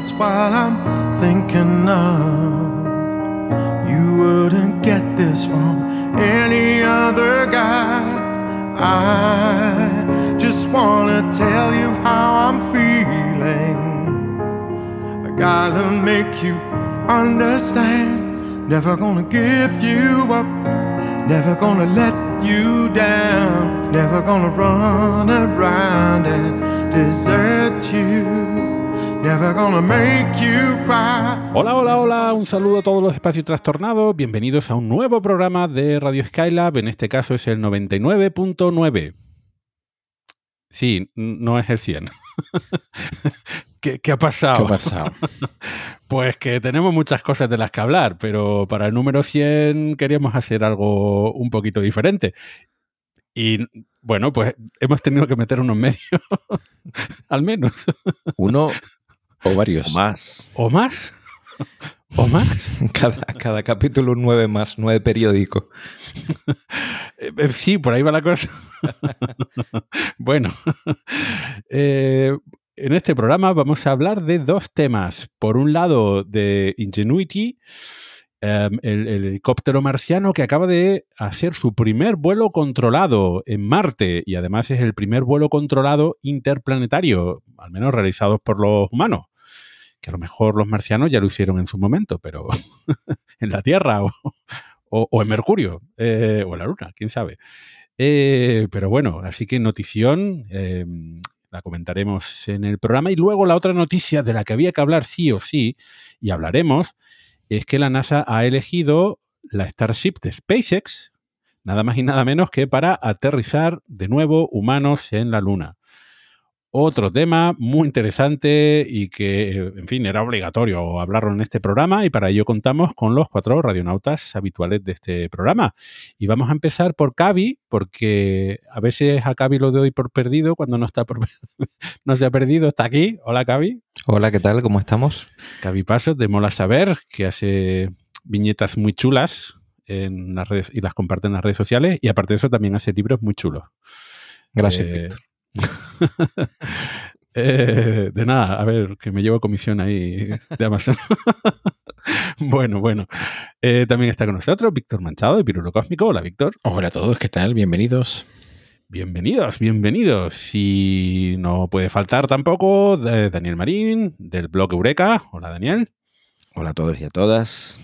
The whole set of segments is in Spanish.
That's what I'm thinking of. You wouldn't get this from any other guy. I just wanna tell you how I'm feeling. I gotta make you understand. Never gonna give you up. Never gonna let you down. Never gonna run around and desert you. Never gonna make you cry. Hola, hola, hola, un saludo a todos los espacios trastornados, bienvenidos a un nuevo programa de Radio Skylab, en este caso es el 99.9. Sí, no es el 100. ¿Qué, qué ha pasado? ¿Qué ha pasado? Pues que tenemos muchas cosas de las que hablar, pero para el número 100 queríamos hacer algo un poquito diferente. Y bueno, pues hemos tenido que meter unos medios, al menos. Uno o varios. Más. ¿O más? ¿O más? Cada, cada capítulo un nueve más, nueve periódico. Eh, eh, Sí, por ahí va la cosa. bueno, eh, en este programa vamos a hablar de dos temas. Por un lado, de Ingenuity, em, el, el helicóptero marciano que acaba de hacer su primer vuelo controlado en Marte y además es el primer vuelo controlado interplanetario, al menos realizado por los humanos. Que a lo mejor los marcianos ya lo hicieron en su momento, pero en la Tierra o, en Mercurio, eh, o en la Luna, quién sabe. Eh, pero bueno, así que notición, eh, la comentaremos en el programa. Y luego la otra noticia de la que había que hablar sí o sí, y hablaremos, es que la NASA ha elegido la Starship de SpaceX, nada más y nada menos que para aterrizar de nuevo humanos en la Luna. Otro tema muy interesante y que, en fin, era obligatorio hablarlo en este programa y para ello contamos con los cuatro radionautas habituales de este programa. Y vamos a empezar por Cavi, porque a veces a Cavi lo doy por perdido cuando no está por no se ha perdido, está aquí. Hola Cavi. Hola, ¿qué tal? ¿Cómo estamos? Cavi Pasos de Mola Saber, que hace viñetas muy chulas en las redes y las comparte en las redes sociales. Y aparte de eso también hace libros muy chulos. Gracias, Eh, Víctor. eh, de nada, a ver, que me llevo comisión ahí de Amazon. bueno, bueno. Eh, también está con nosotros Víctor Manchado de Pirulo Cósmico. Hola, Víctor. Hola a todos, ¿qué tal? Bienvenidos. Bienvenidos, bienvenidos. Y no puede faltar tampoco de Daniel Marín del blog Eureka. Hola, Daniel. Hola a todos y a todas.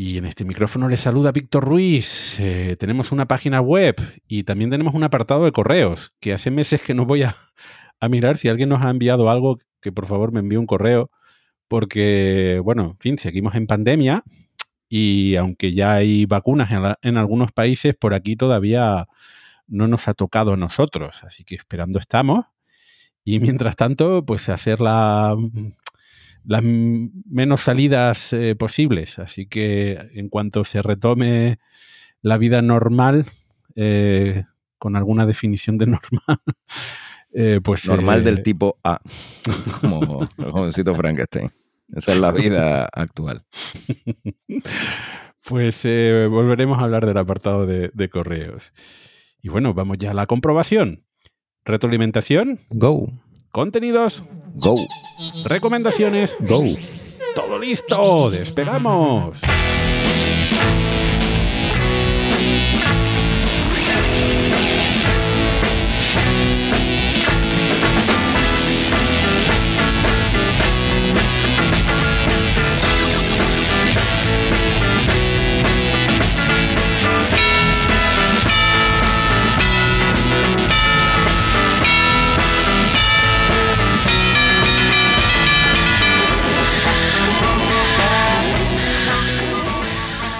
Y en este micrófono le saluda Víctor Ruiz. Eh, tenemos una página web y también tenemos un apartado de correos, que hace meses que no voy a, mirar si alguien nos ha enviado algo, que por favor me envíe un correo, porque, bueno, en fin, seguimos en pandemia y aunque ya hay vacunas en, en algunos países, por aquí todavía no nos ha tocado a nosotros, así que esperando estamos. Y mientras tanto, pues hacer la, las menos salidas eh, posibles. Así que en cuanto se retome la vida normal, eh, con alguna definición de normal, eh, pues... Normal eh, del tipo A, como el jovencito Frankenstein. Esa es la vida actual. Pues eh, volveremos a hablar del apartado de, de correos. Y bueno, vamos ya a la comprobación. Retroalimentación, Go, contenidos, Go. recomendaciones, go. todo listo, despegamos.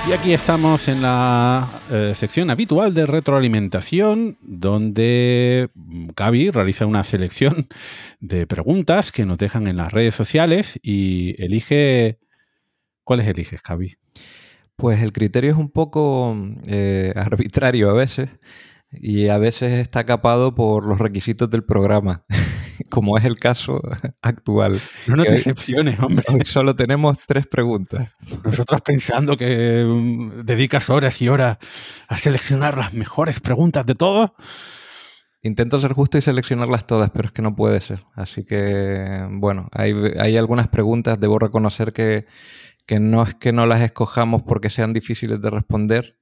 Y aquí estamos en la eh, sección habitual de retroalimentación, donde Gaby realiza una selección de preguntas que nos dejan en las redes sociales y elige. ¿Cuáles eliges, Gaby? Pues el criterio es un poco eh, arbitrario a veces y a veces está capado por los requisitos del programa. como es el caso actual. No, no te decepciones, hombre. Hoy solo tenemos tres preguntas. Nosotros pensando que um, dedicas horas y horas a seleccionar las mejores preguntas de todo. Intento ser justo y seleccionarlas todas, pero es que no puede ser. Así que, bueno, hay, hay algunas preguntas, debo reconocer que, que no es que no las escojamos porque sean difíciles de responder,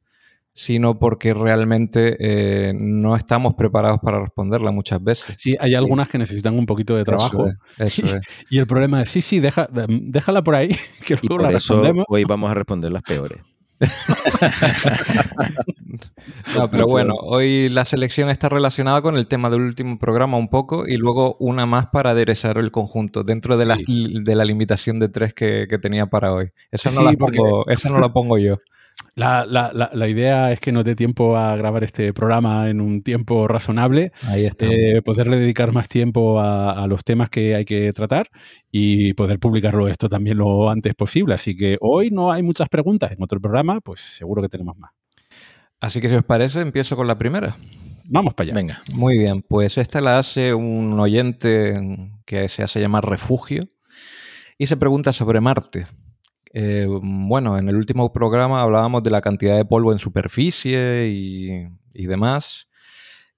sino porque realmente eh, no estamos preparados para responderla muchas veces. Sí, hay algunas que necesitan un poquito de trabajo. Eso es, Y el problema es, sí, sí, deja, déjala por ahí, que luego la respondemos. hoy vamos a responder las peores. no, pero bueno, hoy la selección está relacionada con el tema del último programa un poco y luego una más para aderezar el conjunto dentro de, la, de la limitación de tres que, que tenía para hoy. Esa no, la pongo, esa no la pongo yo. La, la, la, idea es que nos dé tiempo a grabar este programa en un tiempo razonable, Ahí está. Eh, poderle dedicar más tiempo a, a, los temas que hay que tratar y poder publicarlo esto también lo antes posible. Así que hoy no hay muchas preguntas. En otro programa, pues seguro que tenemos más. Así que si os parece, empiezo con la primera. Vamos para allá. Venga. Muy bien, pues esta la hace un oyente que se hace llamar Refugio y se pregunta sobre Marte. Eh, bueno, en el último programa hablábamos de la cantidad de polvo en superficie y, demás.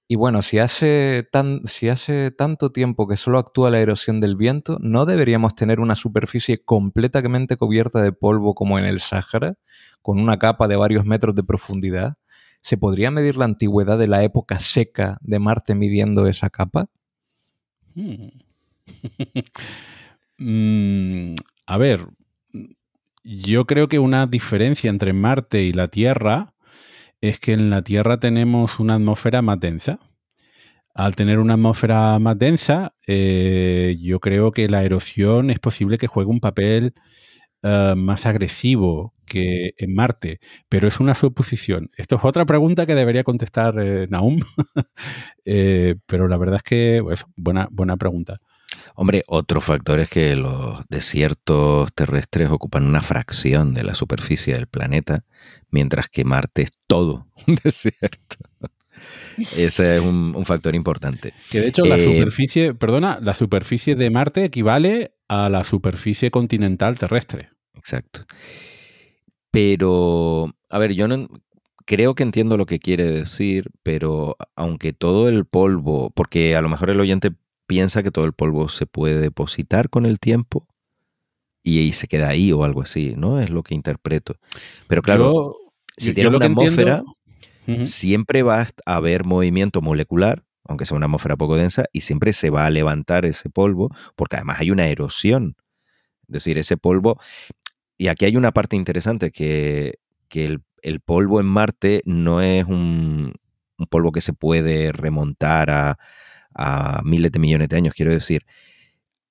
Y bueno, si hace, si hace tanto tiempo que solo actúa la erosión del viento, ¿no deberíamos tener una superficie completamente cubierta de polvo como en el Sáhara, con una capa de varios metros de profundidad? ¿Se podría medir la antigüedad de la época seca de Marte midiendo esa capa? Hmm. mm, a ver, yo creo que una diferencia entre Marte y la Tierra es que en la Tierra tenemos una atmósfera más densa. Al tener una atmósfera más densa, eh, yo creo que la erosión es posible que juegue un papel uh, más agresivo que en Marte, pero es una suposición. Esto es otra pregunta que debería contestar eh, Naum, eh, pero la verdad es que, pues, buena, buena pregunta. Hombre, otro factor es que los desiertos terrestres ocupan una fracción de la superficie del planeta, mientras que Marte es todo un desierto. Ese es un, un, factor importante. Que de hecho la eh, superficie, perdona, la superficie de Marte equivale a la superficie continental terrestre. Exacto. Pero, a ver, yo no, creo que entiendo lo que quiere decir, pero aunque todo el polvo, porque a lo mejor el oyente piensa que todo el polvo se puede depositar con el tiempo y, y se queda ahí o algo así, ¿no? Es lo que interpreto. Pero claro, yo, si tiene una atmósfera, entiendo... siempre va a haber movimiento molecular, aunque sea una atmósfera poco densa, y siempre se va a levantar ese polvo, porque además hay una erosión. Es decir, ese polvo... Y aquí hay una parte interesante, que, que el, el polvo en Marte no es un, un polvo que se puede remontar a, a miles de millones de años. Quiero decir,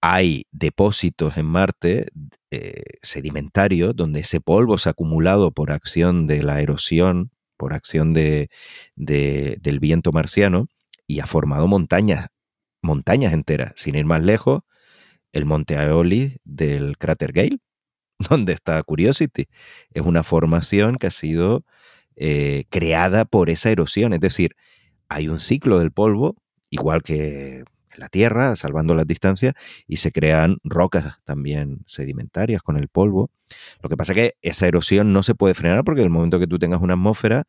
hay depósitos en Marte eh, sedimentarios donde ese polvo se ha acumulado por acción de la erosión, por acción de, de, del viento marciano y ha formado montañas, montañas enteras. Sin ir más lejos, el monte Aeoli del cráter Gale, donde está Curiosity, es una formación que ha sido eh, creada por esa erosión. Es decir, hay un ciclo del polvo igual que en la Tierra, salvando las distancias, y se crean rocas también sedimentarias con el polvo. Lo que pasa es que esa erosión no se puede frenar porque en el momento que tú tengas una atmósfera,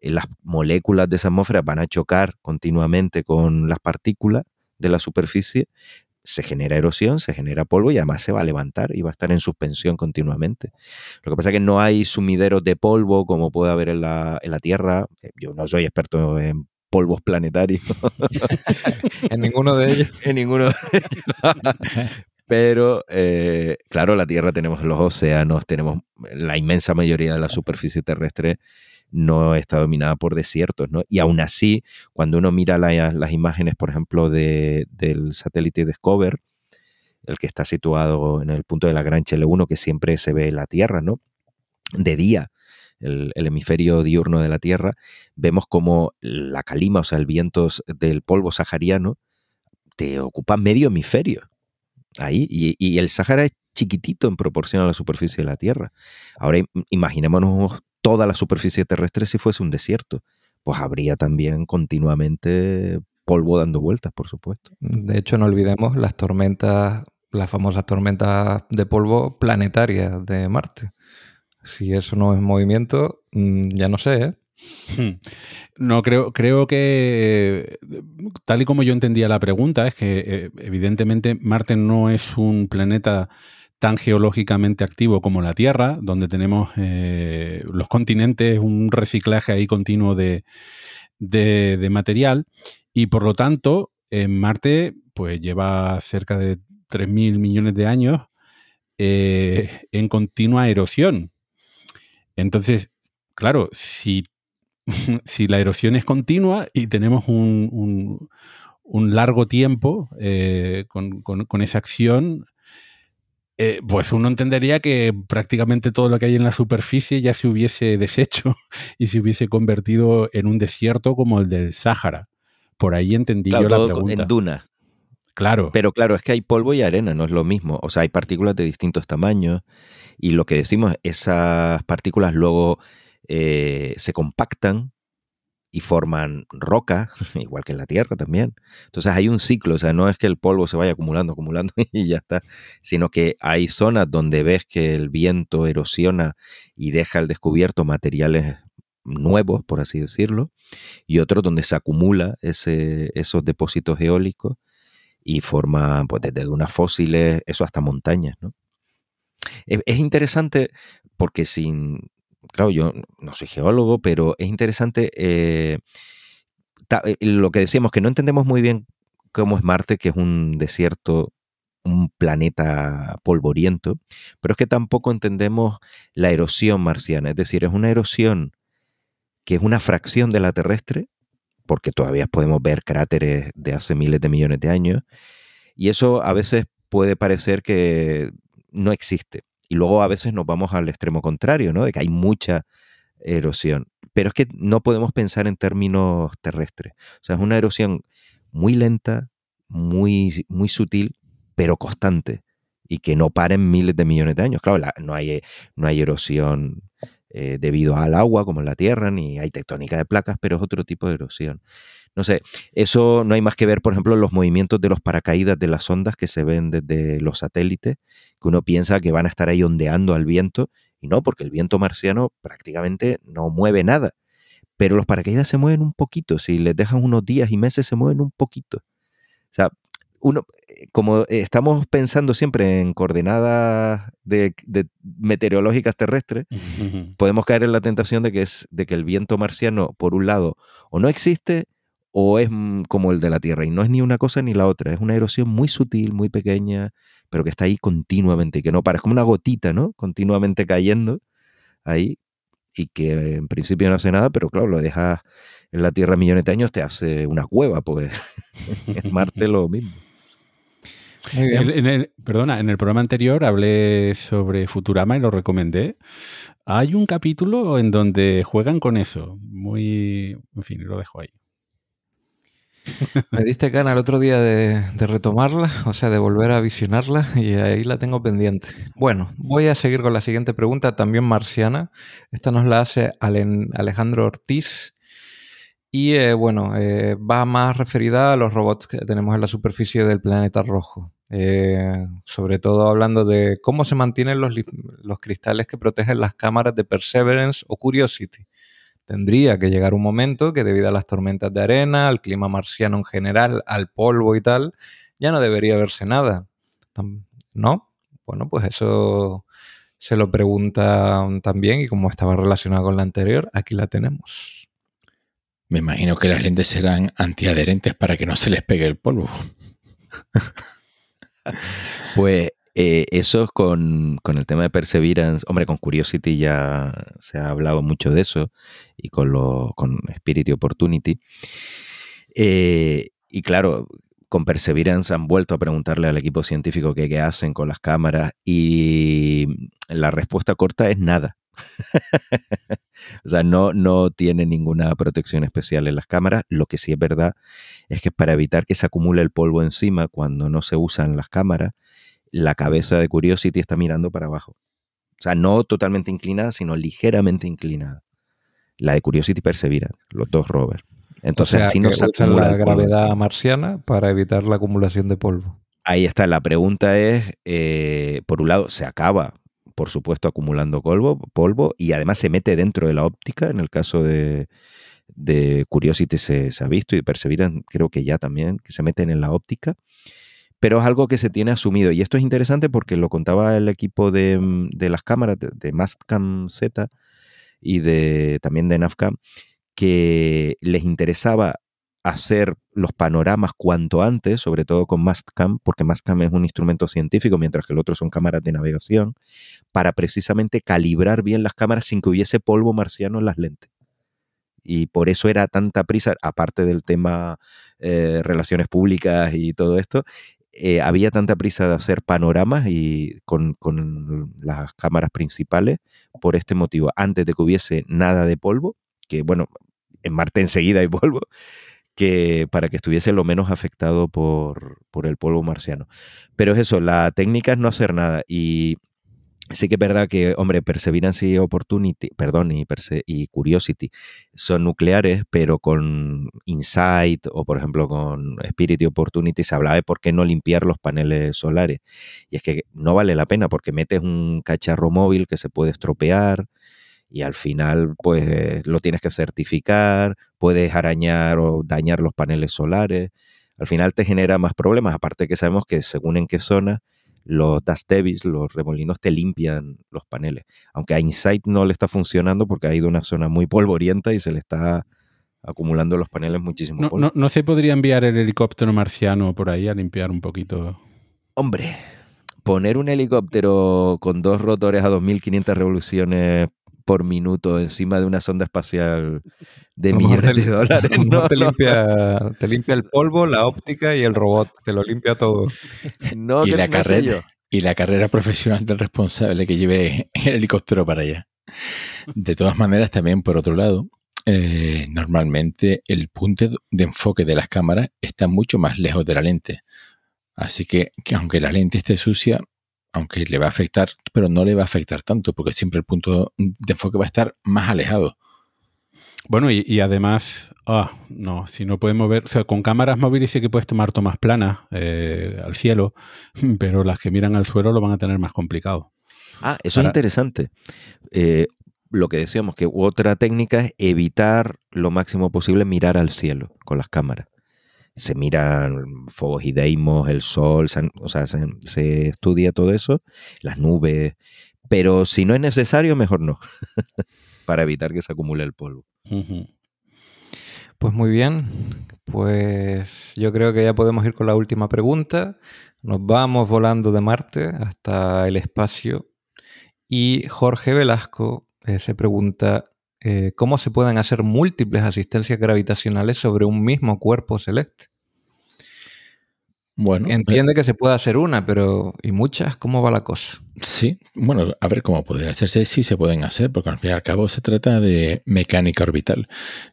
eh, las moléculas de esa atmósfera van a chocar continuamente con las partículas de la superficie, se genera erosión, se genera polvo y además se va a levantar y va a estar en suspensión continuamente. Lo que pasa es que no hay sumideros de polvo como puede haber en la, en la Tierra. Eh, yo no soy experto en polvos planetarios. en ninguno de ellos. en ninguno de ellos. Pero, eh, claro, la Tierra tenemos los océanos, tenemos la inmensa mayoría de la superficie terrestre no está dominada por desiertos, ¿no? Y aún así, cuando uno mira la, las imágenes, por ejemplo, de, del satélite Discover, el que está situado en el punto de la Gran Chele 1, que siempre se ve la Tierra, ¿no? De día, el, hemisferio diurno de la Tierra, vemos como la calima, o sea, el viento del polvo sahariano, te ocupa medio hemisferio ahí, y, el Sahara es chiquitito en proporción a la superficie de la Tierra. Ahora imaginémonos toda la superficie terrestre si fuese un desierto, pues habría también continuamente polvo dando vueltas, por supuesto. De hecho, no olvidemos las tormentas, las famosas tormentas de polvo planetarias de Marte. Si eso no es movimiento, mm, ya no sé, ¿eh? Hmm. No, creo, creo que tal y como yo entendía la pregunta, es que eh, evidentemente Marte no es un planeta tan geológicamente activo como la Tierra, donde tenemos eh, los continentes, un reciclaje ahí continuo de, material, y por lo tanto, en Marte, pues lleva cerca de 3.000 millones de años en continua erosión. Entonces, claro, si, si la erosión es continua y tenemos un, largo tiempo eh, con, esa acción, eh, pues uno entendería que prácticamente todo lo que hay en la superficie ya se hubiese deshecho y se hubiese convertido en un desierto como el del Sáhara. Por ahí entendí yo la pregunta. En duna. Claro. Pero claro, es que hay polvo y arena, no es lo mismo. O sea, hay partículas de distintos tamaños y lo que decimos, esas partículas luego eh, se compactan y forman roca, igual que en la Tierra también. Entonces hay un ciclo, o sea, no es que el polvo se vaya acumulando, acumulando y ya está, sino que hay zonas donde ves que el viento erosiona y deja al descubierto materiales nuevos, por así decirlo, y otros donde se acumula ese, esos depósitos eólicos y forma, pues desde unas fósiles, eso hasta montañas, ¿no? Es, interesante porque sin, claro, yo no soy geólogo, pero es interesante eh, eh, lo que decíamos, que no entendemos muy bien cómo es Marte, que es un desierto, un planeta polvoriento, pero es que tampoco entendemos la erosión marciana, es decir, es una erosión que es una fracción de la terrestre, porque todavía podemos ver cráteres de hace miles de millones de años, y eso a veces puede parecer que no existe. Y luego a veces nos vamos al extremo contrario, ¿no? De que hay mucha erosión. Pero es que no podemos pensar en términos terrestres. O sea, es una erosión muy lenta, muy, muy sutil, pero constante. Y que no para en miles de millones de años. Claro, no, hay, no hay erosión eh, debido al agua como en la Tierra, ni hay tectónica de placas, pero es otro tipo de erosión. No sé, eso no hay más que ver, por ejemplo, los movimientos de los paracaídas de las ondas que se ven desde los satélites, que uno piensa que van a estar ahí ondeando al viento, y no, porque el viento marciano prácticamente no mueve nada. Pero los paracaídas se mueven un poquito, si les dejan unos días y meses se mueven un poquito. O sea, uno, eh, como estamos pensando siempre en coordenadas de, meteorológicas terrestres, podemos caer en la tentación de que, es, de que el viento marciano, por un lado, o no existe o es mm, como el de la Tierra. Y no es ni una cosa ni la otra. Es una erosión muy sutil, muy pequeña, pero que está ahí continuamente y que no para. Es como una gotita, ¿no? Continuamente cayendo ahí y que en principio no hace nada, pero claro, lo dejas en la Tierra millones de años, te hace una cueva, pues en Marte lo mismo. Perdona, en el programa anterior hablé sobre Futurama y lo recomendé. Hay un capítulo en donde juegan con eso. Muy. En fin, lo dejo ahí. Me diste gana el otro día de, retomarla, o sea, de volver a visionarla y ahí la tengo pendiente. Bueno, voy a seguir con la siguiente pregunta, también marciana. Esta nos la hace Alejandro Ortiz y eh, bueno, eh, va más referida a los robots que tenemos en la superficie del planeta rojo. Eh, sobre todo hablando de cómo se mantienen los, los cristales que protegen las cámaras de Perseverance o Curiosity tendría que llegar un momento que debido a las tormentas de arena, al clima marciano en general, al polvo y tal, ya no debería verse nada. ¿No? Bueno, pues eso se lo pregunta también y como estaba relacionado con la anterior, aquí la tenemos. Me imagino que las lentes serán antiadherentes para que no se les pegue el polvo. pues eh, eso es con, el tema de Perseverance. Hombre, con Curiosity ya se ha hablado mucho de eso y con, lo, con Spirit y Opportunity. Eh, y claro, con Perseverance han vuelto a preguntarle al equipo científico qué, hacen con las cámaras y la respuesta corta es nada. o sea, no, no tiene ninguna protección especial en las cámaras. Lo que sí es verdad es que para evitar que se acumule el polvo encima cuando no se usan las cámaras, la cabeza de Curiosity está mirando para abajo. O sea, no totalmente inclinada, sino ligeramente inclinada. La de Curiosity Perseverance, los dos rovers. Entonces, o sea, así no se acumula la polvo gravedad marciana para evitar la acumulación de polvo. Ahí está, la pregunta es, eh, por un lado, se acaba, por supuesto, acumulando polvo, y además se mete dentro de la óptica, en el caso de, Curiosity se, ha visto y Perseverance creo que ya también, que se meten en la óptica, pero es algo que se tiene asumido. Y esto es interesante porque lo contaba el equipo de, mm, las cámaras, de, de Mastcam Z y de, también de Navcam, que les interesaba hacer los panoramas cuanto antes, sobre todo con Mastcam, porque Mastcam es un instrumento científico, mientras que el otro son cámaras de navegación, para precisamente calibrar bien las cámaras sin que hubiese polvo marciano en las lentes. Y por eso era tanta prisa, aparte del tema eh, relaciones públicas y todo esto, eh, había tanta prisa de hacer panoramas y con, con las cámaras principales por este motivo. Antes de que hubiese nada de polvo, que bueno, en Marte enseguida hay polvo, que para que estuviese lo menos afectado por, por el polvo marciano. Pero es eso, la técnica es no hacer nada. Y sí que es verdad que, hombre, Perseverance y Opportunity, perdón, y, Perse- y Curiosity son nucleares, pero con Insight o, por ejemplo, con Spirit y Opportunity se hablaba de por qué no limpiar los paneles solares. Y es que no vale la pena porque metes un cacharro móvil que se puede estropear y al final pues lo tienes que certificar, puedes arañar o dañar los paneles solares. Al final te genera más problemas, aparte que sabemos que según en qué zona los dust devils, los remolinos te limpian los paneles. Aunque a Insight no le está funcionando porque ha ido a una zona muy polvorienta y se le está acumulando los paneles muchísimo No, polvo. no- no se podría enviar el helicóptero marciano por ahí a limpiar un poquito. Hombre, poner un helicóptero con dos rotores a 2500 revoluciones por minuto encima de una sonda espacial de millones te- de dólares. No, te, limpia, te limpia el polvo, la óptica y el robot. Te lo limpia todo. no, y, la carrera, y la carrera profesional del responsable que lleve el helicóptero para allá. De todas maneras, también por otro lado, eh, normalmente el punto de enfoque de las cámaras está mucho más lejos de la lente. Así que, que aunque la lente esté sucia, aunque le va a afectar, pero no le va a afectar tanto, porque siempre el punto de enfoque va a estar más alejado. Bueno, y, y además, ah, no, si no puedes mover, o sea, con cámaras móviles sí que puedes tomar tomas planas eh, al cielo, pero las que miran al suelo lo van a tener más complicado. Ah, eso Para- es interesante. Eh, lo que decíamos, que otra técnica es evitar lo máximo posible mirar al cielo con las cámaras. Se miran fuegos y deimos, el sol, se, o sea, se, se estudia todo eso, las nubes, pero si no es necesario, mejor no, para evitar que se acumule el polvo. Pues muy bien, pues yo creo que ya podemos ir con la última pregunta. Nos vamos volando de Marte hasta el espacio y Jorge Velasco eh, se pregunta eh, cómo se pueden hacer múltiples asistencias gravitacionales sobre un mismo cuerpo celeste. Bueno, eh, Entiende que se puede hacer una, pero ¿y muchas? ¿Cómo va la cosa? Sí, bueno, a ver cómo poder hacerse, sí se pueden hacer, porque al fin y al cabo se trata de mecánica orbital.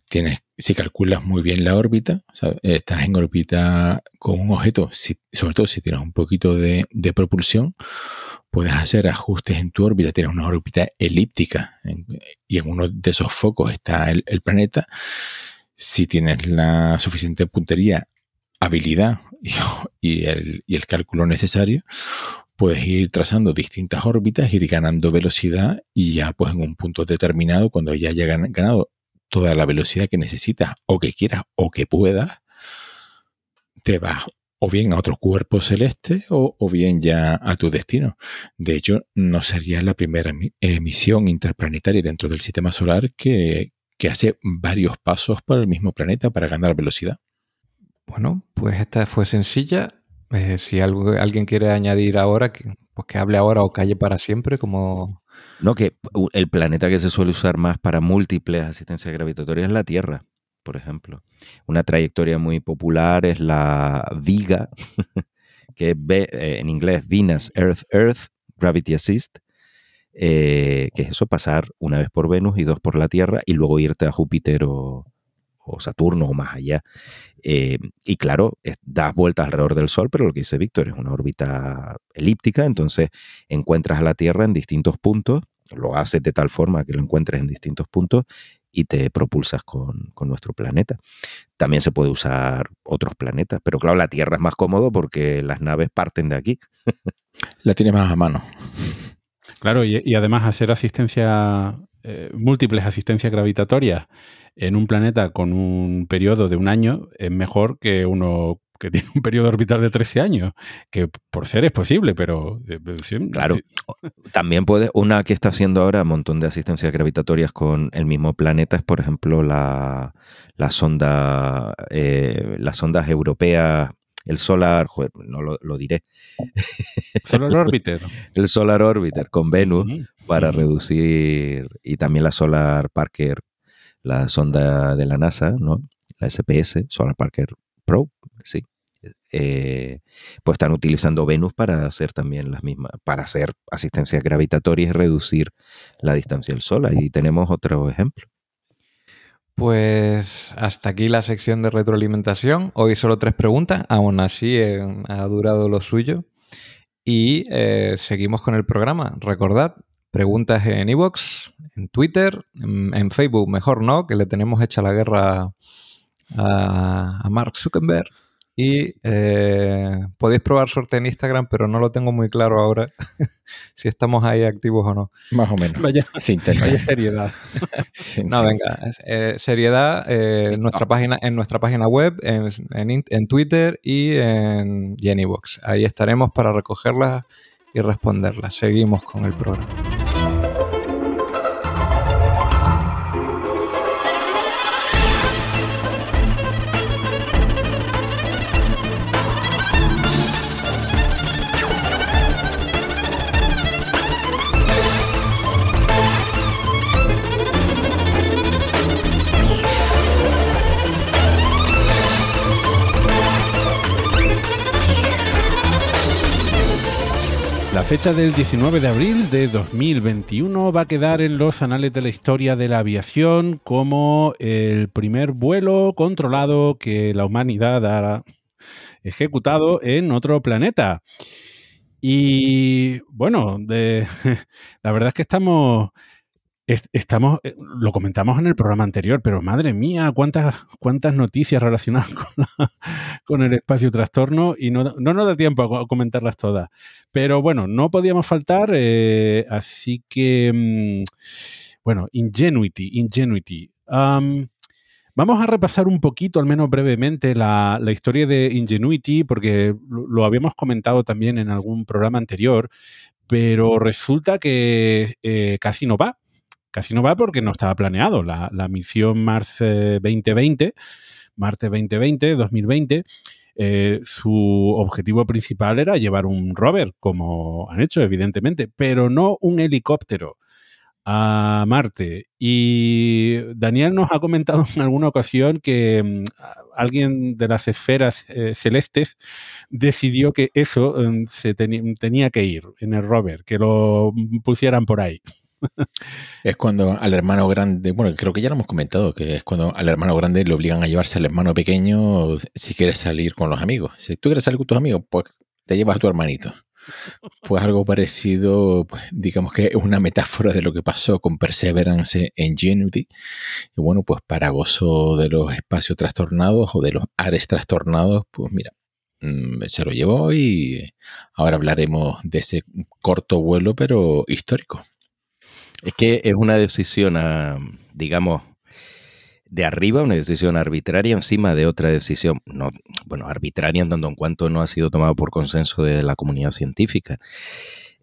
Tienes, si calculas muy bien la órbita, o sea, estás en órbita con un objeto, si- sobre todo si tienes un poquito de, de propulsión, puedes hacer ajustes en tu órbita, tienes una órbita elíptica y en uno de esos focos está el, planeta. Si tienes la suficiente puntería, habilidad y, el, y el cálculo necesario, puedes ir trazando distintas órbitas, ir ganando velocidad y ya pues en un punto determinado, cuando ya hayas gan- ganado toda la velocidad que necesitas o que quieras o que puedas, te vas o bien a otro cuerpo celeste o, o bien ya a tu destino. De hecho, no sería la primera emi- emisión interplanetaria dentro del sistema solar que, que hace varios pasos por el mismo planeta para ganar velocidad. Bueno, pues esta fue sencilla. Eh, si algo, alguien quiere añadir ahora, que, pues que hable ahora o calle para siempre, como... No, que u- el planeta que se suele usar más para múltiples asistencias gravitatorias es la Tierra, por ejemplo. Una trayectoria muy popular es la VIGA, que es eh, en inglés Venus Earth Earth Gravity Assist. eh, que es eso, pasar una vez por Venus y dos por la Tierra y luego irte a Júpiter o, Saturno o más allá. Eh, y claro, das vueltas alrededor del Sol, pero lo que dice Víctor es una órbita elíptica, entonces encuentras a la Tierra en distintos puntos, lo haces de tal forma que lo encuentres en distintos puntos y te propulsas con, nuestro planeta. También se puede usar otros planetas, pero claro, la Tierra es más cómodo porque las naves parten de aquí. la tiene más a mano. Claro, y, además hacer asistencia, eh, múltiples asistencias gravitatorias en un planeta con un periodo de un año es mejor que uno que tiene un periodo orbital de 13 años, que por ser es posible, pero... Eh, claro, también puede, una que está haciendo ahora un montón de asistencias gravitatorias con el mismo planeta es, por ejemplo, la, la sonda, eh, las sondas europeas el Solar, no lo, diré. Solar Orbiter. el Solar Orbiter con Venus para reducir, y también la Solar Parker, la sonda de la NASA, ¿no? La SPS, Solar Parker Pro, sí. Eh, pues están utilizando Venus para hacer también las mismas, para hacer asistencias gravitatorias y reducir la distancia del Sol. Ahí tenemos otro ejemplo. Pues hasta aquí la sección de retroalimentación. Hoy solo tres preguntas, aún así eh, ha durado lo suyo. Y eh, seguimos con el programa. Recordad, preguntas en iVoox, en Twitter, en, Facebook, mejor no, que le tenemos hecha la guerra a Mark Zuckerberg. Y eh, podéis probar suerte en Instagram, pero no lo tengo muy claro ahora si estamos ahí activos o no. Más o menos. Vaya, seriedad. no, venga. Eh, seriedad eh, en, nuestra página, en nuestra página web, en, en, Twitter y en, y Ahí estaremos para recogerlas y responderlas. Seguimos con el programa. La fecha del 19 de abril de 2021 va a quedar en los anales de la historia de la aviación como el primer vuelo controlado que la humanidad ha ejecutado en otro planeta. Y bueno, la verdad es que estamos estamos, eh, lo comentamos en el programa anterior, pero madre mía, cuántas, cuántas noticias relacionadas con, el espacio trastorno y no, nos da tiempo a comentarlas todas. Pero bueno, no podíamos faltar, eh, así que, mm, bueno, Ingenuity, Ingenuity. vamos a repasar un poquito, al menos brevemente, la, historia de Ingenuity, porque lo, habíamos comentado también en algún programa anterior, pero resulta que eh, casi no va casi no va porque no estaba planeado. La, misión Mars 2020, Marte 2020, 2020, eh, su objetivo principal era llevar un rover, como han hecho, evidentemente, pero no un helicóptero a Marte. Y Daniel nos ha comentado en alguna ocasión que mm, alguien de las esferas eh, celestes decidió que eso mm, se tenía que ir en el rover, que lo pusieran por ahí es cuando al hermano grande, bueno, creo que ya lo hemos comentado, que es cuando al hermano grande le obligan a llevarse al hermano pequeño si quieres salir con los amigos. Si tú quieres salir con tus amigos, pues te llevas a tu hermanito. Pues algo parecido, pues, digamos que es una metáfora de lo que pasó con Perseverance en Ingenuity. Y bueno, pues para gozo de los espacios trastornados o de los ares trastornados, pues mira, mm, se lo llevó y ahora hablaremos de ese corto vuelo, pero histórico. Es que es una decisión, ah, digamos, de arriba, una decisión arbitraria encima de otra decisión, no, bueno, arbitraria en tanto en cuanto no ha sido tomado por consenso de la comunidad científica.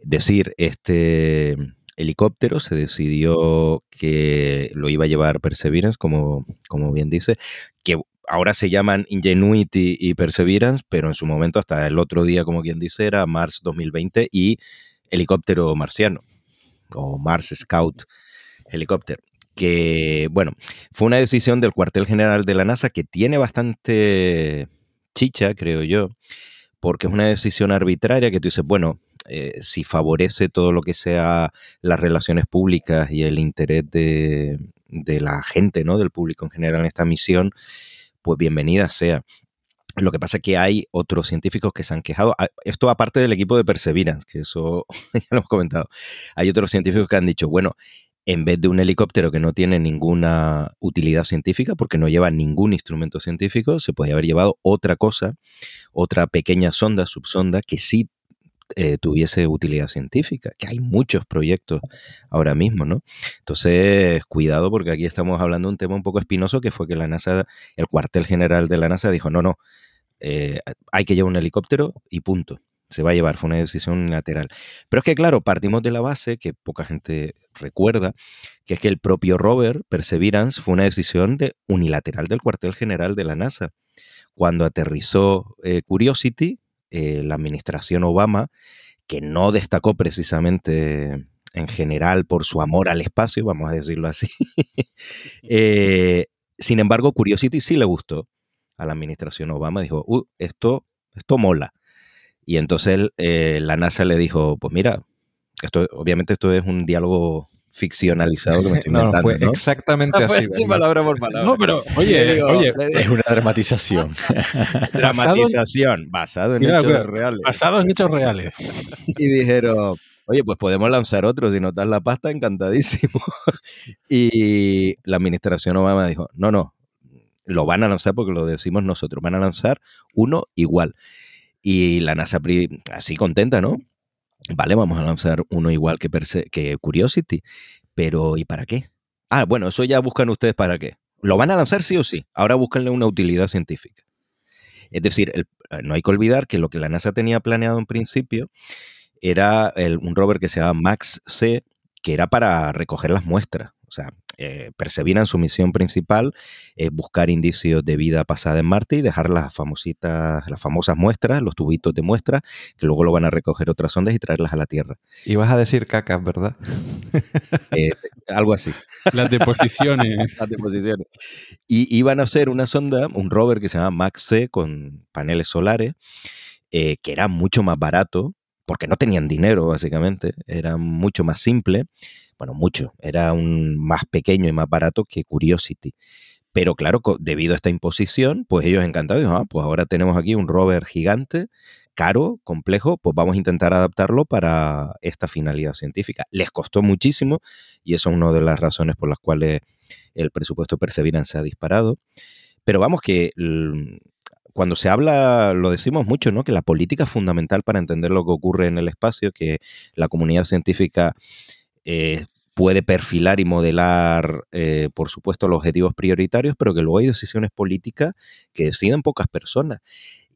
Decir, este helicóptero se decidió que lo iba a llevar Perseverance, como, como bien dice, que ahora se llaman Ingenuity y Perseverance, pero en su momento hasta el otro día, como quien dice, era Mars 2020 y helicóptero marciano o Mars Scout Helicopter, que, bueno, fue una decisión del cuartel general de la NASA que tiene bastante chicha, creo yo, porque es una decisión arbitraria que tú dices, bueno, eh, si favorece todo lo que sea las relaciones públicas y el interés de, de la gente, ¿no? Del público en general en esta misión, pues bienvenida sea. Lo que pasa es que hay otros científicos que se han quejado. Ah, esto aparte del equipo de Perseverance, que eso ya lo hemos comentado. Hay otros científicos que han dicho, bueno, en vez de un helicóptero que no tiene ninguna utilidad científica, porque no lleva ningún instrumento científico, se podría haber llevado otra cosa, otra pequeña sonda, subsonda, que sí eh, tuviese utilidad científica, que hay muchos proyectos ahora mismo, ¿no? Entonces, cuidado porque aquí estamos hablando de un tema un poco espinoso que fue que la NASA, el cuartel general de la NASA dijo, no, no, eh, hay que llevar un helicóptero y punto. Se va a llevar, fue una decisión unilateral. Pero es que, claro, partimos de la base, que poca gente recuerda, que es que el propio rover Perseverance fue una decisión de, unilateral del cuartel general de la NASA. Cuando aterrizó eh, Curiosity, eh, la administración Obama, que no destacó precisamente en general por su amor al espacio, vamos a decirlo así. Sin embargo, Curiosity sí le gustó a la administración Obama, dijo, uh, esto, esto mola. Y entonces eh, la NASA le dijo, pues mira, esto, obviamente esto es un diálogo ficcionalizado que me estoy no, fue exactamente así. Sí, palabra por palabra. No, pero oye, oye es una dramatización. dramatización basado en hechos reales. Basado en hechos reales. y dijeron, oye, pues podemos lanzar otro, si notas la pasta, encantadísimo. y la administración Obama dijo, no, no, lo van a lanzar porque lo decimos nosotros, van a lanzar uno igual. Y la NASA así contenta, ¿no? Vale, vamos a lanzar uno igual que, que Curiosity, pero ¿y para qué? Ah, bueno, eso ya buscan ustedes para qué. Lo van a lanzar sí o sí. Ahora búsquenle una utilidad científica. Es decir, eh, no hay que olvidar que lo que la NASA tenía planeado en principio era un rover que se llama Max C, que era para recoger las muestras. O sea, eh, en su misión principal, es buscar indicios de vida pasada en Marte y dejar las famositas, las famosas muestras, los tubitos de muestras, que luego lo van a recoger otras ondas y traerlas a la Tierra. Y vas a decir cacas, ¿verdad? Eh, algo así. Las deposiciones. las deposiciones. Y iban a hacer una sonda, un rover que se llama Max C con paneles solares, eh, que era mucho más barato, porque no tenían dinero, básicamente, era mucho más simple bueno, mucho, era un más pequeño y más barato que Curiosity. Pero claro, debido a esta imposición, pues ellos encantados, ah, pues ahora tenemos aquí un rover gigante, caro, complejo, pues vamos a intentar adaptarlo para esta finalidad científica. Les costó muchísimo y eso es una de las razones por las cuales el presupuesto Perseverance se ha disparado. Pero vamos que cuando se habla, lo decimos mucho, ¿no? Que la política es fundamental para entender lo que ocurre en el espacio, que la comunidad científica eh, puede perfilar y modelar, eh, por supuesto, los objetivos prioritarios, pero que luego hay decisiones políticas que deciden pocas personas.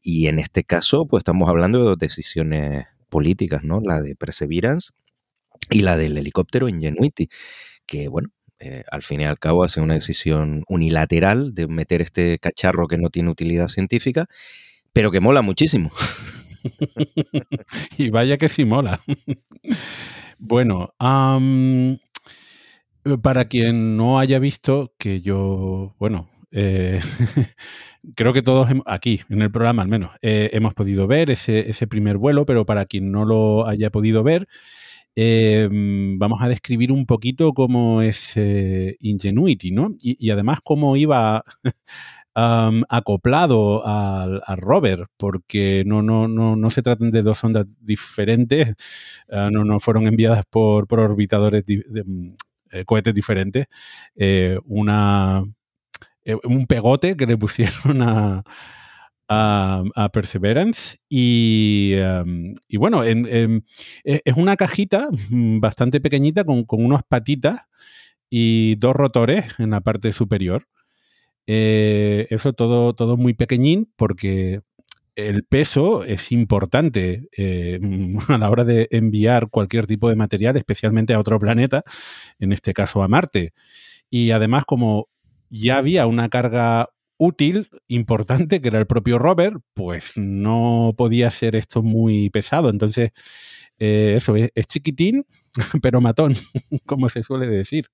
Y en este caso, pues estamos hablando de dos decisiones políticas, ¿no? La de Perseverance y la del helicóptero Ingenuity, que, bueno, eh, al fin y al cabo hace una decisión unilateral de meter este cacharro que no tiene utilidad científica, pero que mola muchísimo. y vaya que sí mola. Bueno, para quien no haya visto, que yo, bueno, eh, creo que todos aquí, en el programa al menos, eh, hemos podido ver ese, ese, primer vuelo, pero para quien no lo haya podido ver, em, vamos a describir un poquito cómo es eh, Ingenuity, ¿no? Y, y, además cómo iba acoplado al, rover, porque no, no, no, no se tratan de dos ondas diferentes, ah, no, no fueron enviadas por, por orbitadores, de, mm, eh, cohetes diferentes. Eh, una, eh, un pegote que le pusieron a, a, Perseverance y, y bueno, e, es una cajita bastante pequeñita con, con unas patitas y dos rotores en la parte superior. Eh, eso todo, todo muy pequeñín porque el peso es importante eh, a la hora de enviar cualquier tipo de material, especialmente a otro planeta, en este caso a Marte. Y además, como ya había una carga útil, importante, que era el propio rover, pues no podía ser esto muy pesado. Entonces, eh, eso es, chiquitín, pero matón, como se suele decir.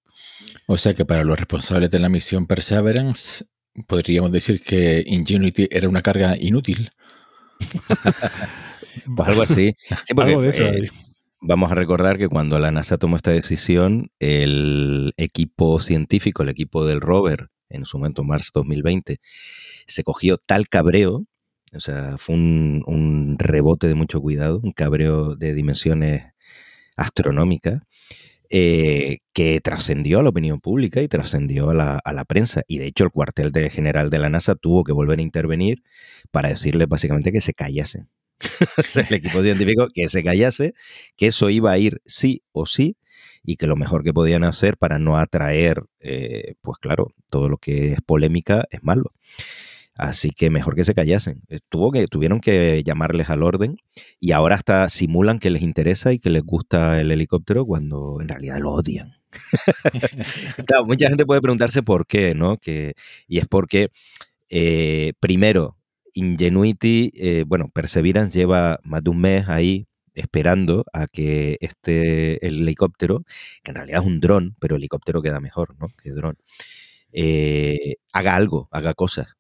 O sea que para los responsables de la misión Perseverance, podríamos decir que Ingenuity era una carga inútil. Pues algo así. Sí, porque, Algo de eso eh. Vamos a recordar que cuando la NASA tomó esta decisión, el equipo científico, el equipo del rover, en su momento, marzo 2020, se cogió tal cabreo, o sea, fue un, un rebote de mucho cuidado, un cabreo de dimensiones astronómicas, eh, que trascendió a la opinión pública y trascendió a la, a la prensa. Y de hecho, el cuartel de general de la NASA tuvo que volver a intervenir para decirles básicamente que se callasen. O sea, el equipo científico que se callase, que eso iba a ir sí o sí, y que lo mejor que podían hacer para no atraer, eh, pues claro, todo lo que es polémica es malo. Así que mejor que se callasen. Eh, Tuvo que, tuvieron que llamarles al orden y ahora hasta simulan que les interesa y que les gusta el helicóptero cuando en realidad lo odian. claro, mucha gente puede preguntarse por qué, ¿no? Que, y es porque, eh, primero, Ingenuity, eh, bueno, Perseverance lleva más de un mes ahí esperando a que este el helicóptero, que en realidad es un dron, pero helicóptero queda mejor, ¿no? Que dron, eh, haga algo, haga cosas.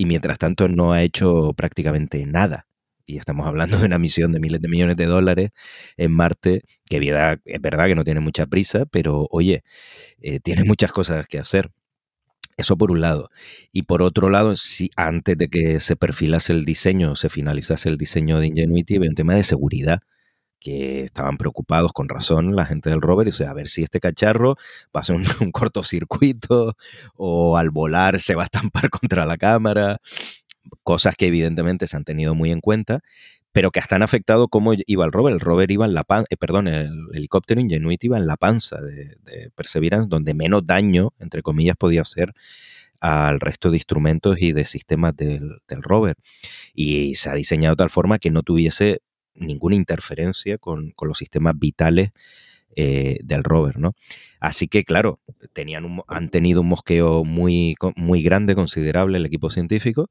Y mientras tanto no ha hecho prácticamente nada. Y estamos hablando de una misión de miles de millones de dólares en Marte, que es verdad que no tiene mucha prisa, pero oye, eh, tiene muchas cosas que hacer. Eso por un lado. Y por otro lado, si antes de que se perfilase el diseño, se finalizase el diseño de Ingenuity, había un tema de seguridad que estaban preocupados con razón la gente del rover, y dice, a ver si este cacharro va a ser un, cortocircuito o al volar se va a estampar contra la cámara, cosas que evidentemente se han tenido muy en cuenta, pero que hasta han afectado cómo iba el rover. El rover iba en la panza, perdón, el helicóptero Ingenuity iba en la panza de, de Perseverance, donde menos daño, entre comillas, podía hacer al resto de instrumentos y de sistemas del, del rover. Y se ha diseñado de tal forma que no tuviese ninguna interferencia con, con los sistemas vitales eh, del rover, ¿no? Así que, claro, tenían un- han tenido un mosqueo muy, muy grande, considerable el equipo científico.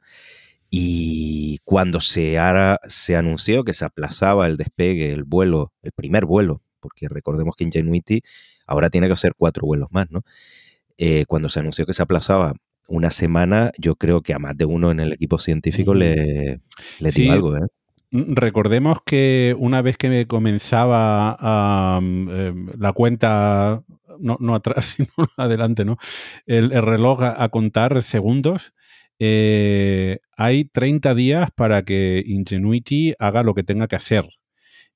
Y cuando se, ara- se anunció que se aplazaba el despegue, el vuelo, el primer vuelo, porque recordemos que Ingenuity ahora tiene que hacer cuatro vuelos más, ¿no? Eh, cuando se anunció que se aplazaba una semana, yo creo que a más de uno en el equipo científico le, le Sí. algo, ¿eh? Mm, Recordemos que una vez que me comenzaba am, em, la cuenta, no, no atrás, sino adelante, ¿no? El, el reloj a, a contar segundos, eh, hay 30 días para que Ingenuity haga lo que tenga que hacer.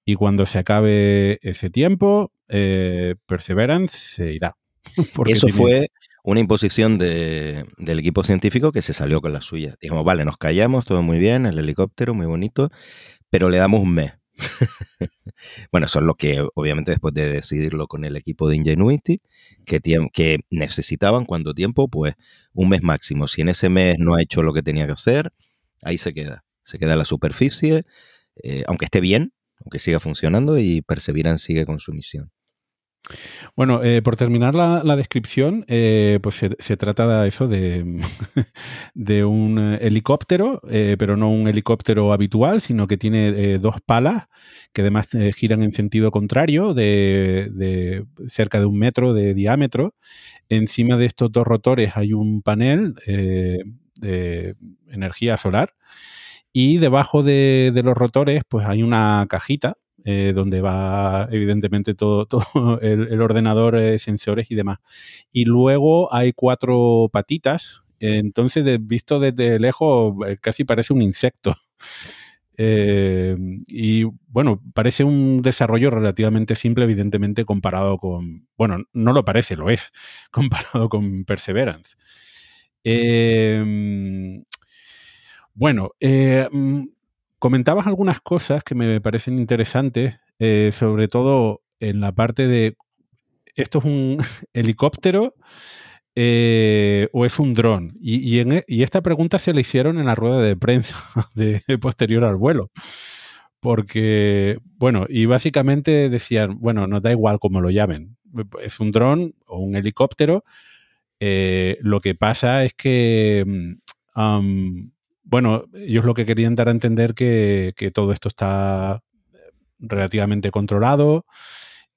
Y cuando se acabe ese tiempo, eh, Perseverance se irá. Eso tiene- fue una imposición de- del equipo científico que se salió con la suya. Dijimos, vale, nos callamos, todo muy bien, el helicóptero, muy bonito, pero le damos un mes. bueno, eso es lo que, obviamente, después de decidirlo con el equipo de Ingenuity, que, que necesitaban, ¿cuánto tiempo? Pues un mes máximo. Si en ese mes no ha hecho lo que tenía que hacer, ahí se queda. Se queda en la superficie, eh, aunque esté bien, aunque siga funcionando, y Perseverance sigue con su misión. Bueno, eh, por terminar la, descripción, eh, pues se, trata de eso, de, un eh, helicóptero, pero no un helicóptero habitual, sino que tiene dos palas que además giran en sentido contrario, de, cerca de un metro de diámetro. Encima de estos dos rotores hay un panel de energía solar y debajo de, de los rotores pues hay una cajita eh, donde va evidentemente todo, el, ordenador, eh, sensores y demás. Y luego hay cuatro patitas, entonces visto desde lejos eh, casi parece un insecto. Y bueno, parece un desarrollo relativamente simple, evidentemente, comparado con. Bueno, no lo parece, lo es, comparado con Perseverance. Bueno, mm, comentabas algunas cosas que me parecen interesantes, eh, sobre todo en la parte de esto es un helicóptero eh, o es un dron. Y, y e- esta pregunta se la hicieron en la rueda de prensa posterior al vuelo. Porque, bueno, y básicamente decían, bueno, nos da igual cómo lo llamen. Es un dron o un helicóptero. Eh, lo que pasa es que, mm, bueno, ellos lo que querían dar a entender que, que todo esto está relativamente controlado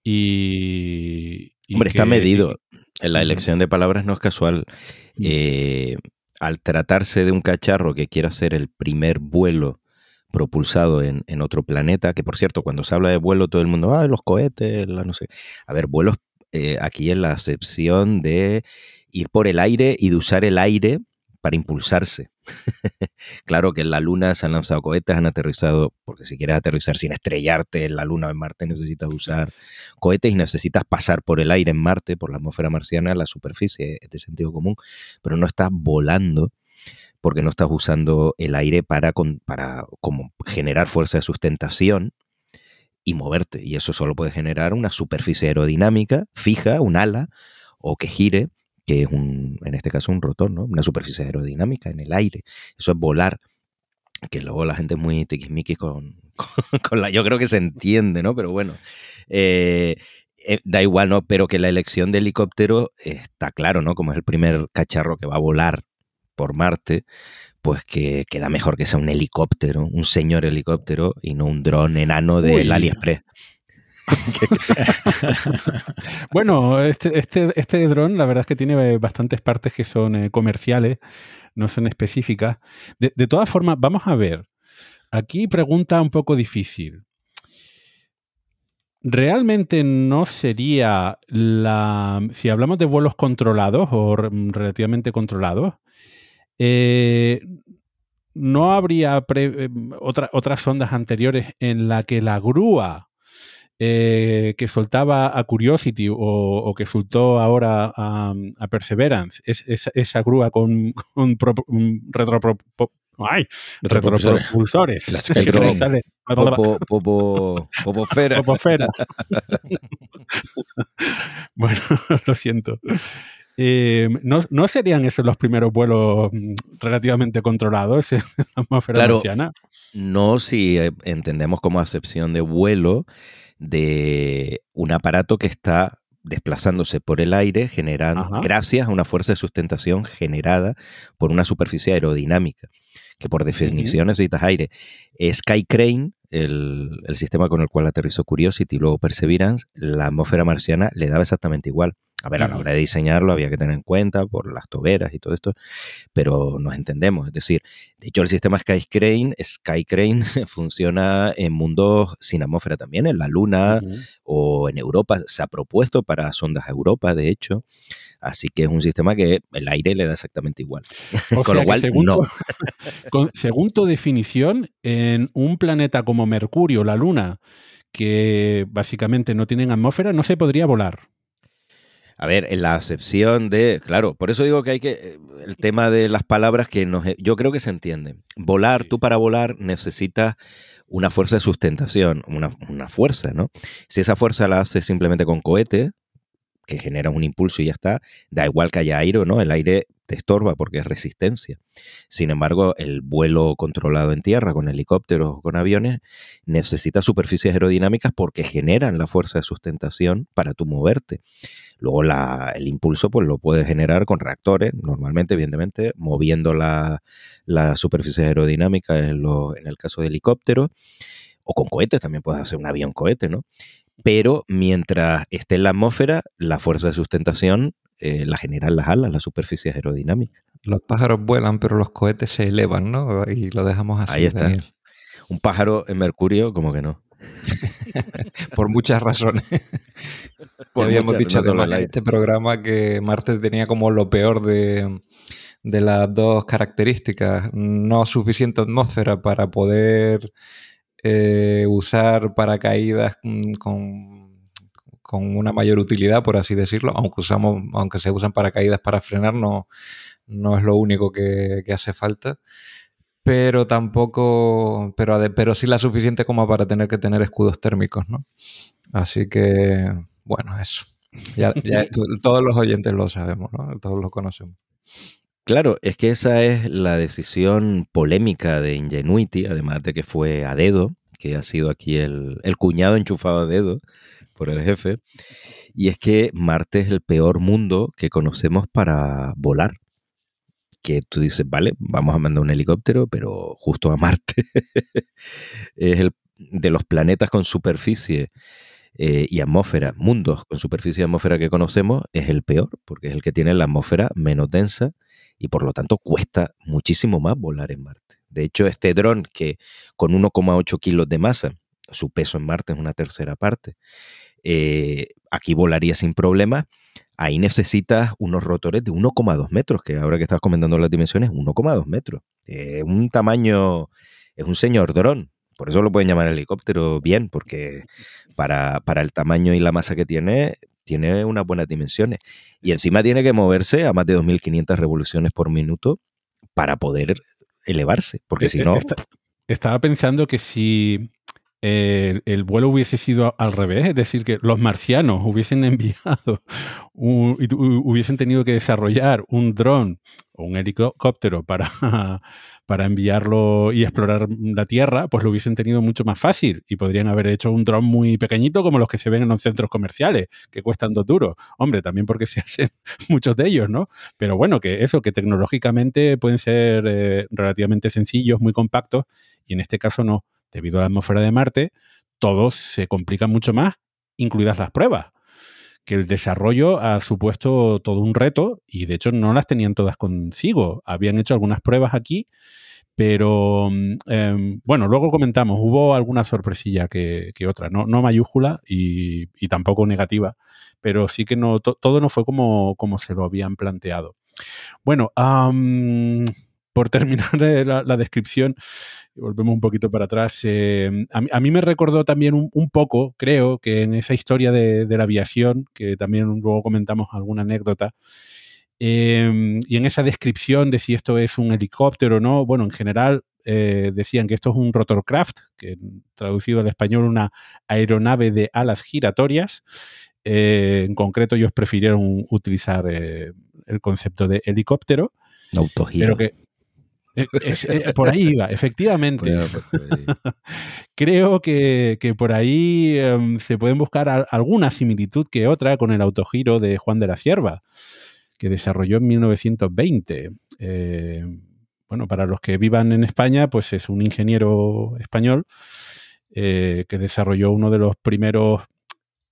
y... y Hombre, está medido. En la elección de palabras no es casual. Mm. Eh, al tratarse de un cacharro que quiere hacer el primer vuelo propulsado en, en, otro planeta, que por cierto, cuando se habla de vuelo, todo el mundo, ah, los cohetes, la no sé. A ver, vuelos eh, aquí en la acepción de ir por el aire y de usar el aire para impulsarse. claro que en la Luna se han lanzado cohetes, han aterrizado, porque si quieres aterrizar sin estrellarte en la Luna o en Marte, necesitas usar cohetes y necesitas pasar por el aire en Marte, por la atmósfera marciana, la superficie, es de sentido común, pero no estás volando porque no estás usando el aire para, para como generar fuerza de sustentación y moverte. Y eso solo puede generar una superficie aerodinámica fija, un ala, o que gire que es un, en este caso un rotor, ¿no? Una superficie aerodinámica en el aire. Eso es volar. Que luego la gente es muy tiquismiquis con, con, la. Yo creo que se entiende, ¿no? Pero bueno. Eh, eh, da igual, ¿no? Pero que la elección de helicóptero está claro, ¿no? Como es el primer cacharro que va a volar por Marte, pues que queda mejor que sea un helicóptero, un señor helicóptero y no un dron enano del AliExpress. bueno, este, este, este dron, la verdad es que tiene bastantes partes que son eh, comerciales, no son específicas. De, de todas formas, vamos a ver. Aquí pregunta un poco difícil. ¿Realmente no sería la. Si hablamos de vuelos controlados o relativamente controlados, eh, no habría eh, otras ondas anteriores en la que la grúa eh, que soltaba a Curiosity o, que soltó ahora a, Perseverance, es, esa grúa con, retropropulsores. Las popofera. bueno, lo siento. Eh, ¿no, serían esos los primeros vuelos mm, relativamente controlados en la atmósfera claro, No si eh, entendemos como acepción de vuelo de un aparato que está desplazándose por el aire generando, gracias a una fuerza de sustentación generada por una superficie aerodinámica, que por definición necesitas aire. Sky Crane, el, el, sistema con el cual aterrizó Curiosity y luego Perseverance, la atmósfera marciana le daba exactamente igual. A ver, a la hora de diseñarlo había que tener en cuenta por las toberas y todo esto, pero nos entendemos. Es decir, de hecho el sistema Sky Crane, Sky Crane funciona en mundos sin atmósfera también, en la Luna o en Europa. Se ha propuesto para sondas a Europa, de hecho. Así que es un sistema que el aire le da exactamente igual. Con lo cual, según, no. tu, según tu definición, en un planeta como Mercurio, la Luna, que básicamente no tienen atmósfera, no se podría volar. A ver, en la acepción de, claro, por eso digo que hay que, eh, el tema de las palabras que nos, yo creo que se entiende. Volar, tú para volar necesitas una fuerza de sustentación, una, una fuerza, ¿no? Si esa fuerza la haces simplemente con cohete, que genera un impulso y ya está, da igual que haya aire o no, el aire te estorba porque es resistencia. Sin embargo, el vuelo controlado en tierra con helicópteros o con aviones necesita superficies aerodinámicas porque generan la fuerza de sustentación para tú moverte. Luego el impulso pues lo puedes generar con reactores, normalmente, evidentemente, moviendo la, la superficie aerodinámica en, en el caso de helicópteros o con cohetes, también puedes hacer un avión cohete, ¿no? Pero mientras esté en la atmósfera, la fuerza de sustentación eh, la generan las alas, las superficies aerodinámicas. Los pájaros vuelan, pero los cohetes se elevan, ¿no? Y lo dejamos así. Ahí está. Un pájaro en Mercurio, como que no. Por muchas razones. habíamos dicho en este programa que Marte tenía como lo peor de, las dos características. No suficiente atmósfera para poder eh, usar paracaídas con con una mayor utilidad, por así decirlo, aunque usamos, aunque se usan paracaídas para frenar, no, no es lo único que, hace falta. Pero tampoco, pero, pero sí la suficiente como para tener que tener escudos térmicos, ¿no? Así que, bueno, eso. Ya, todos los oyentes lo sabemos, ¿no? Todos lo conocemos. Claro, es que esa es la decisión polémica de Ingenuity, además de que fue a dedo, que ha sido aquí el, cuñado enchufado a dedo por el jefe, y es que Marte es el peor mundo que conocemos para volar. Que tú dices, vale, vamos a mandar un helicóptero, pero justo a Marte. es el de los planetas con superficie eh, y atmósfera, mundos con superficie y atmósfera que conocemos, es el peor, porque es el que tiene la atmósfera menos densa y por lo tanto cuesta muchísimo más volar en Marte De hecho, este dron que con 1,8 kilos de masa, su peso en Marte es una tercera parte, eh, aquí volaría sin problema. Ahí necesitas unos rotores de 1,2 metros, que ahora que estás comentando las dimensiones, 1,2 metros. Es un tamaño, es un señor dron. Por eso lo pueden llamar helicóptero bien, porque para, para el tamaño y la masa que tiene, tiene unas buenas dimensiones. Y encima tiene que moverse a más de 2.500 revoluciones por minuto para poder elevarse, porque Eh, si eh, no... esta- estaba pensando que si el vuelo hubiese sido al revés, es decir, que los marcianos hubiesen enviado y hubiesen tenido que desarrollar un dron o un helicóptero para, para enviarlo y explorar la Tierra, pues lo hubiesen tenido mucho más fácil y podrían haber hecho un dron muy pequeñito como los que se ven en los centros comerciales, que cuestan dos duros. Hombre, también porque se hacen muchos de ellos, ¿no? Pero bueno, que eso, que tecnológicamente pueden ser eh, relativamente sencillos, muy compactos, y en este caso no. Debido a la atmósfera de Marte, todo se complica mucho más, incluidas las pruebas. Que el desarrollo ha supuesto todo un reto y de hecho no las tenían todas consigo. Habían hecho algunas pruebas aquí, pero mm, em, bueno, luego comentamos, hubo alguna sorpresilla que, que otra, no, no mayúscula y, y tampoco negativa, pero sí que no, to- todo no fue como, como se lo habían planteado. Bueno, por terminar eh, la, la descripción, y volvemos un poquito para atrás, eh, a, mí, a mí me recordó también un, un poco, creo, que en esa historia de, de la aviación, que también luego comentamos alguna anécdota, eh, y en esa descripción de si esto es un helicóptero o no, bueno, en general eh, decían que esto es un rotorcraft, que traducido al español una aeronave de alas giratorias. Eh, en concreto ellos prefirieron utilizar eh, el concepto de helicóptero, Autogiro. pero que eh, es- eh, por ahí iba, efectivamente. Bueno, pues, Creo que, que por ahí em, se pueden buscar al- alguna similitud que otra con el autogiro de Juan de la Cierva, que desarrolló en 1920. Eh, bueno, para los que vivan en España, pues es un ingeniero español eh, que desarrolló uno de los primeros,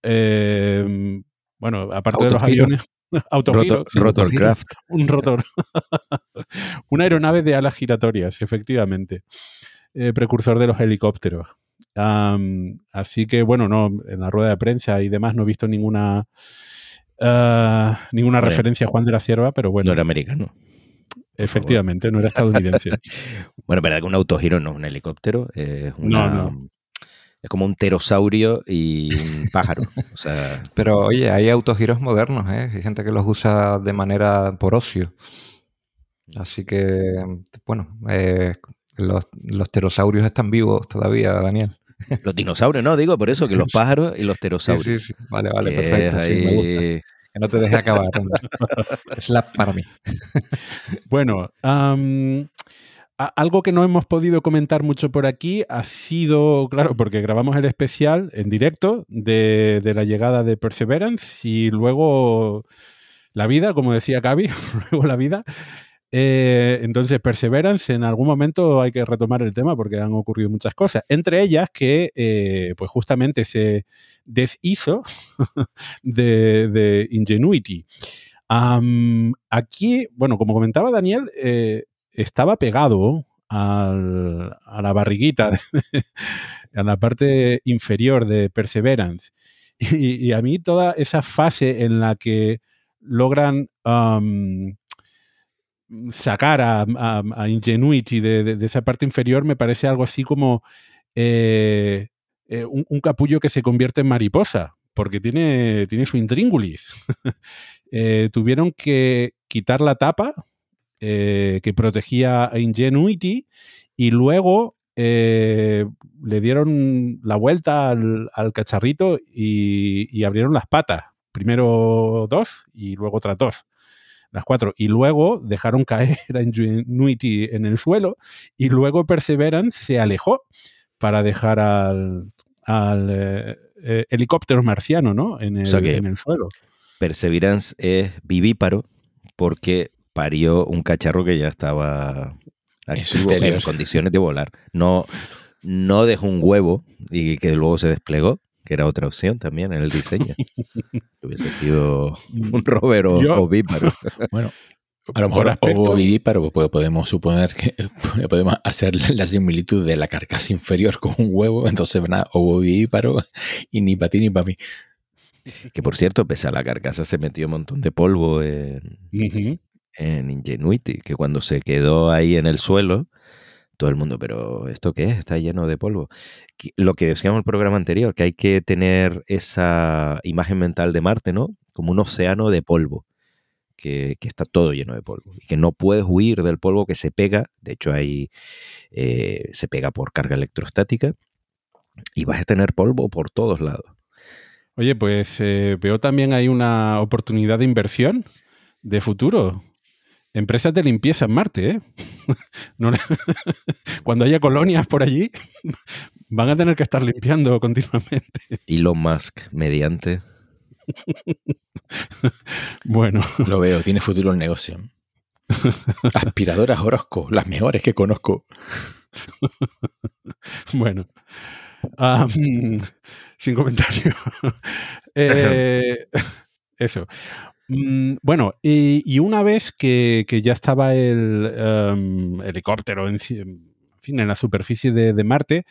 eh, bueno, aparte de los aviones, rotor- sí, rotorcraft. un rotor. Una aeronave de alas giratorias, efectivamente. Eh, precursor de los helicópteros. Así que, bueno, no, en la rueda de prensa y demás no he visto ninguna ah, ninguna referencia a Juan de la Cierva, pero bueno, No era americano. efectivamente, no era estadounidense. Bueno, verdad que un autogiro no es un helicóptero, es No, no. Es como un pterosaurio y un pájaro. O sea, Pero oye, hay autogiros modernos, ¿eh? Hay gente que los usa de manera por ocio. Así que, bueno, eh, los, los pterosaurios están vivos todavía, Daniel. los dinosaurios, no, digo por eso que los pájaros y los pterosaurios. sí, sí. Vale, vale, que perfecto. es sí, me gusta. ahí- Que no te deje acabar. la para mí. Bueno, algo que no hemos podido comentar mucho por aquí ha sido, claro, porque grabamos el especial en directo de, la llegada de Perseverance y luego la vida, como decía Gaby, luego la vida. Eh, entonces, Perseverance, en algún momento hay que retomar el tema porque han ocurrido muchas cosas. Entre ellas que, eh, pues justamente se deshizo de, Ingenuity. Aquí, bueno, como comentaba Daniel, eh, estaba pegado a la barriguita, a la parte inferior de Perseverance. Y, a mí toda esa fase en la que logran sacar a, Ingenuity de, esa parte inferior me parece algo así como eh, eh, un, un capullo que se convierte en mariposa, porque tiene, tiene su intríngulis. Eh, tuvieron que quitar la tapa eh, que protegía a Ingenuity y luego eh, le dieron la vuelta al, al cacharrito y, y abrieron las patas. Primero dos y luego otras dos. Las cuatro. Y luego dejaron caer a Ingenuity en el suelo y luego Perseverance se alejó para dejar al, al, eh, eh, helicóptero marciano ¿no? en, el, sea que- en el suelo. Perseverance es vivíparo porque parió un cacharro que ya estaba En activo, condiciones de volar. No, no dejó un huevo y que luego se desplegó, que era otra opción también en el diseño. Hubiese sido un rover o ovíparo. Bueno, A lo mejor ovo vivíparo, pues podemos suponer que podemos hacer la similitud de la carcasa inferior con un huevo, entonces van ovo vivíparo y ni para ti ni para mí. Que por cierto, pese a la carcasa se metió un montón de polvo en, en Ingenuity, que cuando se quedó ahí en el suelo, todo el mundo, pero ¿esto qué es? Está lleno de polvo. Lo que decíamos en el programa anterior, que hay que tener esa imagen mental de Marte, ¿no? Como un océano de polvo, que, está todo lleno de polvo y que no puedes huir del polvo que se pega, de hecho ahí eh, se pega por carga electrostática y vas a tener polvo por todos lados. Oye, pues eh, veo también hay una oportunidad de inversión de futuro. Empresas de limpieza en Marte, ¿eh? Cuando haya colonias por allí, van a tener que estar limpiando continuamente. Elon Musk, mediante. bueno. Lo veo, tiene futuro el negocio. Aspiradoras Orozco, las mejores que conozco. bueno. sin comentario. Eh, eso. Mm, bueno, y, una vez que, ya estaba el em, helicóptero en, fin, en la superficie de, Marte,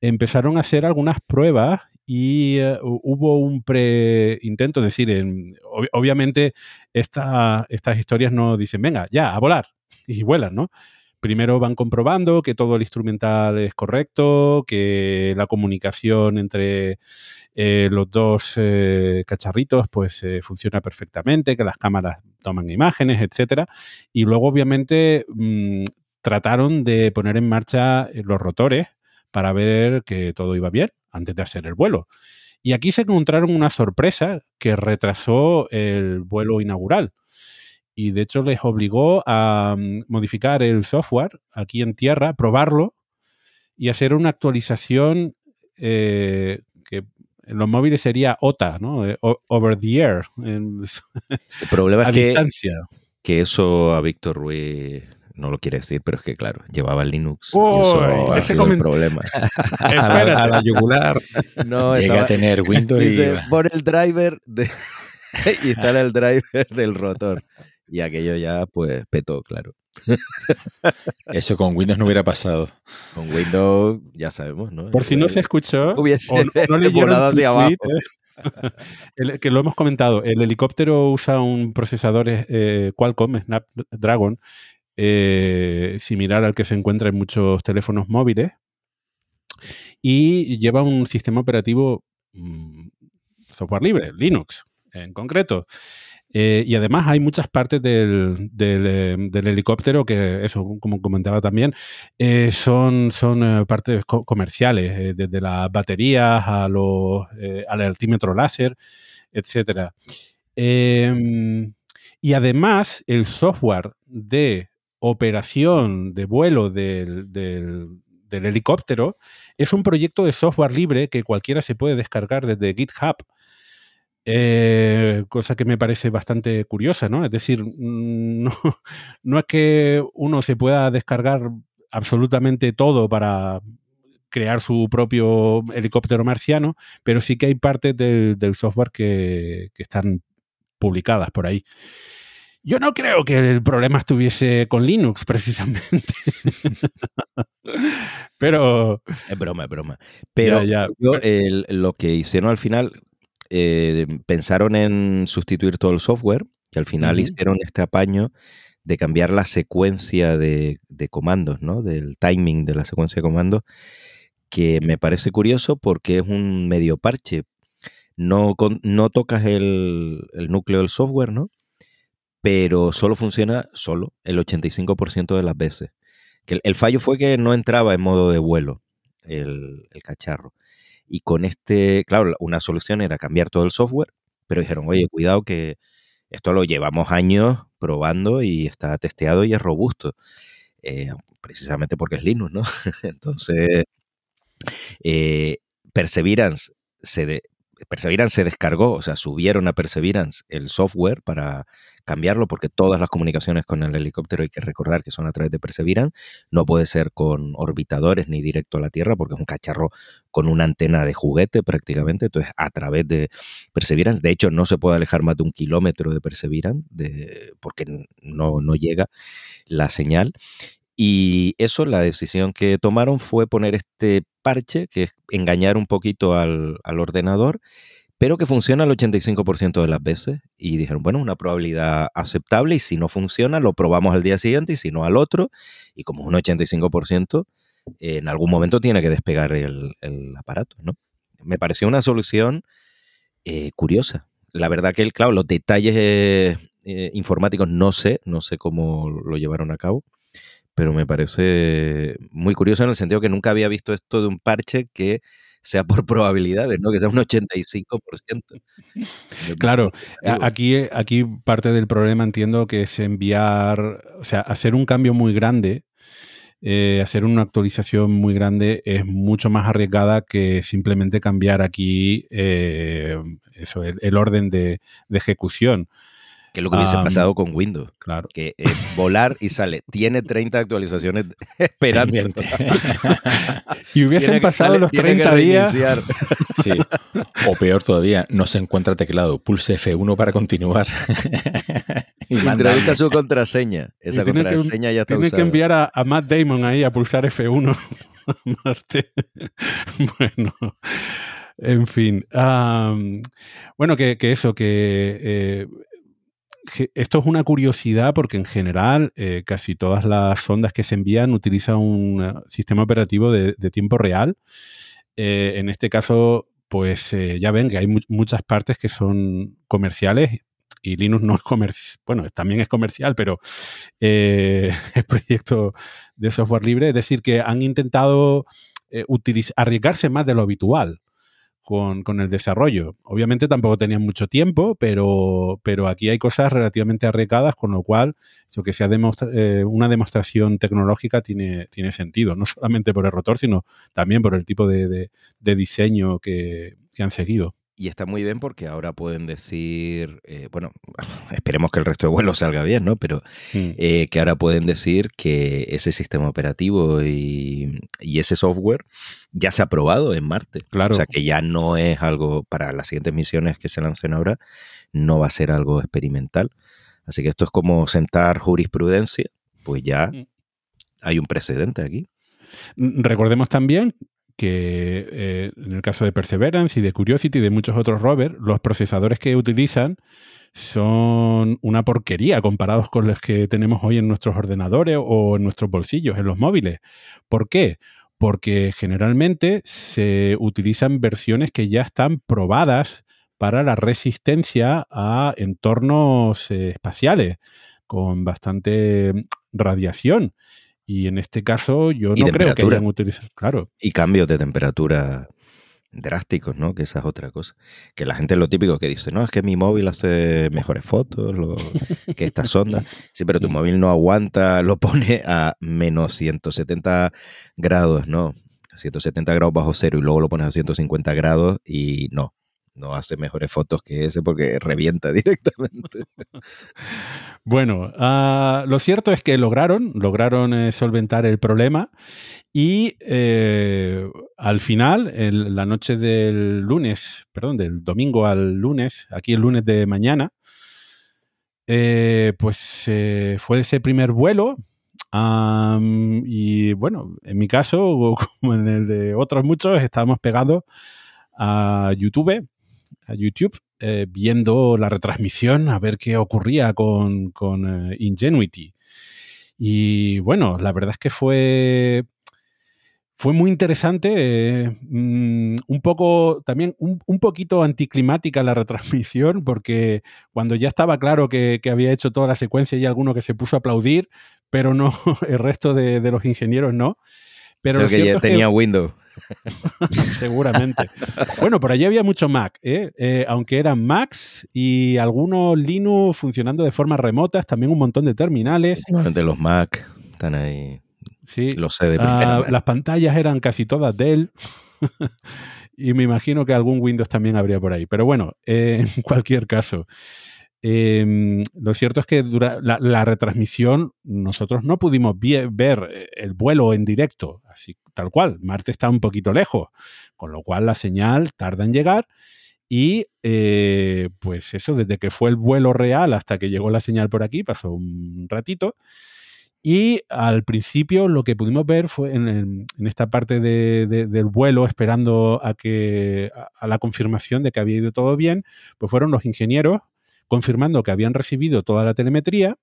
empezaron a hacer algunas pruebas y eh, hubo un pre-intento, es decir, obviamente estas historias no dicen, venga, ya, a volar, y vuelan, ¿no? Primero van comprobando que todo el instrumental es correcto, que la comunicación entre eh, los dos eh, cacharritos pues eh, funciona perfectamente, que las cámaras toman imágenes, etcétera. Y luego, obviamente, mm, trataron de poner en marcha los rotores para ver que todo iba bien antes de hacer el vuelo. Y aquí se encontraron una sorpresa que retrasó el vuelo inaugural. Y de hecho les obligó a mm, modificar el software aquí en tierra, probarlo y hacer una actualización que en los móviles sería OTA, ¿no? Eh, over the air. el problema es que, que eso a Víctor Ruiz no lo quiere decir, pero es que claro, llevaba Linux. Oh, ese el problema. a, la, yugular. No, Llega a tener Windows y por el driver de, y está el driver del rotor. Y aquello ya pues petó, claro. Eso con Windows no hubiera pasado. Con Windows ya sabemos, ¿no? Por si no se escuchó, hubiese no, volado hacia abajo. que lo hemos comentado, el helicóptero usa un procesador eh, Qualcomm Snapdragon eh, similar al que se encuentra en muchos teléfonos móviles y lleva un sistema operativo mm, software libre, Linux en concreto. Eh, y además hay muchas partes del, del, eh, helicóptero que, eso, como comentaba también, eh, son, partes comerciales, desde las baterías a los, al altímetro láser, etc. Em, y además el software de operación de vuelo del helicóptero es un proyecto de software libre que cualquiera se puede descargar desde GitHub. Eh, cosa que me parece bastante curiosa, ¿no? Es decir, no, es que uno se pueda descargar absolutamente todo para crear su propio helicóptero marciano, pero sí que hay partes del, software que, están publicadas por ahí. Yo no creo que el problema estuviese con Linux, precisamente. pero. Es broma, es broma. Pero ya, lo que hicieron al final, eh, pensaron en sustituir todo el software, que al final hicieron este apaño de cambiar la secuencia de, comandos, ¿no? Del timing de la secuencia de comandos, que me parece curioso porque es un medio parche. No, no tocas el, núcleo del software, ¿no? Pero solo funciona solo el 85% de las veces. Que el, fallo fue que no entraba en modo de vuelo el cacharro. Y con este, claro, una solución era cambiar todo el software, pero dijeron, oye, cuidado que esto lo llevamos años probando y está testeado y es robusto. Eh, precisamente porque es Linux, ¿no? Entonces, eh, Perseverance se Perseverance se descargó, o sea, subieron a Perseverance el software para cambiarlo porque todas las comunicaciones con el helicóptero hay que recordar que son a través de Perseverance, no puede ser con orbitadores ni directo a la Tierra porque es un cacharro con una antena de juguete prácticamente, entonces a través de Perseverance, de hecho no se puede alejar más de un kilómetro de Perseverance porque no, no llega la señal y eso, la decisión que tomaron fue poner este parche, que es engañar un poquito al, ordenador, pero que funciona el 85% de las veces. Y dijeron, bueno, una probabilidad aceptable y si no funciona, lo probamos al día siguiente y si no al otro. Y como es un 85%, en algún momento tiene que despegar el, aparato, ¿no? Me pareció una solución eh, curiosa. La verdad que, claro, los detalles eh, eh, informáticos no sé, no sé cómo lo llevaron a cabo pero me parece muy curioso en el sentido que nunca había visto esto de un parche que sea por probabilidades, ¿no? Que sea un 85%. Claro, aquí, aquí parte del problema entiendo que es enviar, o sea, hacer un cambio muy grande, eh, hacer una actualización muy grande es mucho más arriesgada que simplemente cambiar aquí eh, eso, el, orden de, de ejecución. Que es lo que hubiese pasado con Windows. Claro. Que volar y sale. Tiene 30 actualizaciones esperando. y hubiesen pasado los 30 días. Sí. O peor todavía, no se encuentra teclado. Pulse F1 para continuar. y introduzca su contraseña. Esa contraseña ya está Tiene que enviar a, Matt Damon ahí a pulsar F1. Marte. bueno. En fin. bueno, que, eso, que eh, esto es una curiosidad porque en general eh, casi todas las sondas que se envían utilizan un eh, sistema operativo de, tiempo real. Eh, en este caso, pues ya ven que hay muchas partes que son comerciales y Linux no es comercial, bueno, también es comercial, pero es proyecto de software libre. Es decir, que han intentado arriesgarse más de lo habitual con, el desarrollo. Obviamente tampoco tenían mucho tiempo, pero, pero aquí hay cosas relativamente arriesgadas, con lo cual lo que sea eh, una demostración tecnológica tiene, tiene sentido, no solamente por el rotor, sino también por el tipo de, diseño que han seguido. Y está muy bien porque ahora pueden decir, eh, bueno, esperemos que el resto de vuelos salga bien, ¿no? Pero mm. eh, que ahora pueden decir que ese sistema operativo y, ese software ya se ha probado en Marte. Claro. O sea, que ya no es algo para las siguientes misiones que se lancen ahora, no va a ser algo experimental. Así que esto es como sentar jurisprudencia, pues ya mm. hay un precedente aquí. Recordemos también que eh, en el caso de Perseverance y de Curiosity y de muchos otros rovers, los procesadores que utilizan son una porquería comparados con los que tenemos hoy en nuestros ordenadores o en nuestros bolsillos, en los móviles. ¿Por qué? Porque generalmente se utilizan versiones que ya están probadas para la resistencia a entornos eh, espaciales con bastante radiación. Y en este caso yo no creo que hayan utilizado, claro. Y cambios de temperatura drásticos, ¿no? Que esa es otra cosa. Que la gente es lo típico que dice, no, es que mi móvil hace mejores fotos que esta sonda. Sí, pero tu mm. móvil no aguanta, lo pone a menos 170 grados, ¿no? 170 grados bajo cero y luego lo pones a 150 grados y no, no hace mejores fotos que ese porque revienta directamente. bueno, ah, lo cierto es que lograron, lograron eh, solventar el problema y eh, al final, en la noche del lunes, perdón, del domingo al lunes, aquí el lunes de mañana, eh, pues fue ese primer vuelo. y bueno, en mi caso, como en el de otros muchos, estábamos pegados a YouTube a YouTube eh, viendo la retransmisión a ver qué ocurría con, eh, Ingenuity. Y bueno, la verdad es que fue, fue muy interesante, eh, mm, un poco, también un, poquito anticlimática la retransmisión, porque cuando ya estaba claro que, había hecho toda la secuencia y alguno que se puso a aplaudir, pero no, el resto de, los ingenieros no. Pero que ya tenía Windows. Seguramente. Bueno, por allí había mucho Mac, ¿eh? ¿eh? aunque eran Macs y algunos Linux funcionando de forma remota, también un montón de terminales. De los Mac están ahí. Sí. Lo sé de ah, Las pantallas eran casi todas Dell. y me imagino que algún Windows también habría por ahí. Pero bueno, eh, en cualquier caso, em, lo cierto es que la, la, retransmisión nosotros no pudimos ver eh, el vuelo en directo, así tal cual. Marte está un poquito lejos, con lo cual la señal tarda en llegar. Y eh, pues eso, desde que fue el vuelo real hasta que llegó la señal por aquí, pasó un ratito. Y al principio lo que pudimos ver fue en, esta parte del vuelo, esperando a, que, a, la confirmación de que había ido todo bien, pues fueron los ingenieros confirmando que habían recibido toda la telemetría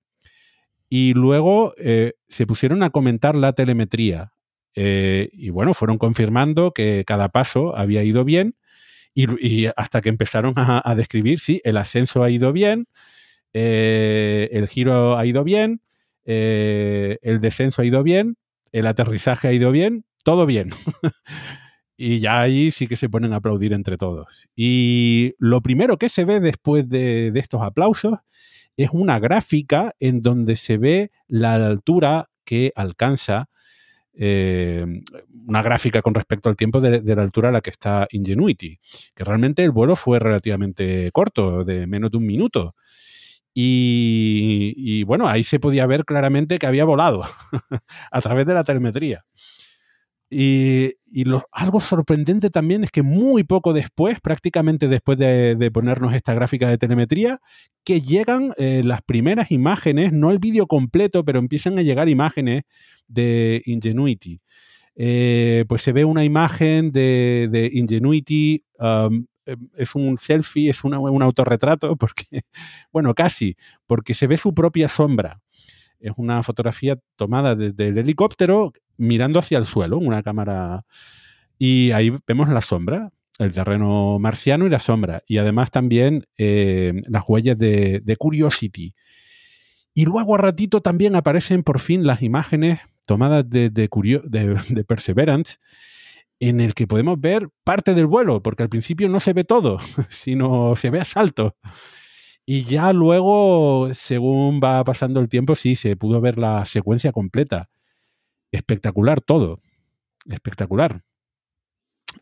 y luego eh, se pusieron a comentar la telemetría. Eh, y bueno, fueron confirmando que cada paso había ido bien y, hasta que empezaron a, describir, sí, el ascenso ha ido bien, eh, el giro ha ido bien, el descenso ha ido bien, el aterrizaje ha ido bien, todo bien. y ya ahí sí que se ponen a aplaudir entre todos. Y lo primero que se ve después de, estos aplausos es una gráfica en donde se ve la altura que alcanza eh, una gráfica con respecto al tiempo de, de, la altura a la que está Ingenuity, que realmente el vuelo fue relativamente corto, de menos de un minuto. Y, bueno, ahí se podía ver claramente que había volado a través de la telemetría. Y, lo, algo sorprendente también es que muy poco después, prácticamente después de, ponernos esta gráfica de telemetría, que llegan eh, las primeras imágenes, no el vídeo completo, pero empiezan a llegar imágenes de Ingenuity. Eh, pues se ve una imagen de, Ingenuity eh, es un selfie, es un autorretrato, porque, bueno, casi, porque se ve su propia sombra. Es una fotografía tomada desde el helicóptero mirando hacia el suelo, una cámara. Y ahí vemos la sombra, el terreno marciano y la sombra. Y además también eh, las huellas de, Curiosity. Y luego a ratito también aparecen por fin las imágenes tomadas de, de Perseverance en el que podemos ver parte del vuelo, porque al principio no se ve todo, sino se ve a salto. Y ya luego, según va pasando el tiempo, sí, se pudo ver la secuencia completa. Espectacular todo. Espectacular.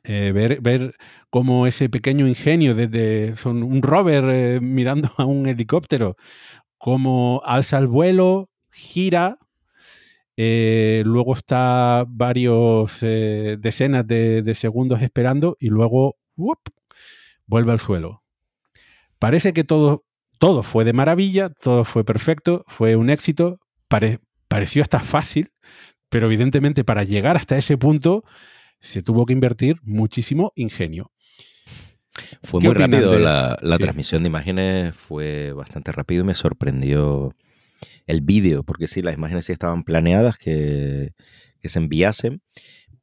Eh, ver, ver cómo ese pequeño ingenio desde son un rover eh, mirando a un helicóptero, cómo alza el vuelo, gira, eh, luego está varios decenas de, segundos esperando y luego vuelve al suelo. Parece que todo, todo fue de maravilla, todo fue perfecto, fue un éxito, pareció hasta fácil, pero evidentemente para llegar hasta ese punto se tuvo que invertir muchísimo ingenio. Fue muy rápido, la, transmisión de imágenes fue bastante rápido y me sorprendió el vídeo, porque sí, las imágenes sí estaban planeadas que, se enviasen,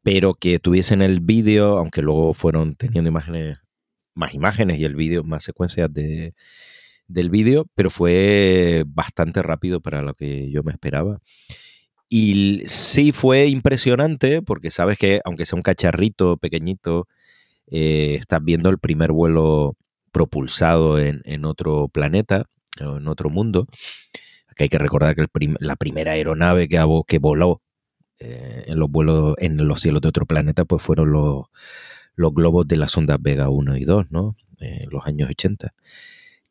pero que tuviesen el vídeo, aunque luego fueron teniendo imágenes, más imágenes y el vídeo, más secuencias de, del vídeo, pero fue bastante rápido para lo que yo me esperaba. Y sí fue impresionante porque sabes que aunque sea un cacharrito pequeñito, eh, estás viendo el primer vuelo propulsado en, en otro planeta, en otro mundo que hay que recordar que la primera aeronave que, que voló eh, en los vuelos en los cielos de otro planeta pues fueron los, los globos de las ondas Vega 1 y 2, ¿no? En los años 80.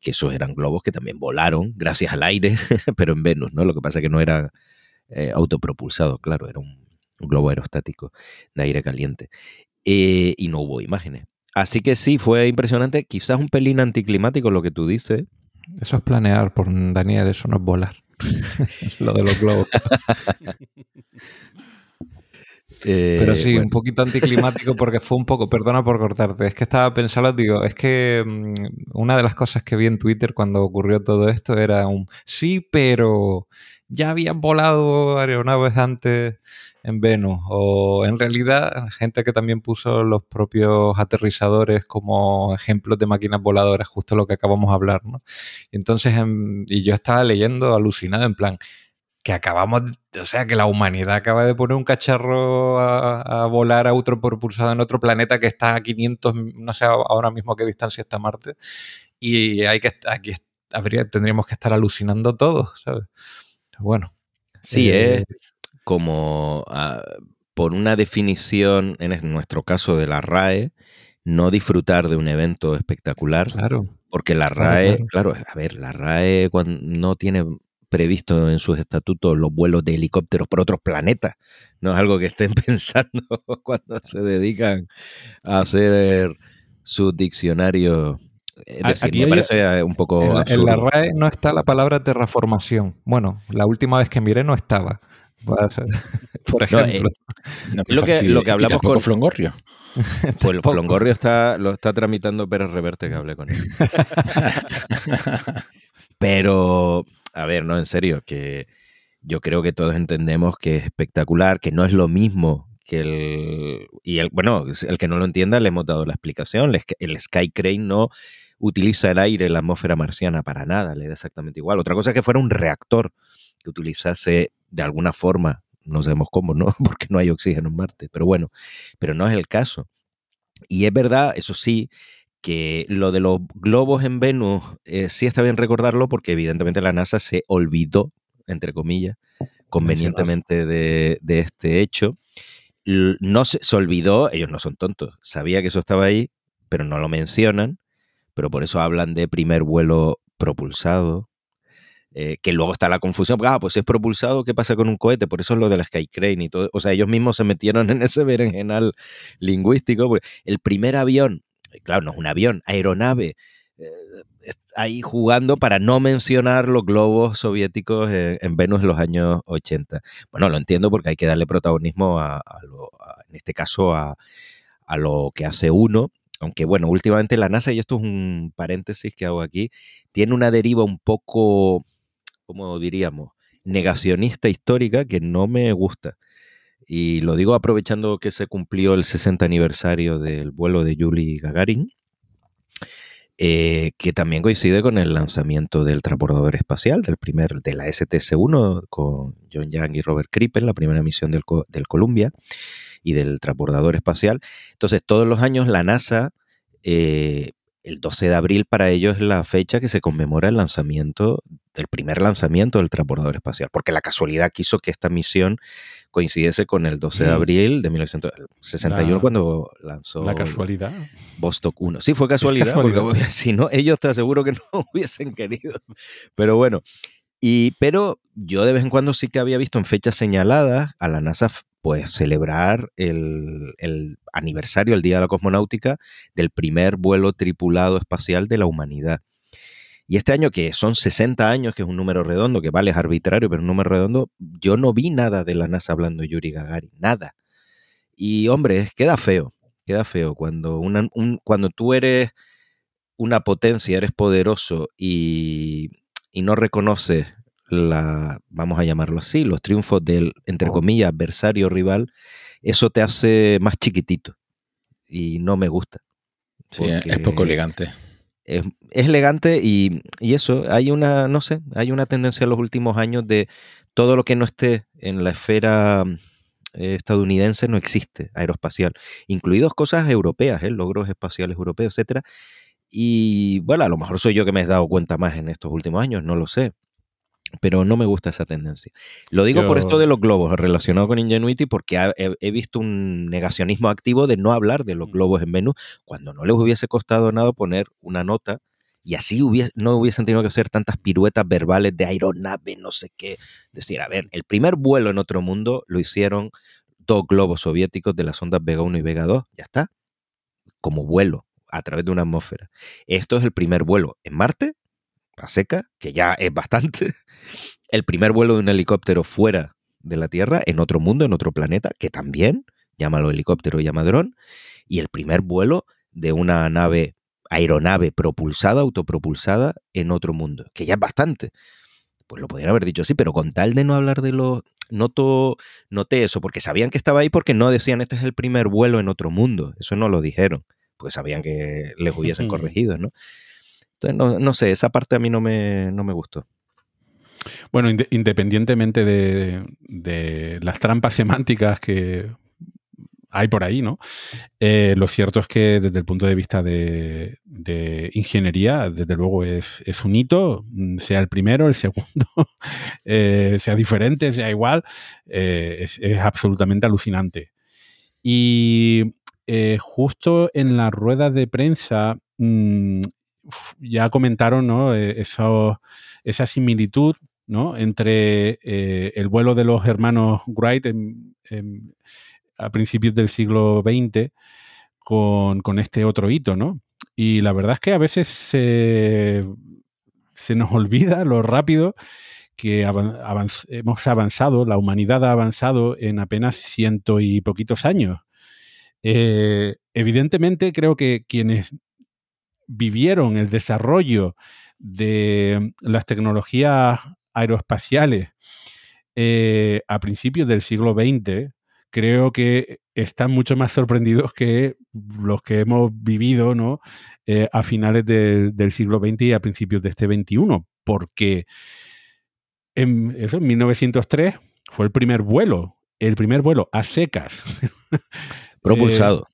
Que esos eran globos que también volaron gracias al aire, pero en Venus, ¿no? Lo que pasa es que no era eh, autopropulsado, claro, era un, globo aerostático de aire caliente. Eh, y no hubo imágenes. Así que sí, fue impresionante, quizás un pelín anticlimático lo que tú dices, eso es planear por Daniel, eso no es volar. Lo de los globos. Pero eh, sí, un poquito anticlimático porque fue un poco, perdona por cortarte, es que estaba pensando, digo, es que mm, una de las cosas que vi en Twitter cuando ocurrió todo esto era un sí, pero ya habían volado aeronaves antes en Venus. O en realidad, gente que también puso los propios aterrizadores como ejemplos de máquinas voladoras, justo lo que acabamos de hablar, ¿no? Y entonces, y yo estaba leyendo alucinado, en plan, que acabamos, o sea, que la humanidad acaba de poner un cacharro a, volar autopropulsado en otro planeta que está a 500, no sé ahora mismo a qué distancia está Marte, y hay que, aquí habría, tendríamos que estar alucinando todos, ¿sabes? Bueno. Sí, eh, es como ah, por una definición, en nuestro caso de la RAE, no disfrutar de un evento espectacular. Claro. Porque la RAE, claro, a ver, la RAE cuando no tiene previsto en sus estatutos los vuelos de helicópteros por otros planetas. No es algo que estén pensando cuando se dedican a hacer su diccionario. Es decir, me parece un poco en, absurdo. en la RAE no está la palabra terraformación. Bueno, la última vez que miré no estaba. Por ejemplo. No, eh, lo, que, lo que hablamos con Flongorrio. Pues el Flongorrio está, lo está tramitando Pérez Reverte, que hablé con él. Pero, a ver, no, en serio, que yo creo que todos entendemos que es espectacular, que no es lo mismo que el... Y el, bueno, el que no lo entienda le hemos dado la explicación. El Sky Crane no utiliza el aire, la atmósfera marciana para nada, le da exactamente igual. Otra cosa es que fuera un reactor que utilizase de alguna forma, no sabemos cómo, ¿no? Porque no hay oxígeno en Marte, pero bueno, pero no es el caso. Y es verdad, eso sí, que lo de los globos en Venus eh, sí está bien recordarlo porque evidentemente la NASA se olvidó, entre comillas, convenientemente de, de, este hecho. No se, se olvidó, ellos no son tontos, sabía que eso estaba ahí, pero no lo mencionan, pero por eso hablan de primer vuelo propulsado, eh, que luego está la confusión, ah, pues es propulsado, ¿qué pasa con un cohete? Por eso es lo de la Skycrane y todo. O sea, ellos mismos se metieron en ese berenjenal lingüístico. El primer avión, claro, no es un avión, aeronave, eh, ahí jugando para no mencionar los globos soviéticos en, en, Venus en los años 80. Bueno, lo entiendo porque hay que darle protagonismo a, a, en este caso a, a lo que hace uno aunque bueno, últimamente la NASA, y esto es un paréntesis que hago aquí, tiene una deriva un poco como diríamos, negacionista histórica que no me gusta. Y lo digo aprovechando que se cumplió el 60 aniversario del vuelo de Yuri Gagarin, eh, que también coincide con el lanzamiento del transbordador espacial, del primer, de la STS-1, con John Young y Robert Crippen, la primera misión del, del Columbia, y del transbordador espacial. Entonces, todos los años la NASA eh, el 12 de abril para ellos es la fecha que se conmemora el lanzamiento, el primer lanzamiento del transbordador espacial, porque la casualidad quiso que esta misión coincidiese con el 12 de abril de 1961 la, cuando lanzó la casualidad Vostok 1. Sí, fue casualidad, casualidad, porque si no, ellos te aseguro que no hubiesen querido. Pero bueno, y, pero yo de vez en cuando sí que había visto en fechas señaladas a la NASA pues celebrar el, el, aniversario, el Día de la Cosmonáutica, del primer vuelo tripulado espacial de la humanidad. Y este año, que son 60 años, que es un número redondo, que vale, es arbitrario, pero un número redondo, yo no vi nada de la NASA hablando de Yuri Gagarin, nada. Y hombre, queda feo, queda feo cuando, una, un, cuando tú eres una potencia, eres poderoso y, y no reconoces la, vamos a llamarlo así, los triunfos del, entre comillas, adversario rival, eso te hace más chiquitito y no me gusta. Sí, es poco elegante. Es, elegante y, y, eso, hay una, no sé, hay una tendencia en los últimos años de todo lo que no esté en la esfera eh, estadounidense no existe, aeroespacial, incluidos cosas europeas, ¿eh? logros espaciales europeos, etcétera. Y bueno, a lo mejor soy yo que me he dado cuenta más en estos últimos años, no lo sé pero no me gusta esa tendencia. Lo digo Yo... por esto de los globos, relacionado con Ingenuity, porque he, he, visto un negacionismo activo de no hablar de los globos en Venus, cuando no les hubiese costado nada poner una nota y así hubiese, no hubiesen tenido que hacer tantas piruetas verbales de aeronave, no sé qué. Decir, a ver, el primer vuelo en otro mundo lo hicieron dos globos soviéticos de las ondas Vega 1 y Vega 2, ya está, como vuelo a través de una atmósfera. Esto es el primer vuelo en Marte a seca, que ya es bastante. El primer vuelo de un helicóptero fuera de la Tierra, en otro mundo, en otro planeta, que también, llámalo helicóptero, llama dron. Y el primer vuelo de una nave, aeronave propulsada, autopropulsada, en otro mundo, que ya es bastante. Pues lo podrían haber dicho así, pero con tal de no hablar de los... Noto, noté eso, porque sabían que estaba ahí porque no decían este es el primer vuelo en otro mundo. Eso no lo dijeron, porque sabían que les hubiesen corregido, ¿no? No, no, sé, esa parte a mí no me, no me gustó. Bueno, ind independientemente de, de, las trampas semánticas que hay por ahí, ¿no? Eh, lo cierto es que desde el punto de vista de, de ingeniería, desde luego es, es, un hito, sea el primero, el segundo, eh, sea diferente, sea igual, eh, es, absolutamente alucinante. Y justo en las ruedas de prensa mm, ya comentaron ¿no? Eh, esa similitud ¿no? entre eh, el vuelo de los hermanos Wright a principios del siglo XX con, este otro hito, ¿no? Y la verdad es que a veces se, nos olvida lo rápido que hemos avanzado, la humanidad ha avanzado en apenas ciento y poquitos años. Eh, evidentemente creo que quienes vivieron el desarrollo de las tecnologías aeroespaciales eh, a principios del siglo XX, creo que están mucho más sorprendidos que los que hemos vivido ¿no? Eh, a finales del siglo XX y a principios de este XXI, porque en, eso, en 1903 fue el primer vuelo, el primer vuelo a secas. Propulsado.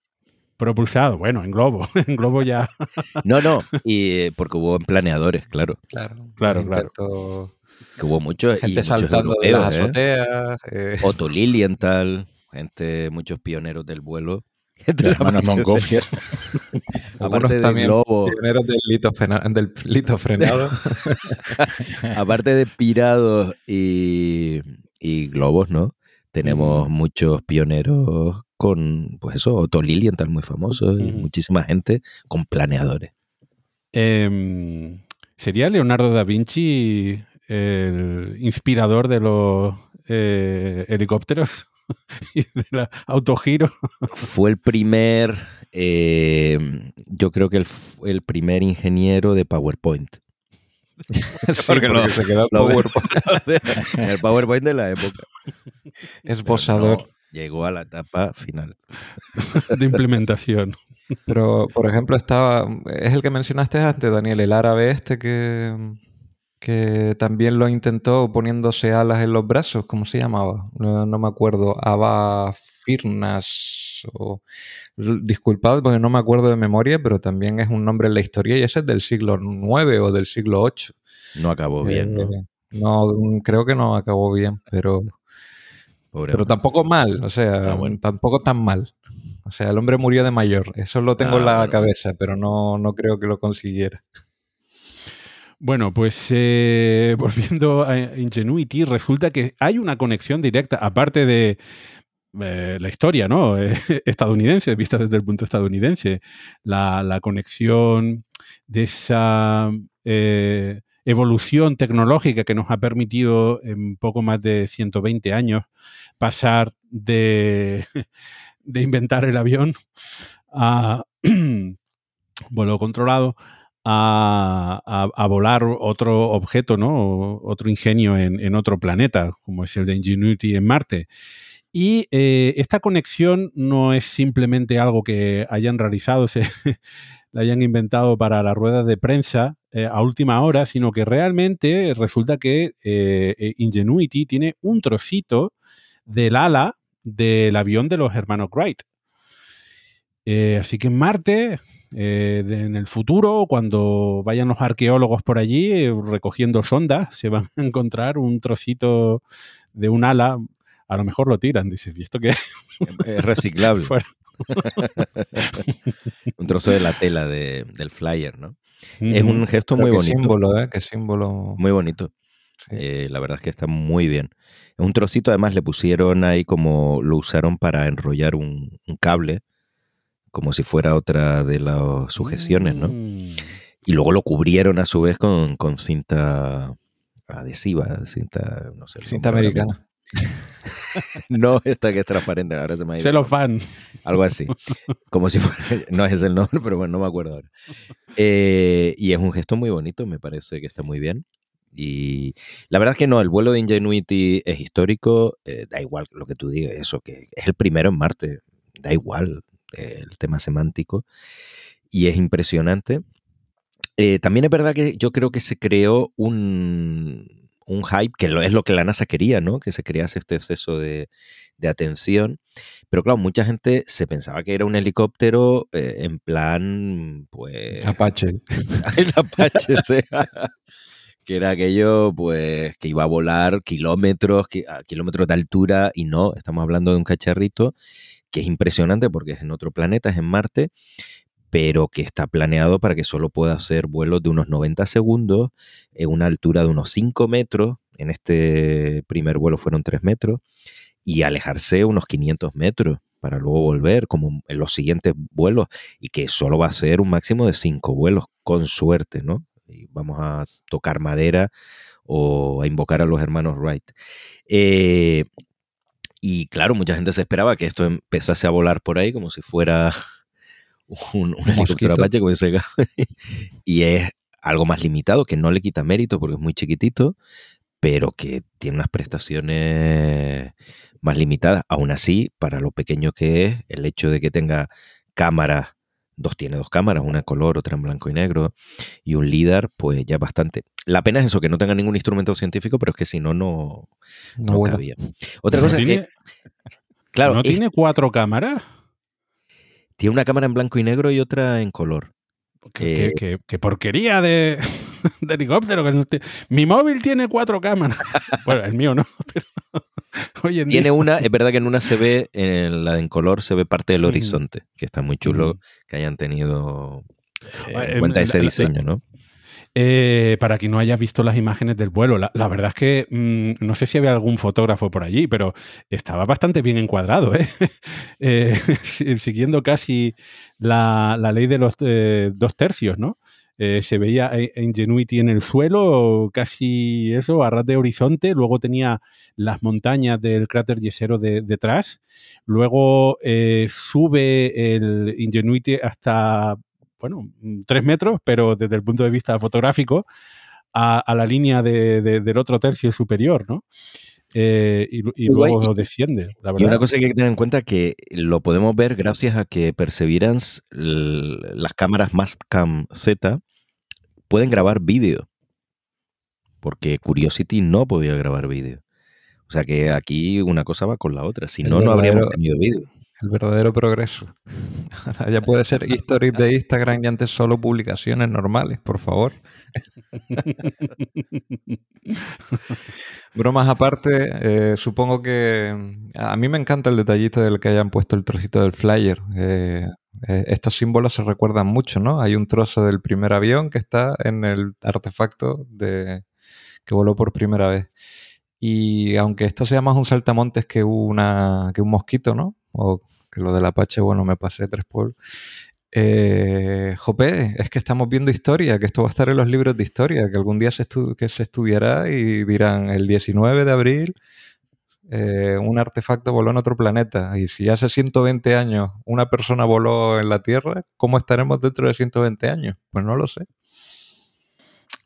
Eh, propulsado, bueno, en globo, en globo ya. no, no, y porque hubo planeadores, claro. Claro, claro, claro. Que hubo muchos. Gente saltando de las ¿eh? azoteas. Eh. Otto Lilienthal, gente, muchos pioneros del vuelo. Hermanos Montgolfier. Aparte también globo. pioneros del lito, del lito frenado. Aparte de pirados y, y globos, ¿no? Tenemos muchos pioneros con, pues eso, Otto Lilienthal muy famoso y muchísima gente con planeadores. Em, ¿Sería Leonardo da Vinci el inspirador de los eh, helicópteros y de la autogiro? Fue el primer, em, yo creo que el, el primer ingeniero de PowerPoint. porque, se quedó PowerPoint. el PowerPoint de la época. Esbozador. Llegó a la etapa final. de implementación. Pero, por ejemplo, estaba. Es el que mencionaste antes, Daniel, el árabe este que, que también lo intentó poniéndose alas en los brazos. ¿Cómo se llamaba? No, me acuerdo. Aba Firnas. O, disculpad porque no me acuerdo de memoria, pero también es un nombre en la historia y ese es del siglo IX o del siglo VIII. No acabó bien, ¿no? Eh, no, creo que no acabó bien, pero pero tampoco mal, o sea, ah, tampoco tan mal. O sea, el hombre murió de mayor. Eso lo tengo en la ah, cabeza, pero no, no creo que lo consiguiera. Bueno, pues eh, volviendo a Ingenuity, resulta que hay una conexión directa, aparte de eh, la historia, ¿no? estadounidense, vista desde el punto estadounidense, la, conexión de esa eh, evolución tecnológica que nos ha permitido en poco más de 120 años pasar de, de inventar el avión a vuelo controlado a, volar otro objeto, ¿no? Otro ingenio en, otro planeta, como es el de Ingenuity en Marte. Y eh, esta conexión no es simplemente algo que hayan realizado, se, la hayan inventado para las ruedas de prensa eh, a última hora, sino que realmente resulta que eh, Ingenuity tiene un trocito del ala del avión de los hermanos Wright. Eh, así que en Marte, eh, en el futuro, cuando vayan los arqueólogos por allí eh, recogiendo sondas, se van a encontrar un trocito de un ala. A lo mejor lo tiran, dice, ¿y esto qué es? reciclable. un trozo de la tela del flyer, ¿no? Es un gesto muy bonito. símbolo, ¿eh? Qué símbolo. Muy bonito. la verdad es que está muy bien. Un trocito además le pusieron ahí como lo usaron para enrollar un, cable, como si fuera otra de las sujeciones, ¿no? Mm. Y luego lo cubrieron a su vez con, cinta adhesiva, cinta, no sé. Cinta americana. no esta que es transparente, ahora se me ha ido. Celofán. Algo así. Como si fuera, no es el nombre, pero bueno, no me acuerdo ahora. Eh, y es un gesto muy bonito, me parece que está muy bien. Y la verdad es que no, el vuelo de Ingenuity es histórico, eh, da igual lo que tú digas, eso, que es el primero en Marte, da igual eh, el tema semántico, y es impresionante. También es verdad que yo creo que se creó un, un hype, que es lo que la NASA quería, ¿no? Que se crease este exceso de, de atención. Pero claro, mucha gente se pensaba que era un helicóptero en plan, pues... Apache. El Apache, que era aquello pues que iba a volar kilómetros, a kilómetros de altura y no, estamos hablando de un cacharrito que es impresionante porque es en otro planeta, es en Marte, pero que está planeado para que solo pueda hacer vuelos de unos 90 segundos en una altura de unos 5 metros. En este primer vuelo fueron 3 metros y alejarse unos 500 metros para luego volver, como en los siguientes vuelos, y que solo va a ser un máximo de 5 vuelos, con suerte, ¿no? Y vamos a tocar madera o a invocar a los hermanos Wright. Eh, y claro, mucha gente se esperaba que esto empezase a volar por ahí como si fuera un, helicóptero Apache, como dice y es algo más limitado, que no le quita mérito porque es muy chiquitito, pero que tiene unas prestaciones más limitadas. Aún así, para lo pequeño que es, el hecho de que tenga cámaras, dos tiene dos cámaras, una en color, otra en blanco y negro, y un LIDAR, pues ya bastante. La pena es eso, que no tenga ningún instrumento científico, pero es que si no, no, no, cabía. Otra cosa es que... Claro, ¿No tiene cuatro cámaras? Tiene una cámara en blanco y negro y otra en color. Qué, eh, porquería de, helicóptero. Mi móvil tiene cuatro cámaras. bueno, el mío no, pero tiene una, es verdad que en una se ve, en la de en color se ve parte del horizonte, que está muy chulo que hayan tenido eh, en cuenta ese diseño, ¿no? Eh, para quien no haya visto las imágenes del vuelo, la, verdad es que mm, no sé si había algún fotógrafo por allí, pero estaba bastante bien encuadrado, ¿eh? siguiendo casi la, ley de los dos tercios, ¿no? se veía Ingenuity en el suelo, casi eso, a ras de horizonte. Luego tenía las montañas del cráter yesero detrás. Luego sube el Ingenuity hasta bueno, tres metros, pero desde el punto de vista fotográfico, a, la línea del otro tercio superior, ¿no? Eh, y, luego desciende. La Y una cosa que hay que tener en cuenta que lo podemos ver gracias a que Perseverance, las cámaras Mastcam Z, pueden grabar vídeo. Porque Curiosity no podía grabar vídeo. O sea que aquí una cosa va con la otra. Si no, no habríamos tenido vídeo. El verdadero progreso. Ahora ya puede ser stories de Instagram y antes solo publicaciones normales, por favor. Bromas aparte, eh, supongo que a mí me encanta el detallito del que hayan puesto el trocito del flyer. Eh, eh, estos símbolos se recuerdan mucho, ¿no? Hay un trozo del primer avión que está en el artefacto de, que voló por primera vez. Y aunque esto sea más un saltamontes que, una, que un mosquito, ¿no? O que lo del Apache, bueno, me pasé tres por... Eh, Jope, es que estamos viendo historia, que esto va a estar en los libros de historia, que algún día se, que se estudiará y dirán el 19 de abril eh, un artefacto voló en otro planeta. Y si hace 120 años una persona voló en la Tierra, ¿cómo estaremos dentro de 120 años? Pues no lo sé.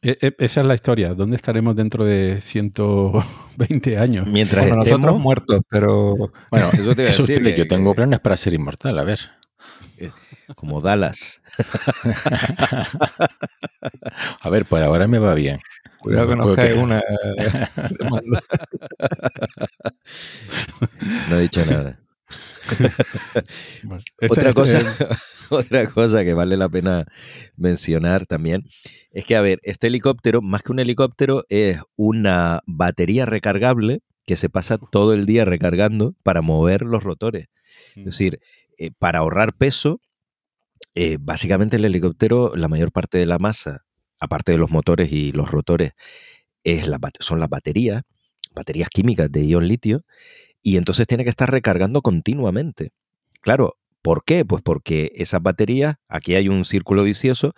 E, e, esa es la historia. ¿Dónde estaremos dentro de 120 años? Mientras nosotros muertos, pero... Bueno, eso te decir que yo tengo planes para ser inmortal, a ver. Eh, como Dallas. a ver, por ahora me va bien. Cuidado que nos cae una no he dicho nada. otra, cosa, otra cosa que vale la pena mencionar también es que, a ver, este helicóptero, más que un helicóptero, es una batería recargable que se pasa todo el día recargando para mover los rotores. Es decir, eh, para ahorrar peso, eh, básicamente el helicóptero, la mayor parte de la masa, aparte de los motores y los rotores, es la, son las baterías, baterías químicas de ion litio, y entonces tiene que estar recargando continuamente. Claro, ¿por qué? Pues porque esas baterías, aquí hay un círculo vicioso,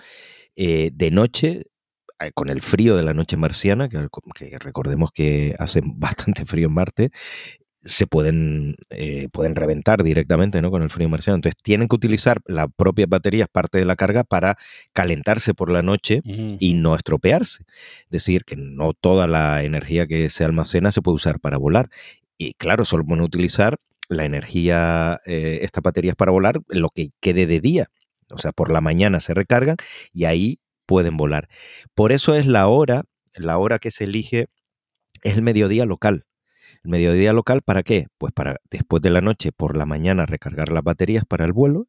eh, de noche, eh, con el frío de la noche marciana, que, recordemos que hace bastante frío en Marte, se pueden, eh, pueden reventar directamente ¿no? con el frío marciano. Entonces tienen que utilizar las propias baterías, parte de la carga, para calentarse por la noche y no estropearse. Es decir, que no toda la energía que se almacena se puede usar para volar. Y claro, solo pueden utilizar la energía, eh, estas baterías para volar, lo que quede de día. O sea, por la mañana se recargan y ahí pueden volar. Por eso es la hora, la hora que se elige es el mediodía local. El mediodía local, ¿para qué? Pues para después de la noche, por la mañana, recargar las baterías para el vuelo.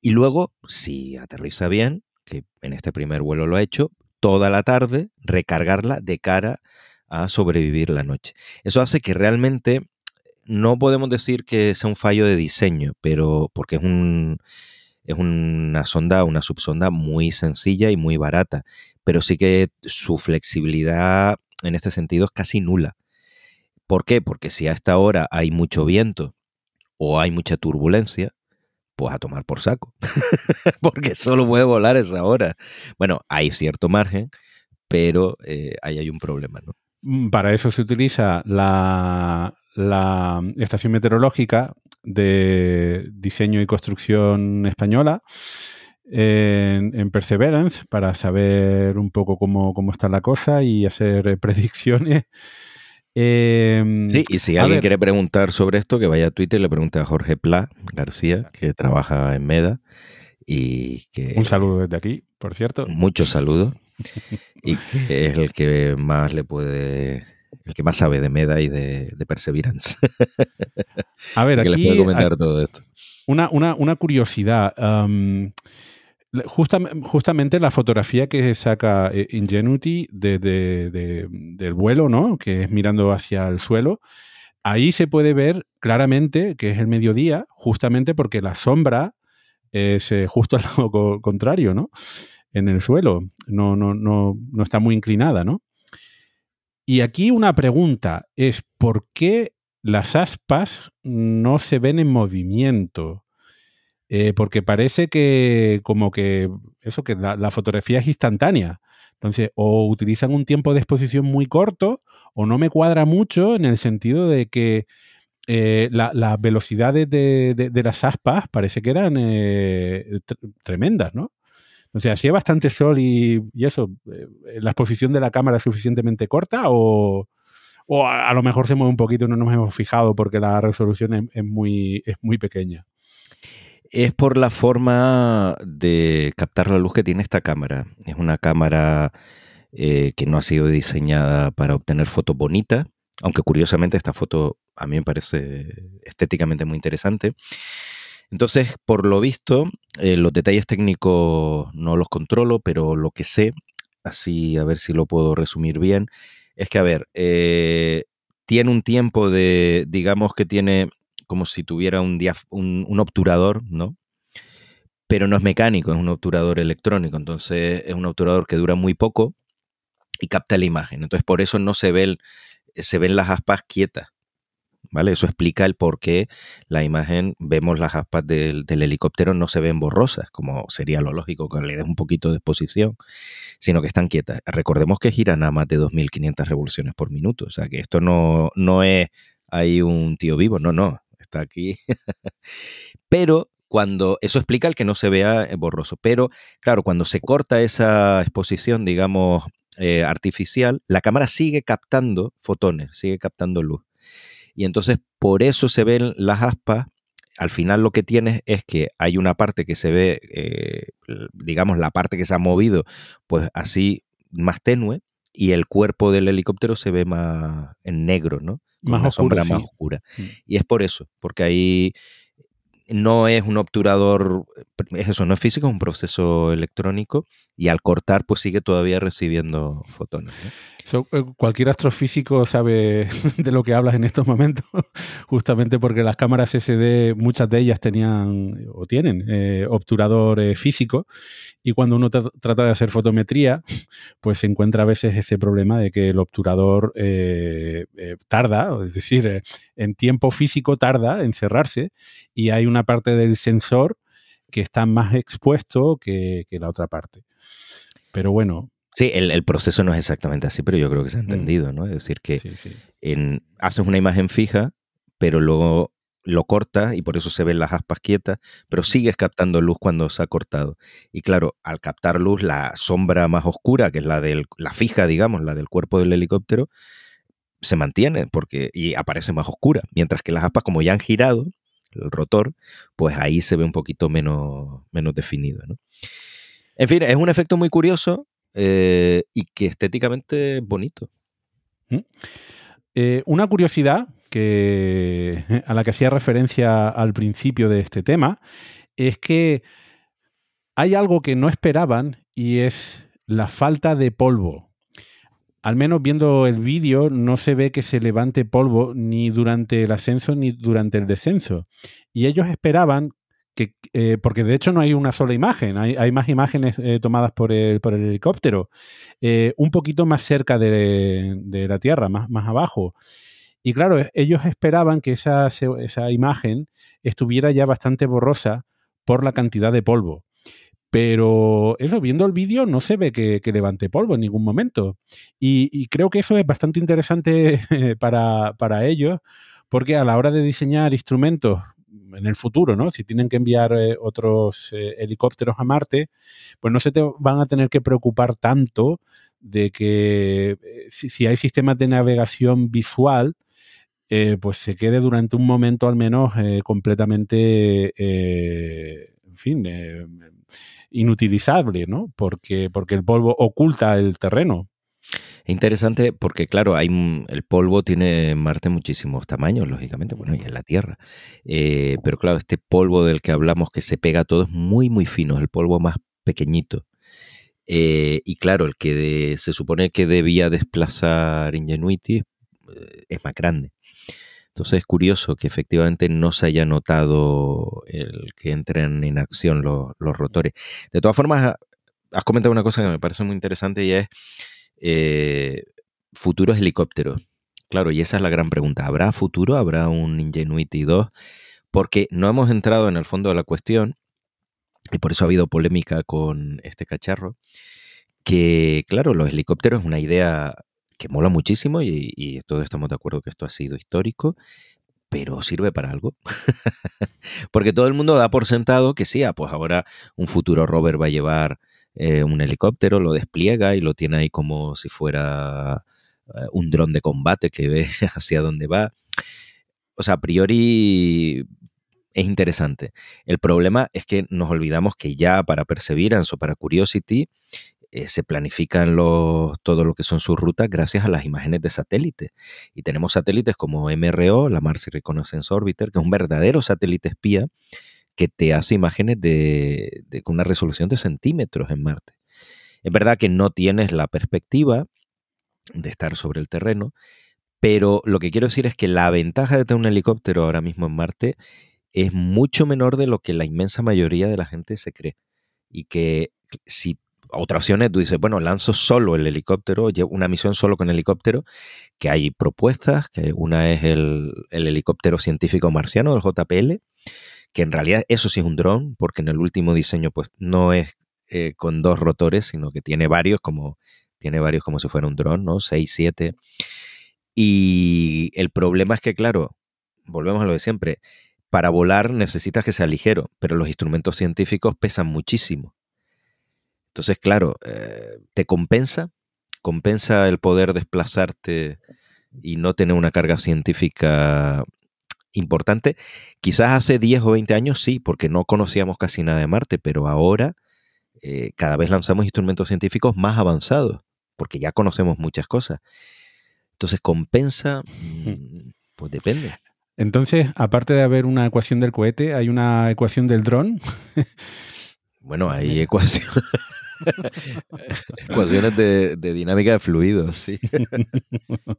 Y luego, si aterriza bien, que en este primer vuelo lo ha hecho, toda la tarde recargarla de cara a sobrevivir la noche. Eso hace que realmente no podemos decir que sea un fallo de diseño, pero porque es un es una sonda, una subsonda muy sencilla y muy barata, pero sí que su flexibilidad en este sentido es casi nula. ¿Por qué? Porque si a esta hora hay mucho viento o hay mucha turbulencia, pues a tomar por saco, porque solo puede volar esa hora. Bueno, hay cierto margen, pero eh, ahí hay un problema, ¿no? Mm, para eso se utiliza la, la estación meteorológica de diseño y construcción española en, Perseverance para saber un poco cómo, está la cosa y hacer predicciones. Em, sí, y si alguien quiere preguntar sobre esto, que vaya a Twitter y le pregunte a Jorge Pla García, que trabaja en MEDA. Y que, un saludo desde aquí, por cierto. Muchos saludos. y que es el que más le puede el que más sabe de Meda y de, Perseverance. A ver, aquí. Les comentar todo esto. Una, una, curiosidad. justamente la fotografía que saca eh, Ingenuity del vuelo, ¿no? Que es mirando hacia el suelo. Ahí se puede ver claramente que es el mediodía, justamente porque la sombra es eh, justo al lado contrario, ¿no? En el suelo. No, no, no, no está muy inclinada, ¿no? Y aquí una pregunta es, ¿por qué las aspas no se ven en movimiento? Eh, porque parece que como que eso, que la, fotografía es instantánea. Entonces, o utilizan un tiempo de exposición muy corto, o no me cuadra mucho en el sentido de que eh, las velocidades de, las aspas parece que eran eh, tremendas, ¿no? O sea, si hay bastante sol y, eso, eh, ¿la exposición de la cámara es suficientemente corta o, a, lo mejor se mueve un poquito y no nos hemos fijado porque la resolución es, muy, es muy pequeña? Es por la forma de captar la luz que tiene esta cámara. Es una cámara eh, que no ha sido diseñada para obtener fotos bonitas, aunque curiosamente esta foto a mí me parece estéticamente muy interesante. Entonces, por lo visto, eh, los detalles técnicos no los controlo, pero lo que sé, así a ver si lo puedo resumir bien, es que, a ver, eh, tiene un tiempo de, digamos que tiene como si tuviera un, un, obturador, ¿no? Pero no es mecánico, es un obturador electrónico, entonces es un obturador que dura muy poco y capta la imagen. Entonces, por eso no se, ve se ven las aspas quietas. ¿Vale? Eso explica el por qué la imagen, vemos las aspas del, helicóptero, no se ven borrosas, como sería lo lógico que le des un poquito de exposición, sino que están quietas. Recordemos que giran a más de 2.500 revoluciones por minuto, o sea que esto no, no es ahí un tío vivo, no, no, está aquí. Pero cuando eso explica el que no se vea eh, borroso. Pero claro, cuando se corta esa exposición, digamos, eh, artificial, la cámara sigue captando fotones, sigue captando luz. Y entonces por eso se ven las aspas. Al final lo que tienes es que hay una parte que se ve, eh, digamos, la parte que se ha movido, pues así más tenue, y el cuerpo del helicóptero se ve más en negro, ¿no? más una sombra más oscura. Mm. Y es por eso, porque ahí no es un obturador, es eso, no es físico, es un proceso electrónico y al cortar pues sigue todavía recibiendo fotones. Eh, cualquier astrofísico sabe de lo que hablas en estos momentos, justamente porque las cámaras SD, muchas de ellas tenían o tienen eh, obturador eh, físico y cuando uno trata de hacer fotometría, pues se encuentra a veces ese problema de que el obturador tarda, es decir, en tiempo físico tarda en cerrarse y hay una parte del sensor que está más expuesto que la otra parte. Pero bueno, Sí, el, proceso no es exactamente así, pero yo creo que se ha mm. entendido, ¿no? Es decir, que En, haces una imagen fija, pero luego lo cortas y por eso se ven las aspas quietas, pero sigues captando luz cuando se ha cortado. Y claro, al captar luz, la sombra más oscura, que es la, del, la fija, digamos, la del cuerpo del helicóptero, se mantiene porque, y aparece más oscura, mientras que las aspas, como ya han girado, el rotor, pues ahí se ve un poquito menos, menos definido, ¿no? En fin, es un efecto muy curioso eh, y que estéticamente es bonito. ¿Mm? Eh, una curiosidad que, a la que hacía referencia al principio de este tema es que hay algo que no esperaban y es la falta de polvo. al menos viendo el vídeo, no se ve que se levante polvo ni durante el ascenso ni durante el descenso. Y ellos esperaban eh, porque de hecho no hay una sola imagen, hay, más imágenes eh, tomadas por el, por el helicóptero, eh, un poquito más cerca de, la Tierra, más, abajo. Y claro, ellos esperaban que esa, esa imagen estuviera ya bastante borrosa por la cantidad de polvo. Pero eso, viendo el vídeo, no se ve que, levante polvo en ningún momento. Y, creo que eso es bastante interesante para, ellos, porque a la hora de diseñar instrumentos en el futuro, ¿no? Si tienen que enviar eh, otros eh, helicópteros a Marte, pues no se te van a tener que preocupar tanto de que eh, si, hay sistemas de navegación visual, pues se quede durante un momento al menos completamente, en fin, inutilizable, ¿no? Porque, porque el polvo oculta el terreno. Es interesante porque, claro, hay, el polvo tiene en Marte muchísimos tamaños, lógicamente, bueno, y en la Tierra. Eh, pero claro, este polvo del que hablamos que se pega a todo es muy, muy fino, es el polvo más pequeñito. Eh, y claro, el que se supone que debía desplazar Ingenuity eh, es más grande. Entonces es curioso que efectivamente no se haya notado el que entren en acción los, rotores. De todas formas, has comentado una cosa que me parece muy interesante y es eh, futuros helicópteros. Claro, y esa es la gran pregunta. ¿Habrá futuro? ¿Habrá un Ingenuity 2? Porque no hemos entrado en el fondo de la cuestión, y por eso ha habido polémica con este cacharro, que claro, los helicópteros es una idea que mola muchísimo y, todos estamos de acuerdo que esto ha sido histórico, pero sirve para algo. Porque todo el mundo da por sentado que sí, ah, pues ahora un futuro rover va a llevar eh, un helicóptero, lo despliega y lo tiene ahí como si fuera eh, un dron de combate que ve hacia dónde va. O sea, a priori es interesante. El problema es que nos olvidamos que ya para Perseverance o para Curiosity eh, se planifican todo lo que son sus rutas gracias a las imágenes de satélite. Y tenemos satélites como MRO, la Mars Reconnaissance Orbiter, que es un verdadero satélite espía que te hace imágenes de, con una resolución de centímetros en Marte. Es verdad que no tienes la perspectiva de estar sobre el terreno, pero lo que quiero decir es que la ventaja de tener un helicóptero ahora mismo en Marte es mucho menor de lo que la inmensa mayoría de la gente se cree. Y que si otra opción es, tú dices, bueno, lanzo solo el helicóptero, una misión solo con helicóptero, que hay propuestas, que una es el, helicóptero científico marciano, el JPL, que en realidad eso sí es un dron, porque en el último diseño pues no es eh, con dos rotores, sino que tiene varios como, tiene varios como si fuera un dron, ¿no? Seis, siete. Y el problema es que, claro, volvemos a lo de siempre, para volar necesitas que sea ligero, pero los instrumentos científicos pesan muchísimo. Entonces, claro, eh, te compensa, compensa el poder desplazarte y no tener una carga científica importante. Quizás hace 10 o 20 años sí, porque no conocíamos casi nada de Marte, pero ahora eh, cada vez lanzamos instrumentos científicos más avanzados, porque ya conocemos muchas cosas. Entonces, ¿compensa? Hmm. Mm, pues depende. Entonces, aparte de haber una ecuación del cohete, ¿hay una ecuación del dron? bueno, hay ecuación. Ecuaciones de, dinámica de fluidos, sí.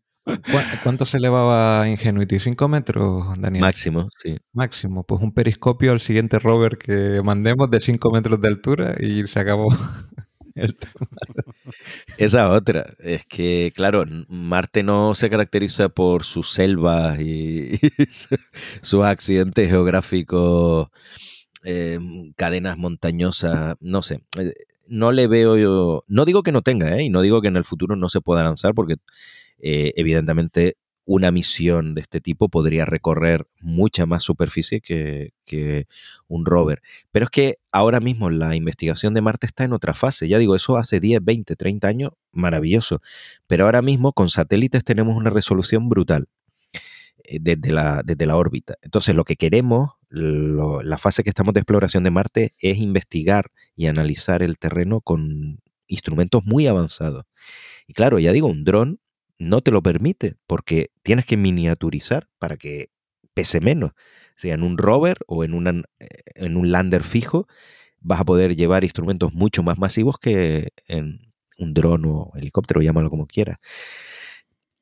¿Cuánto se elevaba Ingenuity? ¿5 metros, Daniel? Máximo, sí. Máximo. Pues un periscopio al siguiente rover que mandemos de 5 metros de altura y se acabó el tema. Esa otra. Es que, claro, Marte no se caracteriza por sus selvas y, sus accidentes geográficos, eh, cadenas montañosas, no sé. No le veo yo, no digo que no tenga, ¿eh? y no digo que en el futuro no se pueda lanzar, porque eh, evidentemente una misión de este tipo podría recorrer mucha más superficie que, un rover. Pero es que ahora mismo la investigación de Marte está en otra fase. Ya digo, eso hace 10, 20, 30 años, maravilloso. Pero ahora mismo con satélites tenemos una resolución brutal eh, desde la, desde la órbita. Entonces lo que queremos, la fase que estamos de exploración de Marte es investigar y analizar el terreno con instrumentos muy avanzados. Y claro, ya digo, un dron no te lo permite porque tienes que miniaturizar para que pese menos. sea, en un rover o en, eh, en un lander fijo vas a poder llevar instrumentos mucho más masivos que en, un dron o helicóptero, llámalo como quieras.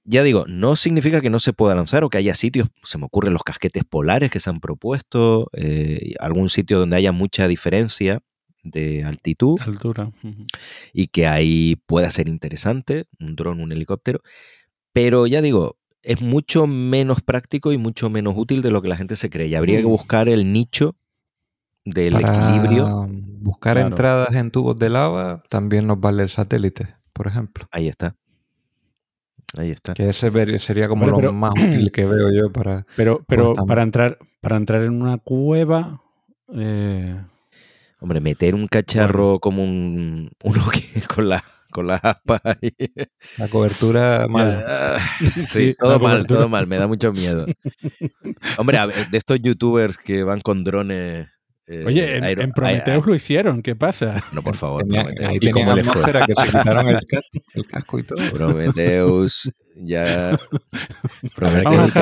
Ya digo, no significa que no se pueda lanzar o que haya sitios, se me ocurren los casquetes polares que se han propuesto, eh, algún sitio donde haya mucha diferencia de altitud Altura. y que ahí pueda ser interesante, un dron, un helicóptero, pero ya digo, es mucho menos práctico y mucho menos útil de lo que la gente se cree. Y habría que Mm. buscar el nicho del Para equilibrio. buscar Claro. entradas en tubos de lava también nos vale el satélite, por ejemplo. Ahí está. Ahí está. Que ese sería como lo pero- más útil que veo yo para... Pero, pero para entrar, para entrar en una cueva. eh, Hombre, meter un cacharro como un uno que con la con las aspas. La cobertura mal. Sí, Sí, todo mal, cobertura. todo mal, me da mucho miedo. Hombre, a ver, de estos youtubers que van con drones. eh, Oye, en, aero- en Prometheus lo hicieron, ¿qué pasa? No, por favor, Tenía- ahí ¿Y cómo tenían le fue? atmósfera que se quitaron el, ca- el casco y todo. Prometheus, ya. Vamos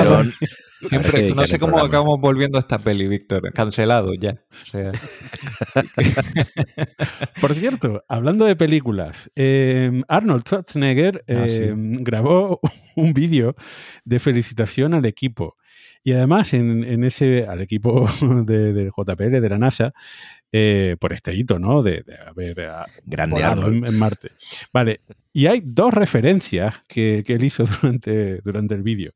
Siempre, no sé cómo acabamos volviendo a esta peli, Víctor. Cancelado ya. O sea, Por cierto, hablando de películas, eh, Arnold Schwarzenegger Ah, sí. eh, grabó un vídeo de felicitación al equipo. Y además, en, en ese, al equipo de, del JPL, de la NASA, eh, por este hito, ¿no? De, de haber ah, Grande en, en Marte. Vale, y hay dos referencias que, que él hizo durante, durante el vídeo.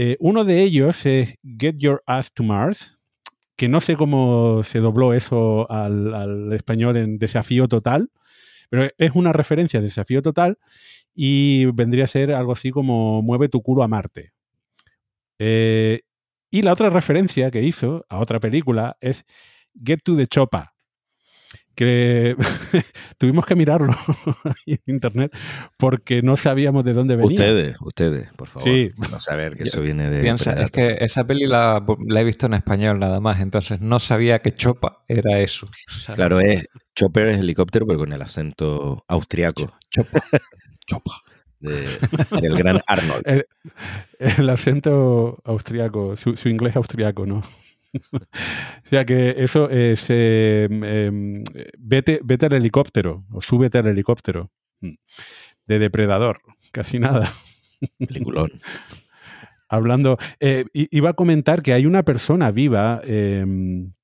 Eh, uno de ellos es Get Your Ass to Mars, que no sé cómo se dobló eso al, español en Desafío Total, pero es una referencia a Desafío Total y vendría a ser algo así como Mueve tu culo a Marte. Eh, y la otra referencia que hizo a otra película es Get to the Chopa, que tuvimos que mirarlo en internet porque no sabíamos de dónde venía. Ustedes, ustedes, por favor. Sí. No saber que eso viene de. piensa, es que esa peli la, la he visto en español nada más, entonces no sabía que Chopa era eso. Claro, es Chopper es helicóptero, pero con el acento austriaco Chopa. Chopa. de- del gran Arnold. El, el acento austriaco, su, su inglés austriaco, ¿no? o sea que eso es. eh, em, vete, vete al helicóptero, o súbete al helicóptero. Mm. De depredador, casi nada. Peliculón. Hablando. eh, iba a comentar que hay una persona viva eh, en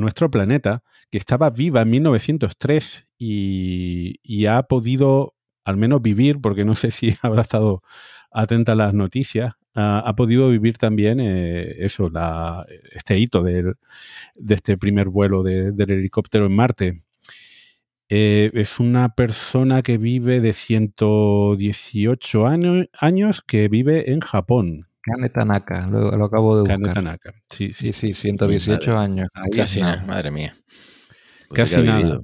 nuestro planeta que estaba viva en 1903 y, y ha podido al menos vivir, porque no sé si habrá estado atenta a las noticias, ha, ha podido vivir también eh, eso, la, este hito del- de este primer vuelo de- del helicóptero en Marte. Eh, es una persona que vive de 118 años, años que vive en Japón. Kane Tanaka, lo, lo acabo de Kane buscar. Tanaka. Sí, sí, Sí, sí, 118 años. Ahí Casi nada, madre mía. Pues casi nada.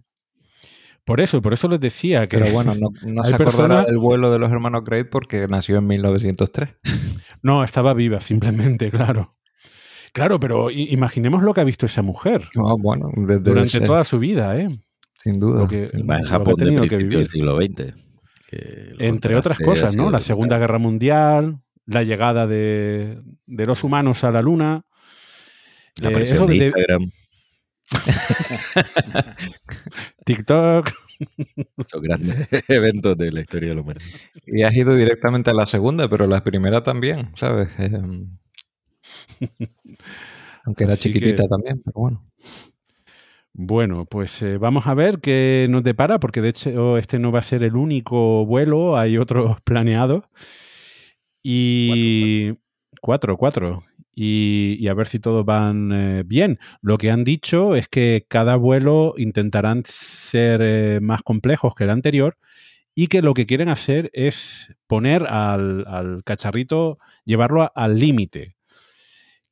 Por eso, por eso les decía que Pero bueno, no, se acordará del vuelo de los hermanos Great porque nació en 1903. no estaba viva, simplemente, claro. Claro, pero imaginemos lo que ha visto esa mujer Ah, bueno, desde durante ese- toda su vida, ¿eh? sin duda. Lo que, Va en lo que Japón de que principio del vivir. siglo XX. que Entre otras cosas, ¿no? La Segunda Guerra Mundial, la llegada de, de los humanos a la Luna. La eh, eso de de Instagram, TikTok. esos grandes eventos de la historia de la humanidad. Y has ido directamente a la segunda, pero la primera también, ¿sabes? Eh, aunque era Así chiquitita que- también, pero bueno. Bueno, pues eh, vamos a ver qué nos depara, porque de hecho este no va a ser el único vuelo, hay otros planeados. Y cuatro, cuatro. Y, a ver si todos van eh, bien. Lo que han dicho es que cada vuelo intentarán ser eh, más complejos que el anterior y que lo que quieren hacer es poner al, al cacharrito, llevarlo al límite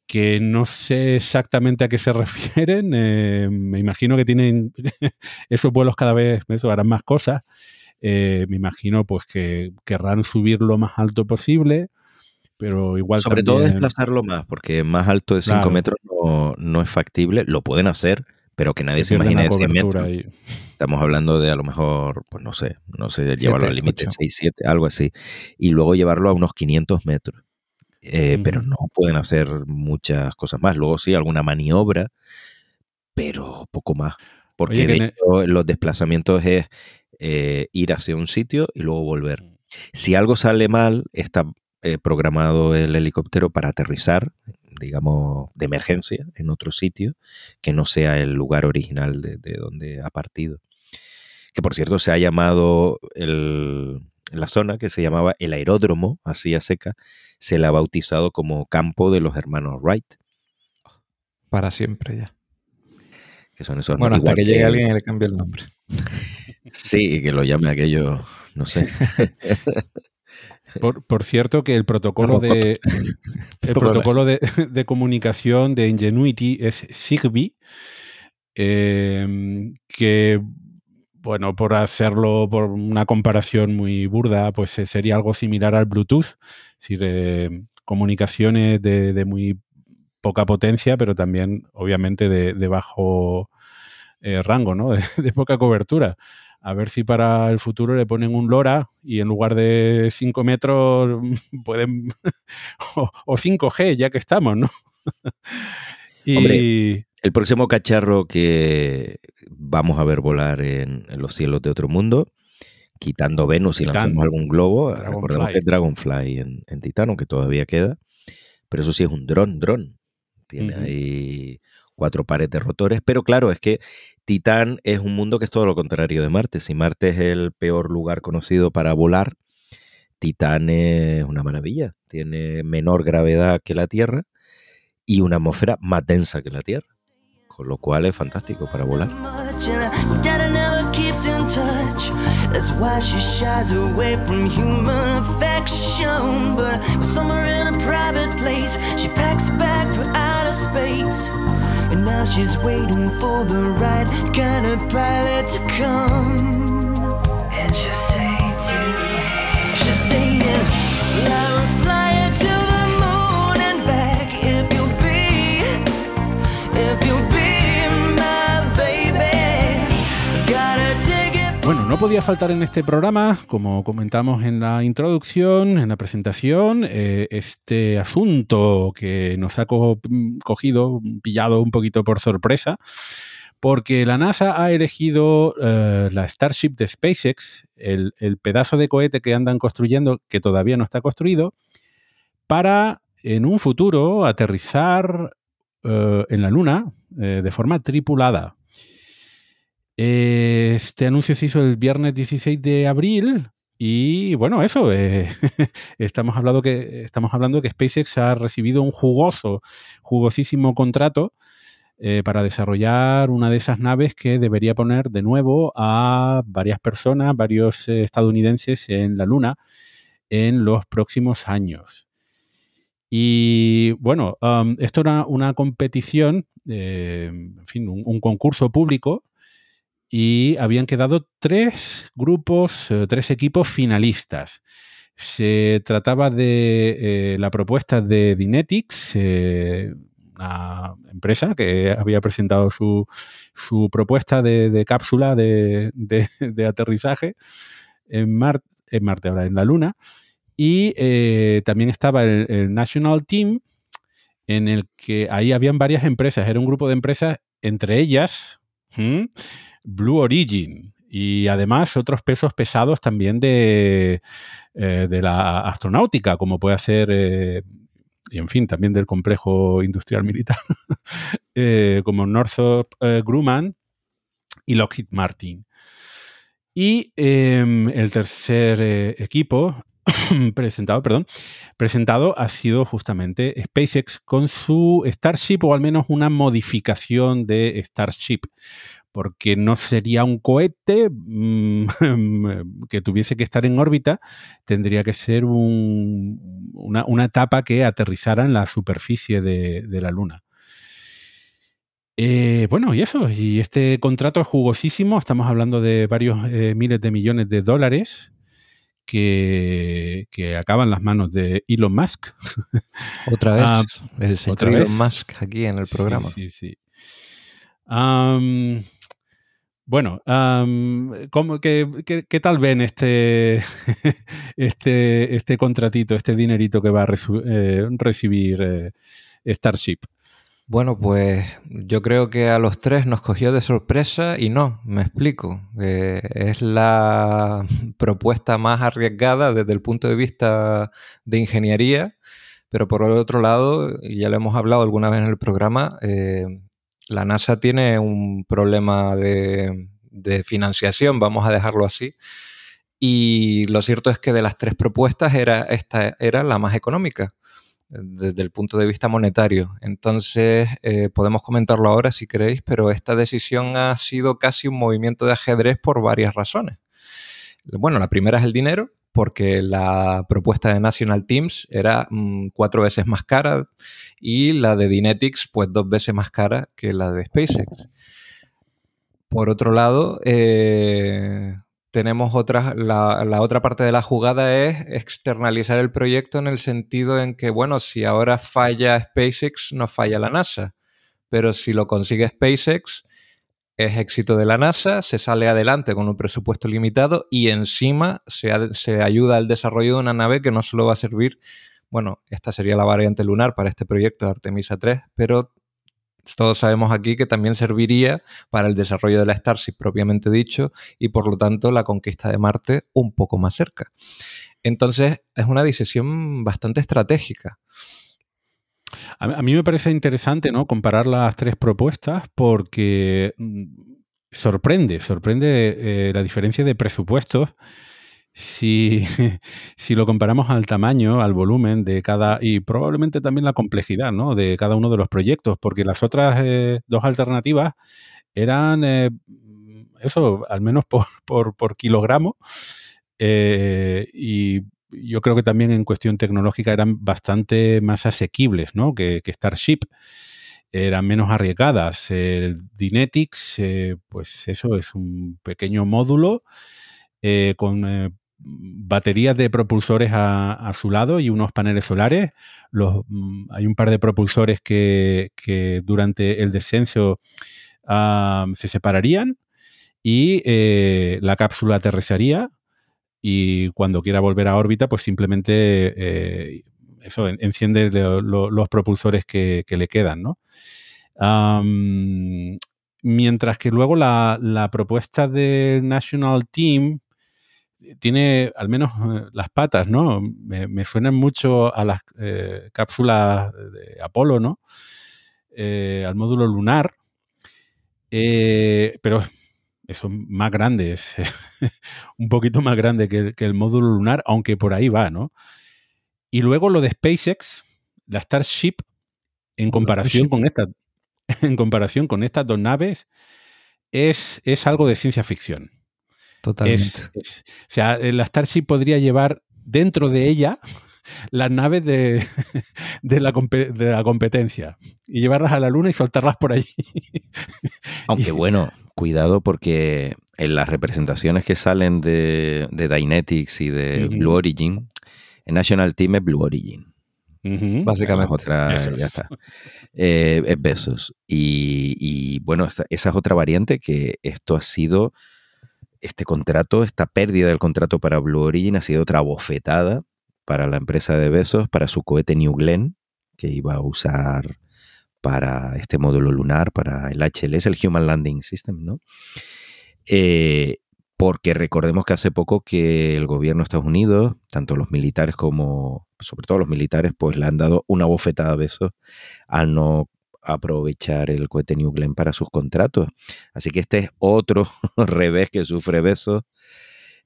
que no sé exactamente a qué se refieren. eh, me imagino que tienen esos vuelos cada vez, eso, harán más cosas. Me imagino pues que querrán subir lo más alto posible, pero igual Sobre todo desplazarlo más, porque más alto de 5 Claro. metros no, no es factible. Lo pueden hacer, pero que nadie se imagine de 100 cobertura metros. y- Estamos hablando de a lo mejor, pues no sé, no sé, llevarlo al límite ocho. 6, 7, algo así. Y luego llevarlo a unos 500 metros. Eh, Pero no pueden hacer muchas cosas más. Luego sí, alguna maniobra, pero poco más. Porque Oye, de hecho los desplazamientos es eh, ir hacia un sitio y luego volver. Si algo sale mal, está eh, programado el helicóptero para aterrizar, digamos, de emergencia en otro sitio que no sea el lugar original de, donde ha partido. Que por cierto se ha llamado la zona que se llamaba el aeródromo, así a seca, se la ha bautizado como campo de los hermanos Wright. Para siempre ya. Que son esos bueno, hasta que llegue alguien y le cambie el nombre. Sí, que lo llame aquello, no sé. Por, cierto, que el protocolo de el protocolo de, comunicación de Ingenuity es Zigbee, em, que bueno, por hacerlo por una comparación muy burda, pues sería algo similar al Bluetooth, es decir, eh, comunicaciones de, muy poca potencia, pero también obviamente de, bajo eh, rango, ¿no? de poca cobertura a ver si para el futuro le ponen un LoRa y en lugar de 5 metros pueden. o, 5G, ya que estamos, ¿no? y. el próximo cacharro que vamos a ver volar en, los cielos de otro mundo, quitando Venus y lanzamos algún globo, recordemos que es Dragonfly en, en Titano, que todavía queda, pero eso sí es un dron, dron. Tiene ahí cuatro pares de rotores, pero claro, es que Titán es un mundo que es todo lo contrario de Marte. Si Marte es el peor lugar conocido para volar, Titán es una maravilla. Tiene menor gravedad que la Tierra y una atmósfera más densa que la Tierra. Con lo cual es fantástico para volar. She's waiting for the right kind of pilot to come. Bueno, no podía faltar en este programa, como comentamos en la introducción, en la presentación, eh, este asunto que nos ha cogido, pillado un poquito por sorpresa, porque la NASA ha elegido eh, la Starship de SpaceX, el, pedazo de cohete que andan construyendo, que todavía no está construido, para en un futuro aterrizar eh, en la Luna de forma tripulada. Este anuncio se hizo el viernes 16 de abril y bueno, eso, eh, estamos, hablando que, estamos hablando que SpaceX ha recibido un jugoso, jugosísimo contrato eh, para desarrollar una de esas naves que debería poner de nuevo a varias personas, varios eh, estadounidenses en la Luna en los próximos años. Y bueno, esto era una competición, en fin, un concurso público y habían quedado tres grupos, eh, tres equipos finalistas. Se trataba de eh, la propuesta de Dynetics, eh, una empresa que había presentado su, propuesta de, cápsula de, aterrizaje en, en Marte, ahora en la Luna. Y también estaba el, National Team, en el que ahí habían varias empresas, era un grupo de empresas, entre ellas, Blue Origin y además otros pesos pesados también de, eh, de la astronáutica, como puede ser, eh, y en fin, también del complejo industrial militar, eh, como Northrop Grumman y Lockheed Martin. Y em, el tercer equipo presentado, perdón, presentado ha sido justamente SpaceX con su Starship o al menos una modificación de Starship porque no sería un cohete mm, que tuviese que estar en órbita, tendría que ser una, etapa que aterrizara en la superficie de, la Luna. Eh, bueno, y eso, y este contrato es jugosísimo, estamos hablando de varios eh, miles de millones de dólares que, acaban las manos de Elon Musk. Otra vez, ah, el señor Elon Musk aquí en el programa. Sí, sí. Bueno, qué, tal ven este, este, este contratito, este dinerito que va a eh, recibir eh, Starship? Bueno, pues yo creo que a los tres nos cogió de sorpresa y no, me explico. es la propuesta más arriesgada desde el punto de vista de ingeniería, pero por el otro lado, ya lo hemos hablado alguna vez en el programa, eh, la NASA tiene un problema de, financiación, vamos a dejarlo así. Y lo cierto es que de las tres propuestas era, esta era la más económica desde el punto de vista monetario. Entonces, eh, podemos comentarlo ahora si queréis, pero esta decisión ha sido casi un movimiento de ajedrez por varias razones. Bueno, la primera es el dinero, porque la propuesta de National Teams era mm, cuatro veces más cara y la de Dynetics, pues dos veces más cara que la de SpaceX. Por otro lado, eh, tenemos otra, la, la, otra parte de la jugada es externalizar el proyecto en el sentido en que, bueno, si ahora falla SpaceX, no falla la NASA. Pero si lo consigue SpaceX, es éxito de la NASA, se sale adelante con un presupuesto limitado y encima se, se ayuda al desarrollo de una nave que no solo va a servir, bueno, esta sería la variante lunar para este proyecto de Artemisa 3, pero todos sabemos aquí que también serviría para el desarrollo de la Starship propiamente dicho y por lo tanto la conquista de Marte un poco más cerca. Entonces es una decisión bastante estratégica. A, mí me parece interesante ¿no? comparar las tres propuestas porque mm, sorprende, sorprende eh, la diferencia de presupuestos si, si, lo comparamos al tamaño, al volumen de cada, y probablemente también la complejidad ¿no? de cada uno de los proyectos, porque las otras eh, dos alternativas eran, eh, eso, al menos por, por, por kilogramo, y yo creo que también en cuestión tecnológica eran bastante más asequibles ¿no? que, que Starship eran menos arriesgadas. El Dynetics, pues eso es un pequeño módulo con baterías de propulsores a, su lado y unos paneles solares. Los, mm, hay un par de propulsores que, durante el descenso se separarían y eh, la cápsula aterrizaría y cuando quiera volver a órbita, pues simplemente eh, eso enciende los propulsores que, le quedan, ¿no? mientras que luego la, propuesta del National Team tiene al menos eh, las patas, ¿no? Me, suenan mucho a las eh, cápsulas de Apolo, ¿no? Al módulo lunar, pero eso más grande, es un poquito más grande que, el módulo lunar, aunque por ahí va, ¿no? Y luego lo de SpaceX, la Starship, en comparación con esta, en comparación con estas dos naves, es, es algo de ciencia ficción. Totalmente. o sea, la Starship podría llevar dentro de ella las naves de, de, la, de, la, competencia y llevarlas a la luna y soltarlas por allí. Aunque bueno, cuidado porque en las representaciones que salen de, de Dynetics y de Blue Origin, el National Team es Blue Origin. Básicamente. otra, ya está. Eh, es Besos. Y, y bueno, esa es otra variante que esto ha sido este contrato, esta pérdida del contrato para Blue Origin ha sido otra bofetada para la empresa de Besos, para su cohete New Glenn, que iba a usar para este módulo lunar, para el HLS, el Human Landing System, ¿no? Eh, porque recordemos que hace poco que el gobierno de Estados Unidos, tanto los militares como, sobre todo los militares, pues le han dado una bofetada a Besos al no aprovechar el cohete New Glenn para sus contratos. Así que este es otro revés que sufre Besos.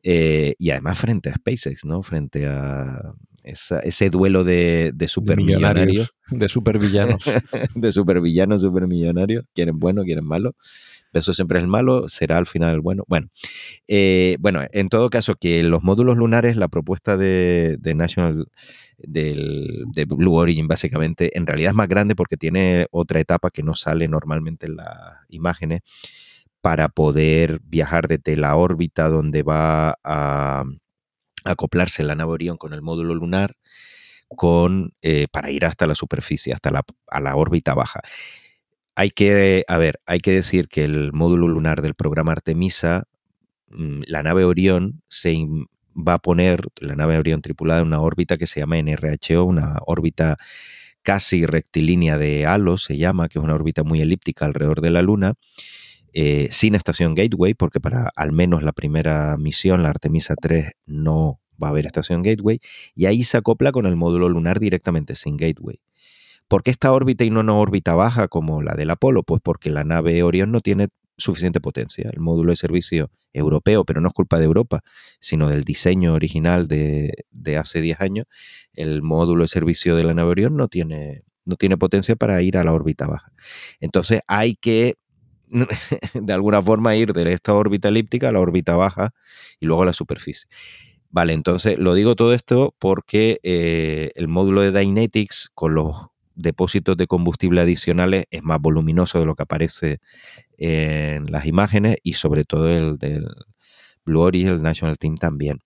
Eh, y además frente a SpaceX, ¿no? Frente a ese duelo de, de supermillonarios. De supervillanos. de supervillanos, supermillonarios. Quieren bueno, quieren malo. Eso siempre es el malo, será al final el bueno. Bueno, eh, bueno, en todo caso, que los módulos lunares, la propuesta de, National del, de Blue Origin, básicamente, en realidad es más grande porque tiene otra etapa que no sale normalmente en las imágenes para poder viajar desde la órbita donde va a acoplarse la nave Orión con el módulo lunar con, eh, para ir hasta la superficie, hasta la, a la órbita baja. Hay que, a ver, hay que decir que el módulo lunar del programa Artemisa, mm, la nave Orión se va a poner, la nave Orión tripulada en una órbita que se llama NRHO, una órbita casi rectilínea de Halo, se llama, que es una órbita muy elíptica alrededor de la Luna, eh, sin estación Gateway, porque para al menos la primera misión, la Artemisa 3, no va a haber estación Gateway, y ahí se acopla con el módulo lunar directamente, sin Gateway. ¿Por qué esta órbita y no una órbita baja como la del Apolo? Pues porque la nave Orión no tiene suficiente potencia. El módulo de servicio europeo, pero no es culpa de Europa, sino del diseño original de, hace 10 años, el módulo de servicio de la nave Orión no tiene, no tiene potencia para ir a la órbita baja. Entonces hay que de alguna forma ir de esta órbita elíptica a la órbita baja y luego a la superficie. Vale, entonces lo digo todo esto porque eh, el módulo de Dynetics con los depósitos de combustible adicionales es más voluminoso de lo que aparece en las imágenes y sobre todo el del Blue Origin, el National Team también.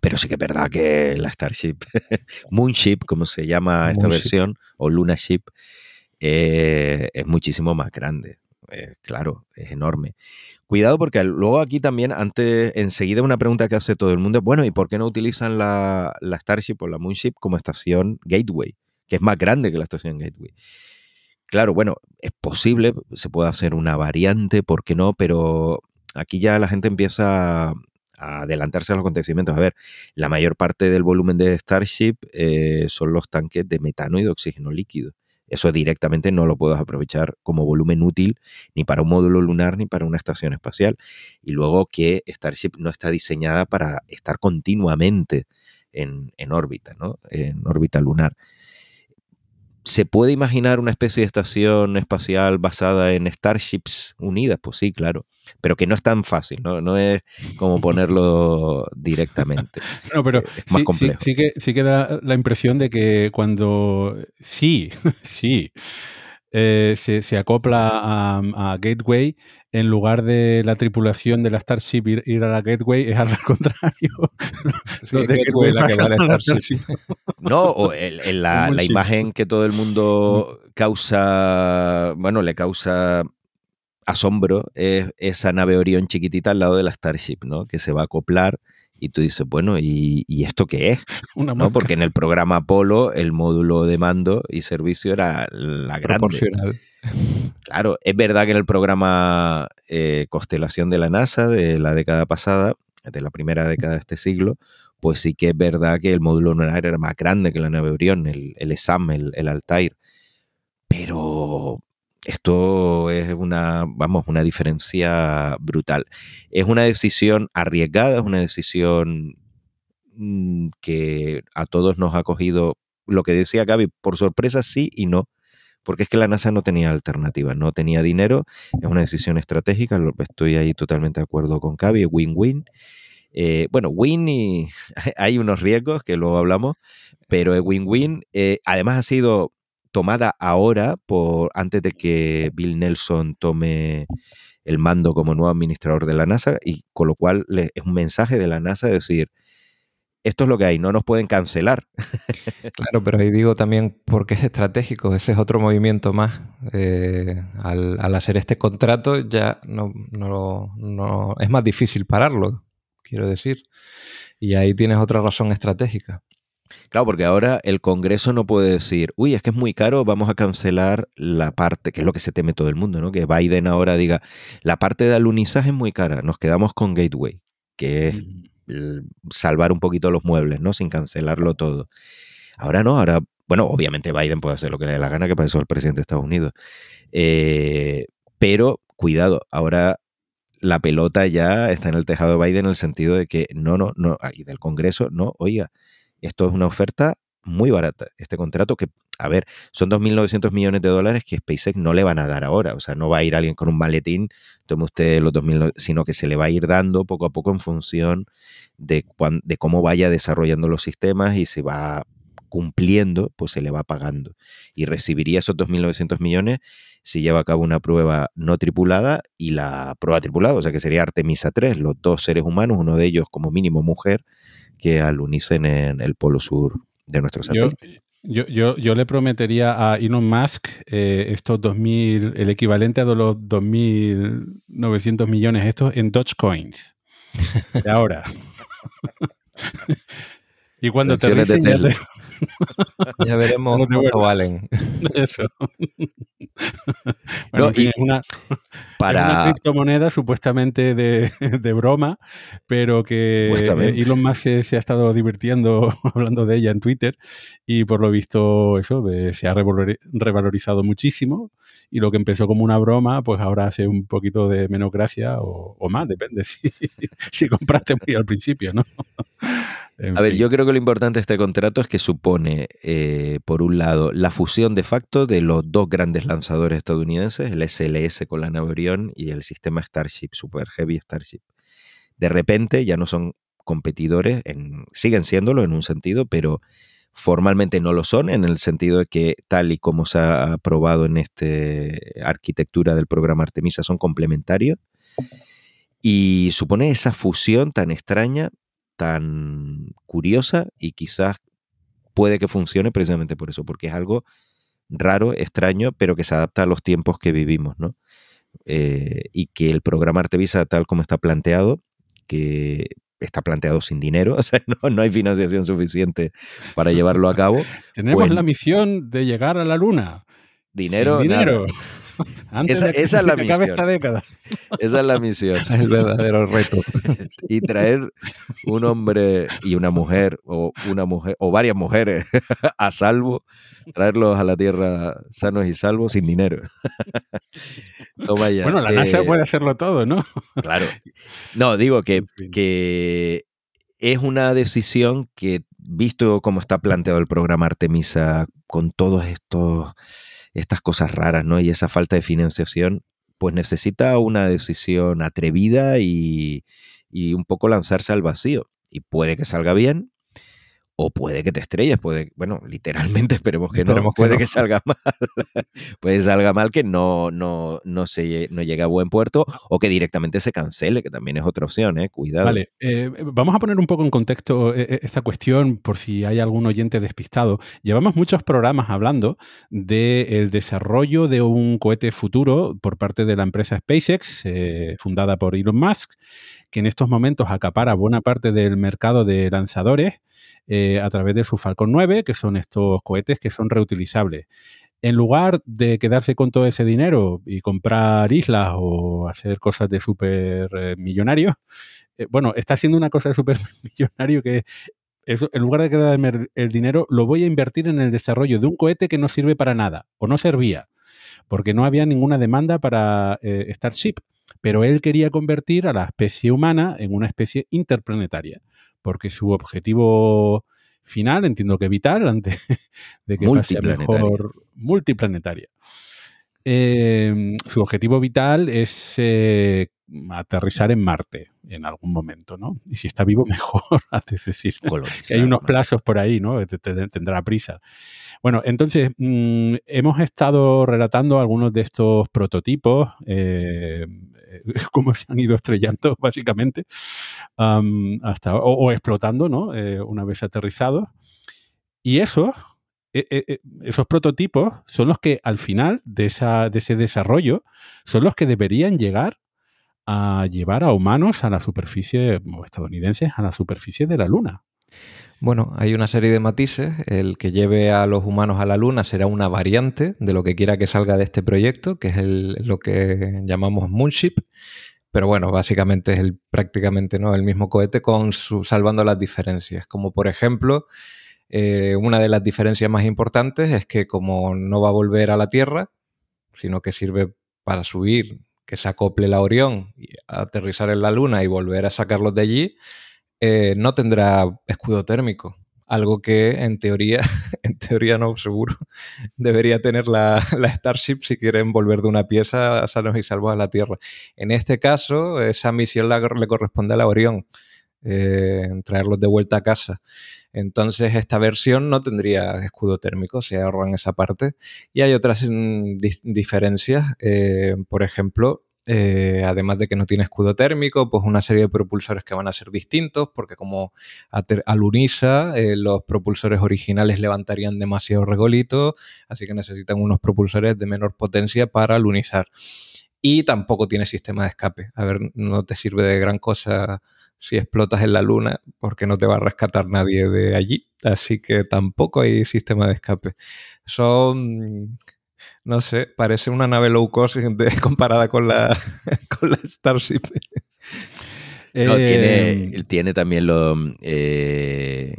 Pero sí que es verdad que la Starship, Moonship, como se llama esta versión, o Luna Ship, eh, es muchísimo más grande. Eh, claro, es enorme. Cuidado porque luego aquí también, antes, enseguida una pregunta que hace todo el mundo, bueno, ¿y por qué no utilizan la, la Starship o la Moonship como estación Gateway? Que es más grande que la estación Gateway. Claro, bueno, es posible, se puede hacer una variante, ¿por qué no? Pero aquí ya la gente empieza a adelantarse a los acontecimientos. A ver, la mayor parte del volumen de Starship eh, son los tanques de metano y de oxígeno líquido. Eso directamente no lo puedes aprovechar como volumen útil ni para un módulo lunar ni para una estación espacial. Y luego que Starship no está diseñada para estar continuamente en, en órbita, ¿no? En órbita lunar. ¿Se puede imaginar una especie de estación espacial basada en Starships unidas? Pues sí, claro. Pero que no es tan fácil, ¿no? No es como ponerlo directamente. No, pero es más complejo. Sí, que, sí que da la impresión de que cuando sí, sí, eh, se, acopla a, Gateway, en lugar de la tripulación de la Starship ir, a la Gateway, es al contrario. No, o en la, imagen que todo el mundo causa, bueno, le causa asombro es esa nave Orión chiquitita al lado de la Starship, ¿no? Que se va a acoplar y tú dices, bueno, ¿y, esto qué es? ¿No? Porque en el programa Apolo el módulo de mando y servicio era la grande. Claro, es verdad que en el programa eh, Constelación de la NASA de la década pasada, de la primera década de este siglo, pues sí que es verdad que el módulo lunar era más grande que la nave Orión, el, el ESAM, el, el Altair. Pero esto es una, vamos, una diferencia brutal. Es una decisión arriesgada, es una decisión mm, que a todos nos ha cogido, lo que decía Gaby, por sorpresa sí y no, porque es que la NASA no tenía alternativa, no tenía dinero, es una decisión estratégica, estoy ahí totalmente de acuerdo con Gaby, win-win. Eh, bueno, win y hay unos riesgos que luego hablamos, pero es win-win. Eh, además ha sido tomada ahora, por, antes de que Bill Nelson tome el mando como nuevo administrador de la NASA, y con lo cual es un mensaje de la NASA decir, esto es lo que hay, no nos pueden cancelar. Claro, pero ahí digo también porque es estratégico, ese es otro movimiento más. Eh, al, hacer este contrato ya no, no, es más difícil pararlo, quiero decir. Y ahí tienes otra razón estratégica. Claro, porque ahora el Congreso no puede decir, uy, es que es muy caro, vamos a cancelar la parte, que es lo que se teme todo el mundo, ¿no? Que Biden ahora diga, la parte de alunizaje es muy cara, nos quedamos con Gateway, que es salvar un poquito los muebles, ¿no? Sin cancelarlo todo. Ahora no, ahora, bueno, obviamente Biden puede hacer lo que le dé la gana, que para eso es presidente de Estados Unidos. Eh, pero cuidado, ahora la pelota ya está en el tejado de Biden en el sentido de que no, no, no, y del Congreso, no, oiga, esto es una oferta muy barata. Este contrato que, a ver, son 2.900 millones de dólares que SpaceX no le van a dar ahora. O sea, no va a ir alguien con un maletín, tome usted los 2.000, sino que se le va a ir dando poco a poco en función de, de cómo vaya desarrollando los sistemas y se va cumpliendo, pues se le va pagando. Y recibiría esos 2.900 millones si lleva a cabo una prueba no tripulada y la prueba tripulada, o sea que sería Artemisa 3, los dos seres humanos, uno de ellos como mínimo mujer, que alunicen en el polo sur de nuestro satélite. Yo, yo, yo, le prometería a Elon Musk eh, estos 2.000, el equivalente a los 2.900 millones estos en Dogecoins. De ahora. y cuando te Ya veremos No cuánto valen. Eso. Bueno, No, en fin, y es una, es una para... criptomoneda supuestamente de, de broma, pero que Elon Musk se, se ha estado divirtiendo hablando de ella en Twitter y por lo visto eso se ha revalori- revalorizado muchísimo y lo que empezó como una broma, pues ahora hace un poquito de menos gracia o, o más, depende si, si compraste muy al principio, ¿no? En A ver, yo creo que lo importante de este contrato es que supone, eh, por un lado, la fusión de facto de los dos grandes lanzadores estadounidenses, el SLS con la nave y el sistema Starship, Super Heavy Starship. De repente ya no son competidores, en- siguen siéndolo en un sentido, pero formalmente no lo son, en el sentido de que tal y como se ha aprobado en esta arquitectura del programa Artemisa, son complementarios. Y supone esa fusión tan extraña tan curiosa y quizás puede que funcione precisamente por eso, porque es algo raro, extraño, pero que se adapta a los tiempos que vivimos, ¿no? Eh, y que el programa Artemisa, tal como está planteado, que está planteado sin dinero, o sea, no, no hay financiación suficiente para llevarlo a cabo. Tenemos pues- la misión de llegar a la luna. Dinero, Sin dinero. nada. Antes Esa- de que esa es la misión. esta década. Esa es la misión. Es el verdadero reto. y traer un hombre y una mujer o una mujer o varias mujeres a salvo, traerlos a la tierra sanos y salvos sin dinero. Toma ya. Bueno, la NASA Eh, puede hacerlo todo, ¿no? Claro. No, digo que, que es una decisión que, visto cómo está planteado el programa Artemisa, con todos estos estas cosas raras, ¿no? Y esa falta de financiación, pues necesita una decisión atrevida y, y un poco lanzarse al vacío. Y puede que salga bien, o puede que te estrelles, puede, bueno, literalmente esperemos que Esperemos no, que puede no. que salga mal, puede que salga mal que no, no, no, se, no llegue a buen puerto o que directamente se cancele, que también es otra opción, ¿eh? cuidado. Vale, eh, vamos a poner un poco en contexto eh, eh, esta cuestión por si hay algún oyente despistado. Llevamos muchos programas hablando del desarrollo de un cohete futuro por parte de la empresa SpaceX, eh, fundada por Elon Musk, que en estos momentos acapara buena parte del mercado de lanzadores eh, a través de su Falcon 9, que son estos cohetes que son reutilizables. En lugar de quedarse con todo ese dinero y comprar islas o hacer cosas de super eh, millonarios, eh, bueno, está haciendo una cosa de super millonario que eso, en lugar de quedarme el, el dinero, lo voy a invertir en el desarrollo de un cohete que no sirve para nada o no servía, porque no había ninguna demanda para eh, Starship. Pero él quería convertir a la especie humana en una especie interplanetaria, porque su objetivo final, entiendo que vital, antes de que pase a mejor multiplanetaria. Eh, su objetivo vital es eh, aterrizar en Marte en algún momento, ¿no? Y si está vivo, mejor. es decir, que hay unos plazos por ahí, ¿no? Te- te- Tendrá prisa. Bueno, entonces mm, hemos estado relatando algunos de estos prototipos, eh, eh, cómo se han ido estrellando, básicamente, am, hasta, o, o explotando, ¿no? Eh, una vez aterrizados. Y eh, esos prototipos son los que al final de, ese desarrollo son los que deberían llegar a llevar a humanos a la superficie, o estadounidenses, a la superficie de la Luna. Bueno, hay una serie de matices. El que lleve a los humanos a la Luna será una variante de lo que quiera que salga de este proyecto, que es lo que llamamos Moonship. Pero bueno, básicamente es el, prácticamente ¿no? el mismo cohete con su, salvando las diferencias. Como por ejemplo, eh, una de las diferencias más importantes es que como no va a volver a la Tierra, sino que sirve para subir, que se acople la Orión, y aterrizar en la Luna y volver a sacarlos de allí, eh, no tendrá escudo térmico. Algo que en teoría, en teoría no, seguro, debería tener la, Starship si quieren volver de una pieza a sanos y salvos a la Tierra. En este caso, esa misión le corresponde a la Orión, eh, traerlos de vuelta a casa. Entonces, esta versión no tendría escudo térmico, se ahorran esa parte. Y hay otras mm, di- diferencias, eh, por ejemplo, eh, además de que no tiene escudo térmico, pues una serie de propulsores que van a ser distintos, porque como aluniza, eh, los propulsores originales levantarían demasiado regolito, así que necesitan unos propulsores de menor potencia para alunizar. Y tampoco tiene sistema de escape. A ver, no te sirve de gran cosa si explotas en la luna, porque no te va a rescatar nadie de allí. Así que tampoco hay sistema de escape. Son, no sé, parece una nave low cost comparada con la, con la Starship. No, tiene, em, tiene, también lo... Eh,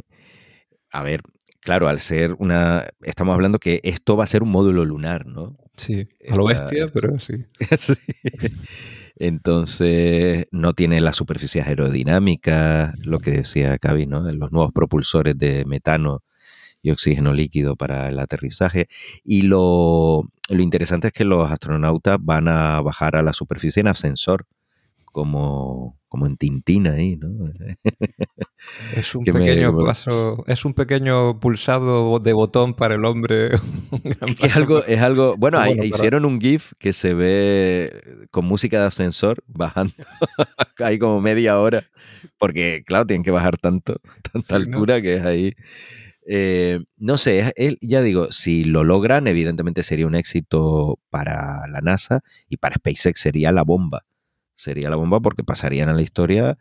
a ver, claro, al ser una... Estamos hablando que esto va a ser un módulo lunar, ¿no? Sí, a lo bestia, pero sí. sí. Entonces, no tiene la superficie aerodinámica, lo que decía Cavi, ¿no? Los nuevos propulsores de metano y oxígeno líquido para el aterrizaje. Y lo, lo interesante es que los astronautas van a bajar a la superficie en ascensor, como, como en Tintín ahí, ¿no? Es un pequeño paso, es un pequeño pulsado de botón para el hombre. es, algo, es algo, bueno, hicieron un GIF que se ve con música de ascensor bajando ahí como media hora, porque claro, tienen que bajar tanto, tanta altura que es ahí. Eh, no sé, él, ya digo, si lo logran, evidentemente sería un éxito para la NASA y para SpaceX sería la bomba sería la bomba porque pasarían a la historia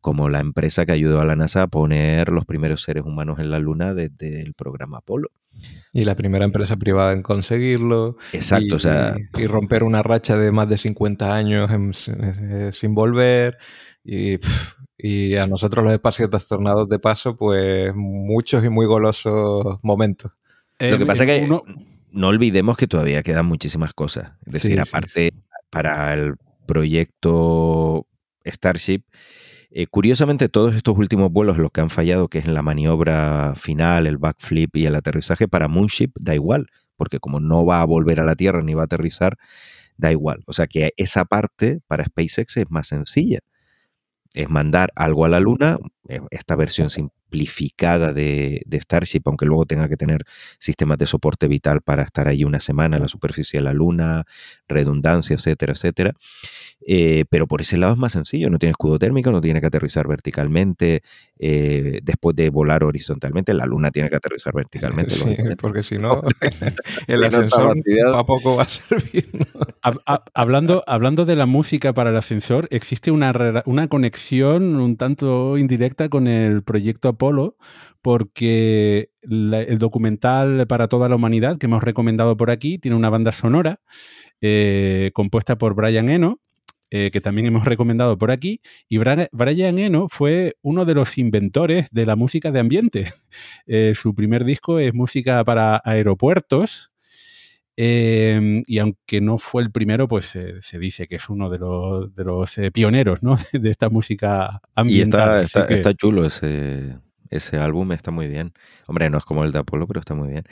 como la empresa que ayudó a la NASA a poner los primeros seres humanos en la Luna desde el programa Apolo. Y la primera empresa privada en conseguirlo. Exacto, y, o sea. Y romper una racha de más de 50 años eh, sin volver. Y, y, a nosotros los espacios trastornados de paso, pues muchos y muy golosos momentos. Lo que pasa es que no olvidemos que todavía quedan muchísimas cosas. Es decir, aparte, para el proyecto Starship. Eh, curiosamente, todos estos últimos vuelos, los que han fallado, que es en la maniobra final, el backflip y el aterrizaje, para Moonship da igual, porque como no va a volver a la Tierra ni va a aterrizar, da igual. O sea que esa parte para SpaceX es más sencilla. Es mandar algo a la Luna, esta versión simplificada de, de, Starship, aunque luego tenga que tener sistemas de soporte vital para estar ahí una semana en la superficie de la Luna, redundancia, etcétera, etcétera. Eh, pero por ese lado es más sencillo, no tiene escudo térmico, no tiene que aterrizar verticalmente, eh, después de volar horizontalmente, la luna tiene que aterrizar verticalmente. Sí, porque si no, el ascensor tampoco va a servir. hablando, hablando de la música para el ascensor, existe una, una conexión un tanto indirecta con el proyecto Apolo, porque el documental para toda la humanidad que hemos recomendado por aquí tiene una banda sonora eh, compuesta por Brian Eno, eh, que también hemos recomendado por aquí. Y Brian Eno fue uno de los inventores de la música de ambiente. Eh, su primer disco es música para aeropuertos. Em, y aunque no fue el primero, pues se dice que es uno de los, de los eh, pioneros ¿no? de, esta música ambiental. Y está, está chulo ese, ese álbum, está muy bien. Hombre, no es como el de Apolo, pero está muy bien.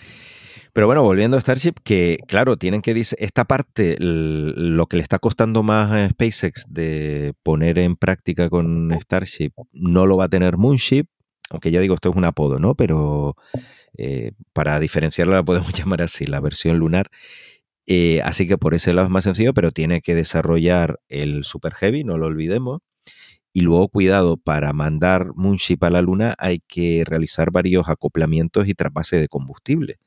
Pero bueno, volviendo a Starship, que claro, tienen que decir, esta parte, lo que le está costando más a SpaceX de poner en práctica con Starship, no lo va a tener Moonship, aunque ya digo, esto es un apodo, ¿no? Pero eh, para diferenciarla la podemos llamar así, la versión lunar. Eh, así que por ese lado es más sencillo, pero tiene que desarrollar el Super Heavy, no lo olvidemos. Y luego, cuidado, para mandar Moonship a la Luna hay que realizar varios acoplamientos y trasvase de combustible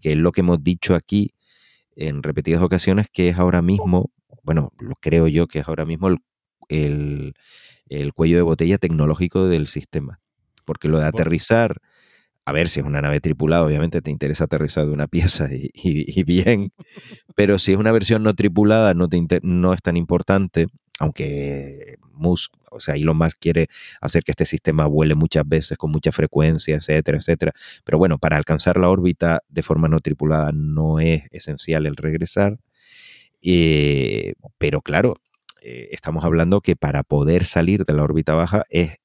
que es lo que hemos dicho aquí en repetidas ocasiones, que es ahora mismo, bueno, creo yo que es ahora mismo el, cuello de botella tecnológico del sistema. Porque lo de aterrizar, a ver, si es una nave tripulada, obviamente te interesa aterrizar de una pieza y, bien, pero si es una versión no tripulada, no, no es tan importante, aunque Musk o sea, Elon Musk quiere hacer que este sistema vuele muchas veces con mucha frecuencia, etcétera, etcétera. Pero bueno, para alcanzar la órbita de forma no tripulada no es esencial el regresar. Eh, pero claro, eh, estamos hablando que para poder salir de la órbita baja es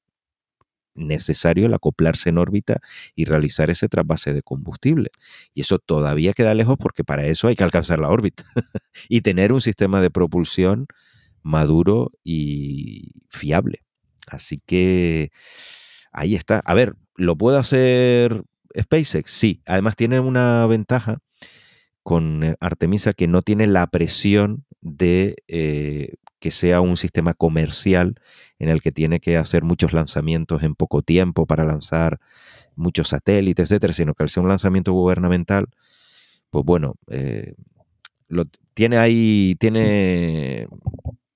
necesario el acoplarse en órbita y realizar ese trasvase de combustible. Y eso todavía queda lejos porque para eso hay que alcanzar la órbita y tener un sistema de propulsión maduro y fiable. Así que ahí está. A ver, ¿lo puede hacer SpaceX? Sí. Además tiene una ventaja con eh, Artemisa que no tiene la presión de eh, que sea un sistema comercial en el que tiene que hacer muchos lanzamientos en poco tiempo para lanzar muchos satélites, etcétera, sino que al ser un lanzamiento gubernamental, pues bueno, eh, lo, tiene ahí, tiene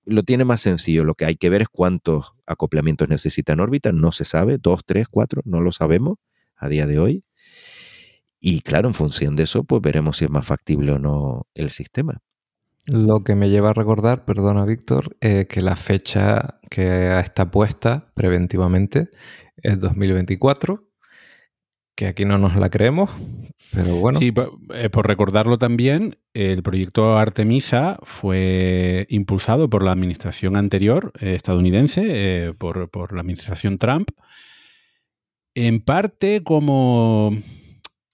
lo tiene más sencillo. Lo que hay que ver es cuántos acoplamientos necesita en órbita. No se sabe, dos, tres, cuatro, no lo sabemos a día de hoy. Y claro, en función de eso, pues veremos si es más factible o no el sistema. Lo que me lleva a recordar, perdona Víctor, eh, que la fecha que está puesta preventivamente es 2024, que aquí no nos la creemos, pero bueno. Sí, eh, por recordarlo también, el proyecto Artemisa fue impulsado por la administración anterior eh, estadounidense, por, por la administración Trump, en parte como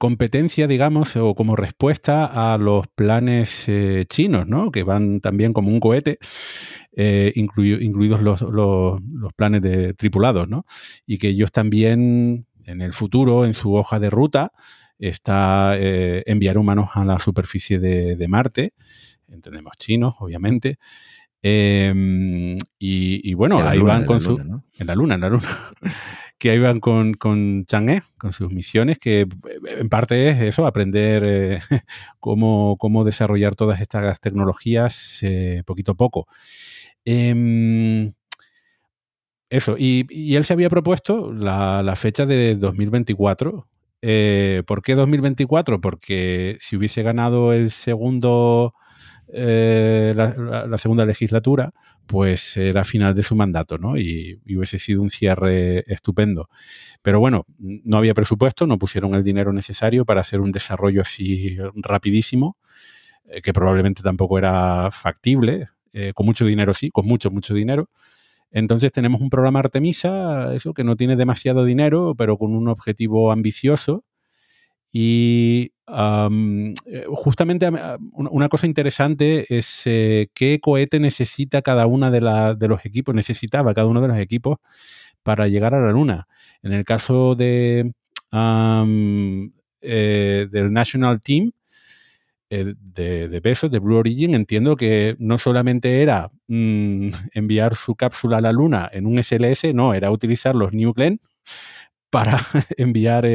competencia, digamos, o como respuesta a los planes eh, chinos, ¿no? Que van también como un cohete, eh, incluidos los, planes de tripulados, ¿no? Y que ellos también, en el futuro, en su hoja de ruta, está eh, enviar humanos a la superficie de, Marte, entendemos chinos, obviamente. Em, y, bueno, ahí van con su... En la Luna, en la Luna que van con, con Chang'e, con sus misiones, que eh, en parte es eso, aprender eh, cómo, desarrollar todas estas tecnologías eh, poquito a poco. Em, eso, y, él se había propuesto la, fecha de 2024. ¿Por qué 2024? Porque si hubiese ganado el segundo eh, la, segunda legislatura, pues era final de su mandato, ¿no? Y, hubiese sido un cierre estupendo. Pero bueno, no había presupuesto, no pusieron el dinero necesario para hacer un desarrollo así rapidísimo, eh, que probablemente tampoco era factible. Eh, con mucho dinero sí, con mucho, mucho dinero. Entonces tenemos un programa Artemisa, eso que no tiene demasiado dinero, pero con un objetivo ambicioso y eh, justamente una cosa interesante es eh, qué cohete necesita cada una de, los equipos, necesitaba cada uno de los equipos para llegar a la Luna. En el caso de, eh, del National Team, de, de Besos, de Blue Origin, entiendo que no solamente era mm, enviar su cápsula a la Luna en un SLS, no, era utilizar los New Glenn para enviar,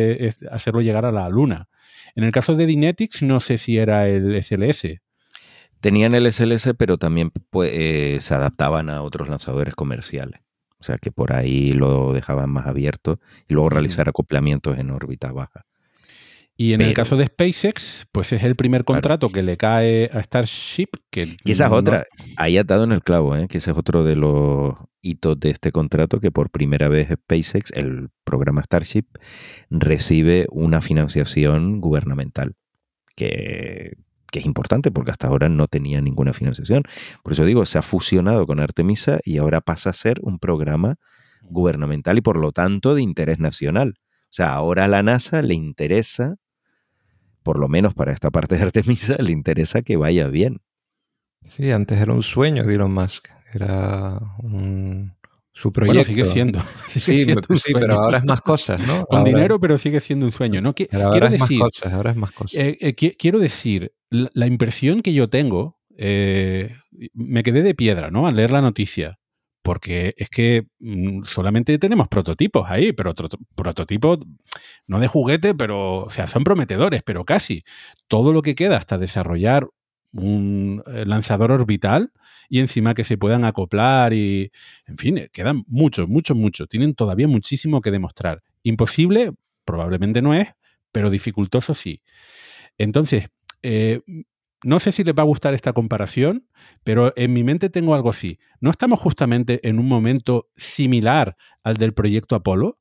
hacerlo llegar a la Luna. En el caso de Dynetics, no sé si era el SLS. Tenían el SLS, pero también pues, eh, se adaptaban a otros lanzadores comerciales. O sea que por ahí lo dejaban más abierto y luego realizar acoplamientos en órbita baja. Y en el caso de SpaceX, pues es el primer contrato que le cae a Starship. Que y esa es otra, ahí atado en el clavo, ¿eh? que ese es otro de los de este contrato, que por primera vez SpaceX, el programa Starship, recibe una financiación gubernamental, que, que es importante porque hasta ahora no tenía ninguna financiación. Por eso digo, se ha fusionado con Artemisa y ahora pasa a ser un programa gubernamental y por lo tanto de interés nacional. O sea, ahora a la NASA le interesa por lo menos para esta parte de Artemisa, le interesa que vaya bien. Sí, antes era un sueño de Elon Musk. Era un, su proyecto. Bueno, sigue siendo. sí, pero ahora es más cosas, ¿no? Con dinero, pero sigue siendo un sueño. No, quiero decir, más cosas, ahora es más cosas. Eh, eh, quiero decir, la, impresión que yo tengo, eh, me quedé de piedra, ¿no? Al leer la noticia porque es que mm, solamente tenemos prototipos ahí, pero prototipos no de juguete, pero, o sea, son prometedores, pero casi. Todo lo que queda hasta desarrollar un eh, lanzador orbital y encima que se puedan acoplar y, en fin, eh, quedan muchos, muchos, muchos. Tienen todavía muchísimo que demostrar. Imposible, probablemente no es, pero dificultoso sí. Entonces, eh, no sé si les va a gustar esta comparación, pero en mi mente tengo algo así. ¿No estamos justamente en un momento similar al del proyecto Apolo?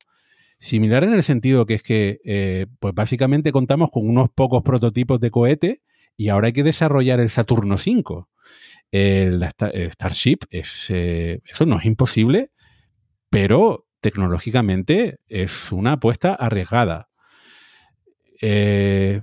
Similar en el sentido que es que, pues básicamente contamos con unos pocos prototipos de cohete y ahora hay que desarrollar el Saturno V. El, Starship, es, eh, eso no es imposible, pero tecnológicamente es una apuesta arriesgada. Eh,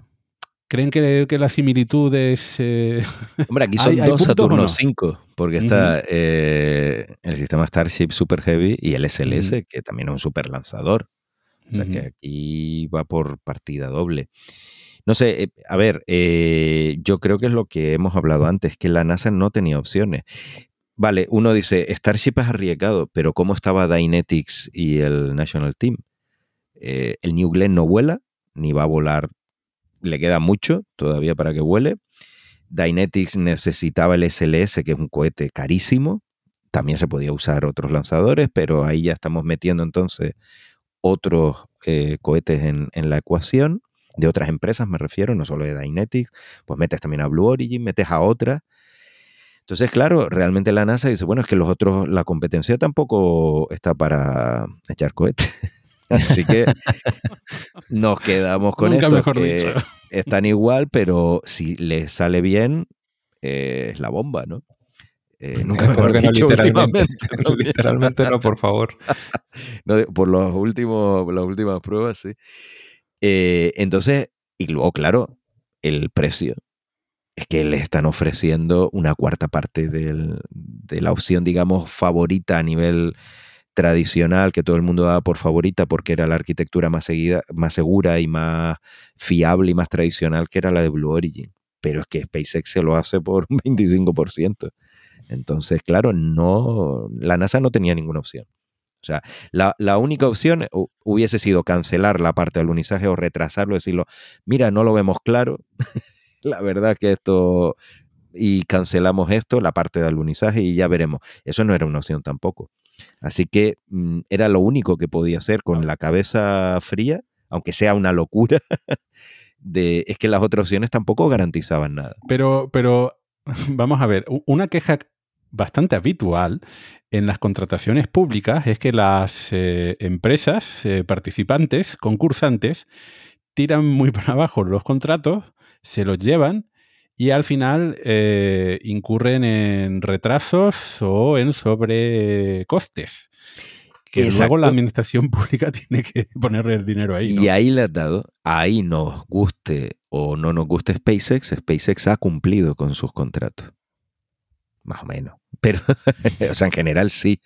¿Creen que, la similitud es...? Eh, Hombre, aquí son dos Saturno 5, porque está eh, el sistema Starship Super Heavy y el SLS, que también es un super lanzador. O sea que aquí va por partida doble. No sé, eh, a ver, yo creo que es lo que hemos hablado antes, que la NASA no tenía opciones. Vale, uno dice, Starship es arriesgado, pero ¿cómo estaba Dynetics y el National Team? el New Glenn no vuela, ni va a volar le queda mucho todavía para que vuele. Dynetics necesitaba el SLS, que es un cohete carísimo, También se podía usar otros lanzadores, pero ahí ya estamos metiendo entonces otros eh, cohetes en, la ecuación, de otras empresas me refiero, no solo de Dynetics, pues metes también a Blue Origin, metes a otras. Entonces, claro, realmente la NASA dice, bueno, es que los otros, la competencia tampoco está para echar cohetes. Así que nos quedamos con Nunca esto. mejor que dicho. Están igual, pero si les sale bien, eh, es la bomba, ¿no? Eh, nunca Espero mejor que no literalmente. ¿no? literalmente no, por favor. No, por los últimos, las últimas pruebas, sí. Eh, entonces, y luego, claro, el precio. Es que le están ofreciendo una cuarta parte del- de la opción, digamos, favorita a nivel tradicional, que todo el mundo daba por favorita porque era la arquitectura más, seguida, más segura y más fiable y más tradicional, que era la de Blue Origin. Pero es que SpaceX se lo hace por un 25%. Entonces, claro, no, la NASA no tenía ninguna opción. O sea, la, la única opción hu- hubiese sido cancelar la parte del alunizaje o retrasarlo, decirlo, mira, no lo vemos claro, la verdad que esto, y cancelamos esto, la parte del alunizaje, y ya veremos. Eso no era una opción tampoco. Así que mm, era lo único que podía hacer con la cabeza fría, aunque sea una locura, de, es que las otras opciones tampoco garantizaban nada. Pero, pero vamos a ver, una queja bastante habitual en las contrataciones públicas es que las eh, empresas eh, participantes, concursantes, tiran muy para abajo los contratos, se los llevan y al final eh, incurren en retrasos o en sobrecostes. Que luego la administración pública tiene que poner el dinero ahí. ¿no? Y ahí le has dado, ahí nos guste o no nos guste SpaceX, SpaceX ha cumplido con sus contratos. Más o menos. Pero, o sea, en general sí.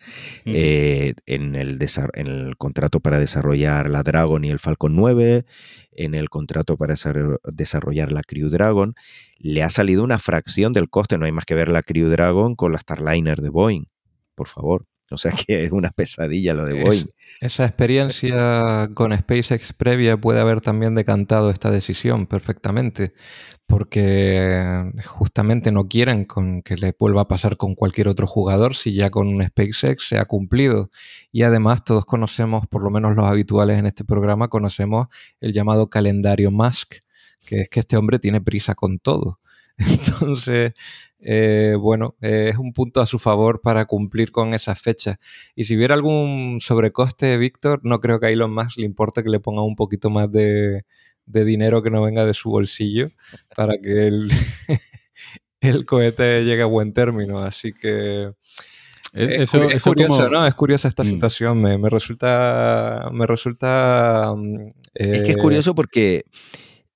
Eh, en, el en el contrato para desarrollar la Dragon y el Falcon 9, en el contrato para desar- desarrollar la Crew Dragon, le ha salido una fracción del coste. No hay más que ver la Crew Dragon con la Starliner de Boeing, por favor. O sea que es una pesadilla lo de Es- Boeing. Esa experiencia con SpaceX previa puede haber también decantado esta decisión perfectamente, porque justamente no quieren con que le vuelva a pasar con cualquier otro jugador si ya con un SpaceX se ha cumplido. Y además todos conocemos, por lo menos los habituales en este programa, conocemos el llamado calendario Musk, que es que este hombre tiene prisa con todo. Entonces, eh, bueno, eh, es un punto a su favor para cumplir con esas fechas. Y si hubiera algún sobrecoste, Víctor, no creo que a Elon Musk le importe que le ponga un poquito más de, de dinero que no venga de su bolsillo para que el, el cohete llegue a buen término. Así que Es- es, eso, cu- es eso curioso, como- ¿no? Es curiosa esta Mm. situación. Me, me resulta. Me resulta. mm, Es que es eh, curioso porque,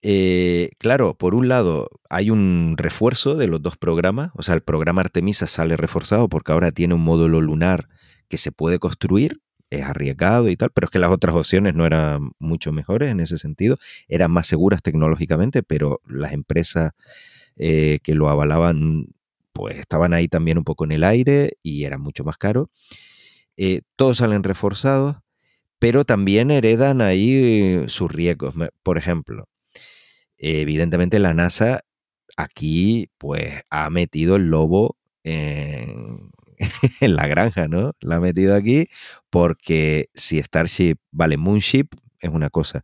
eh, claro, por un lado hay un refuerzo de los dos programas, o sea, el programa Artemisa sale reforzado porque ahora tiene un módulo lunar que se puede construir, es arriesgado y tal, pero es que las otras opciones no eran mucho mejores en ese sentido, eran más seguras tecnológicamente, pero las empresas eh, que lo avalaban, pues estaban ahí también un poco en el aire y eran mucho más caros. Eh, todos salen reforzados pero también heredan ahí sus riesgos. Por ejemplo, evidentemente la NASA aquí pues ha metido el lobo en, en la granja, ¿no? La ha metido aquí porque si Starship, vale, Moonship es una cosa,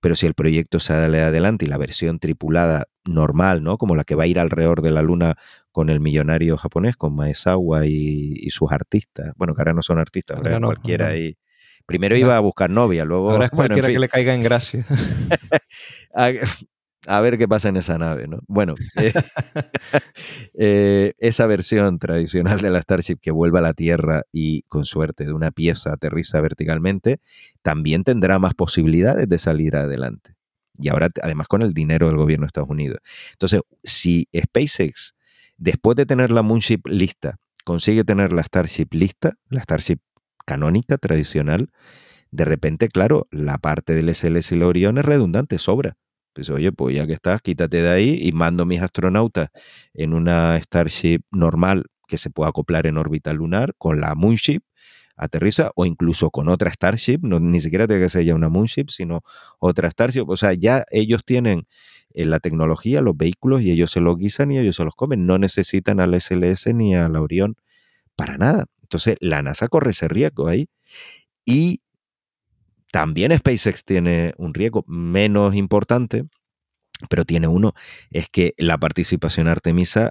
pero si el proyecto sale adelante y la versión tripulada normal, ¿no? Como la que va a ir alrededor de la Luna con el millonario japonés, con Maezawa y, y sus artistas, bueno, que ahora no son artistas, ahora no, cualquiera no. ahí. Primero iba a buscar novia, luego... Ahora es bueno, en cualquiera que le caiga en gracia. a, ver qué pasa en esa nave, ¿no? Bueno, eh, eh, esa versión tradicional de la Starship que vuelve a la Tierra y con suerte de una pieza aterriza verticalmente, también tendrá más posibilidades de salir adelante. Y ahora, además, con el dinero del gobierno de Estados Unidos. Entonces, si SpaceX, después de tener la Moonship lista, consigue tener la Starship lista, la Starship canónica, tradicional, de repente, claro, la parte del SLS y el Orión es redundante, sobra. Pues oye, pues ya que estás, quítate de ahí y mando mis astronautas en una Starship normal que se pueda acoplar en órbita lunar con la Moonship, aterriza, o incluso con otra Starship, no, ni siquiera tiene que ser ya una Moonship, sino otra Starship. O sea, ya ellos tienen eh, la tecnología, los vehículos, y ellos se los guisan y ellos se los comen. No necesitan al SLS ni a la Orión para nada. Entonces, la NASA corre ese riesgo ahí. Y también SpaceX tiene un riesgo menos importante, pero tiene uno, es que la participación Artemisa,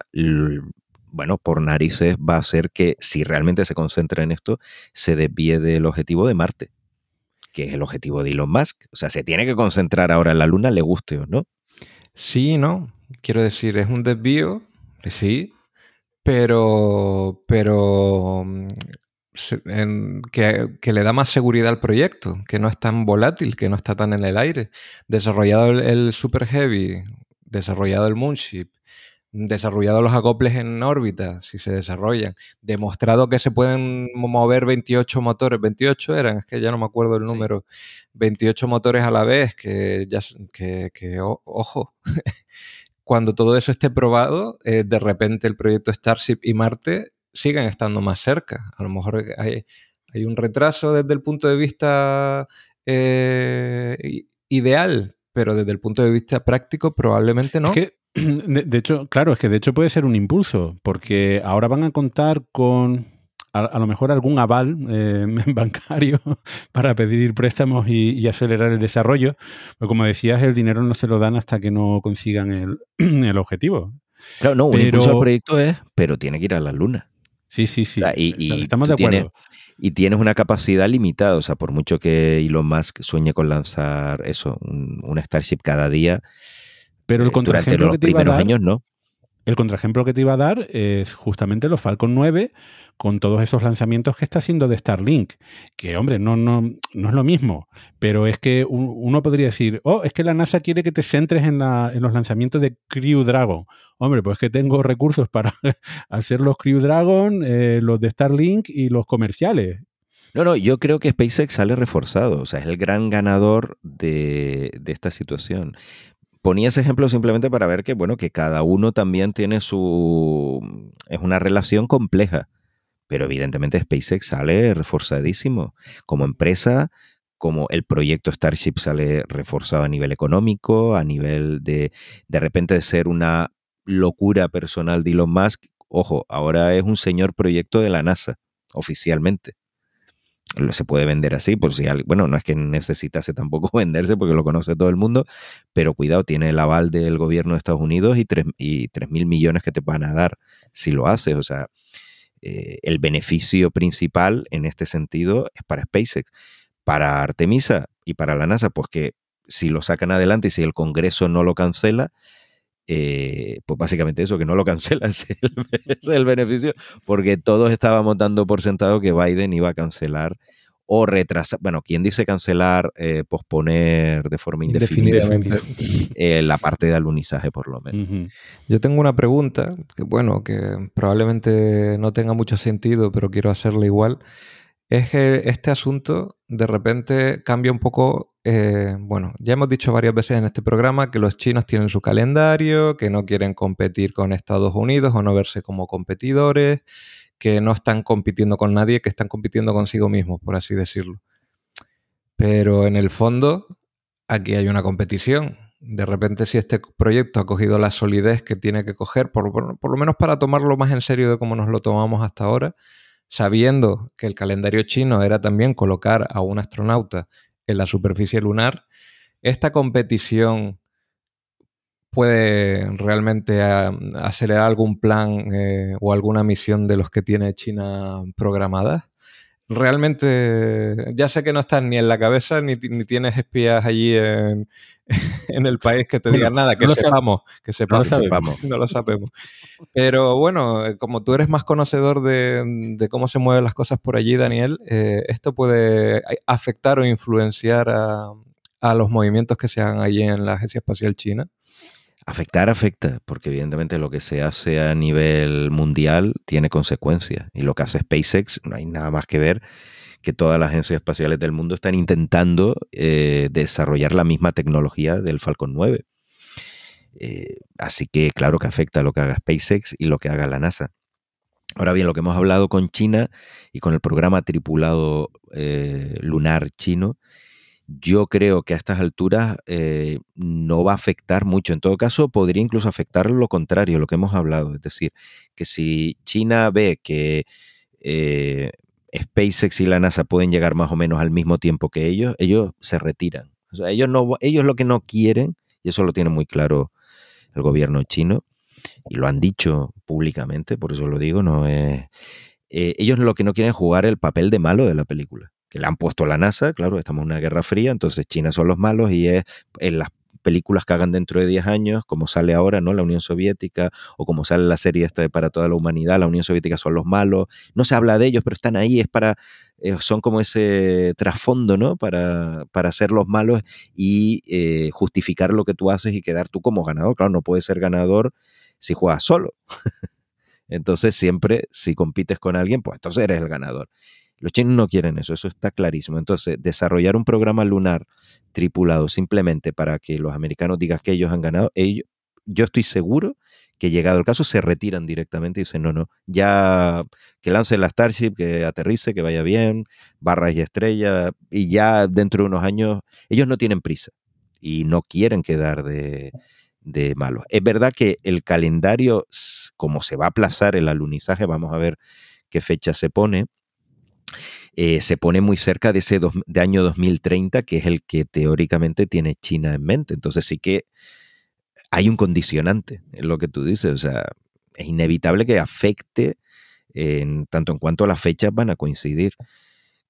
bueno, por narices va a hacer que si realmente se concentra en esto, se desvíe del objetivo de Marte, que es el objetivo de Elon Musk. O sea, se tiene que concentrar ahora en la Luna, le guste o no. Sí, no. Quiero decir, es un desvío, sí, pero, pero que, le da más seguridad al proyecto, que no es tan volátil, que no está tan en el aire. Desarrollado el, Super Heavy, desarrollado el Moonship, desarrollado los acoples en órbita, si se desarrollan, demostrado que se pueden mover 28 motores, 28 eran, es que ya no me acuerdo el número, 28 motores a la vez, que ya, que, que ojo, cuando todo eso esté probado, eh, de repente el proyecto Starship y Marte siguen estando más cerca. A lo mejor hay, hay un retraso desde el punto de vista eh, ideal, pero desde el punto de vista práctico probablemente no. de, hecho, claro, es que de hecho puede ser un impulso, porque ahora van a contar con a, lo mejor algún aval eh, bancario para pedir préstamos y, acelerar el desarrollo. Pero como decías, el dinero no se lo dan hasta que no consigan el, el objetivo. Claro, no, un impulso al proyecto es, pero tiene que ir a la luna. Sí, sí, sí. y, Estamos de acuerdo. y tienes una capacidad limitada, o sea, por mucho que Elon Musk sueñe con lanzar eso, un, Starship cada día, pero el eh, durante los primeros años no. El contraejemplo que te iba a dar es justamente los Falcon 9 con todos esos lanzamientos que está haciendo de Starlink. Que, hombre, no, no, no es lo mismo, pero es que uno podría decir, oh, es que la NASA quiere que te centres en, los lanzamientos de Crew Dragon. Hombre, pues que tengo recursos para hacer los Crew Dragon, eh, los de Starlink y los comerciales. No, no, yo creo que SpaceX sale reforzado, o sea, es el gran ganador de, de esta situación ponía ese ejemplo simplemente para ver que, bueno, que cada uno también tiene su... es una relación compleja, pero evidentemente SpaceX sale reforzadísimo. Como empresa, como el proyecto Starship sale reforzado a nivel económico, a nivel de de repente de ser una locura personal de Elon Musk, ojo, ahora es un señor proyecto de la NASA, oficialmente se puede vender así, por si bueno, no es que necesitase tampoco venderse porque lo conoce todo el mundo, pero cuidado, tiene el aval del gobierno de Estados Unidos y 3 y mil millones que te van a dar si lo haces. O sea, eh, el beneficio principal en este sentido es para SpaceX. Para Artemisa y para la NASA, pues que si lo sacan adelante y si el Congreso no lo cancela, eh, pues básicamente eso, que no lo cancela, es el, beneficio, porque todos estábamos dando por sentado que Biden iba a cancelar o retrasar, bueno, ¿quién dice cancelar, eh, posponer de forma indefinida eh, la parte de alunizaje por lo menos? Yo tengo una pregunta, que bueno, que probablemente no tenga mucho sentido, pero quiero hacerla igual es que este asunto de repente cambia un poco. Eh, bueno, ya hemos dicho varias veces en este programa que los chinos tienen su calendario, que no quieren competir con Estados Unidos o no verse como competidores, que no están compitiendo con nadie, que están compitiendo consigo mismos, por así decirlo. Pero en el fondo, aquí hay una competición. De repente, si este proyecto ha cogido la solidez que tiene que coger, por, por lo menos para tomarlo más en serio de cómo nos lo tomamos hasta ahora, sabiendo que el calendario chino era también colocar a un astronauta en la superficie lunar, esta competición puede realmente acelerar algún plan eh, o alguna misión de los que tiene China programadas realmente ya sé que no estás ni en la cabeza ni, tienes espías allí en, el país que te digan nada, que, sepamos, que sepamos, no lo sabemos. Pero bueno, eh, como tú eres más conocedor de, cómo se mueven las cosas por allí, Daniel, eh, esto puede afectar o influenciar a, a los movimientos que se hagan allí en la Agencia Espacial China. Afectar afecta, porque evidentemente lo que se hace a nivel mundial tiene consecuencias. Y lo que hace SpaceX, no hay nada más que ver que todas las agencias espaciales del mundo están intentando eh, desarrollar la misma tecnología del Falcon 9. Eh, así que claro que afecta lo que haga SpaceX y lo que haga la NASA. Ahora bien, lo que hemos hablado con China y con el programa tripulado eh, lunar chino yo creo que a estas alturas no va a afectar mucho. En todo caso, podría incluso afectar lo contrario, lo que hemos hablado. Es decir, que si China ve que SpaceX y la NASA pueden llegar más o menos al mismo tiempo que ellos, ellos se retiran. O sea, ellos, no, ellos lo que no quieren, y eso lo tiene muy claro el gobierno chino, y lo han dicho públicamente, por eso lo digo, no es... Eh, ellos lo que no quieren es jugar el papel de malo de la película que le han puesto a la NASA, claro, estamos en una guerra fría, entonces China son los malos y es en las películas que hagan dentro de 10 años, como sale ahora, ¿no? La Unión Soviética, o como sale la serie esta Para toda la humanidad, la Unión Soviética son los malos, no se habla de ellos, pero están ahí, es para, eh, son como ese trasfondo, ¿no? Para, para ser los malos y eh, justificar lo que tú haces y quedar tú como ganador. Claro, no puedes ser ganador si juegas solo. entonces siempre, si compites con alguien, pues entonces eres el ganador. Los chinos no quieren eso, eso está clarísimo. Entonces, desarrollar un programa lunar tripulado simplemente para que los americanos digan que ellos han ganado, ellos, yo estoy seguro que llegado el caso se retiran directamente y dicen, no, no, ya que lance la Starship, que aterrice, que vaya bien, barras y estrellas, y ya dentro de unos años, ellos no tienen prisa y no quieren quedar de malos. Es verdad que el calendario, como se va a aplazar el alunizaje, vamos a ver qué fecha se pone, eh, se pone muy cerca de ese de año 2030, que es el que teóricamente tiene China en mente. Entonces sí que hay un condicionante en lo que tú dices. O sea, es inevitable que afecte en tanto en cuanto las fechas van a coincidir.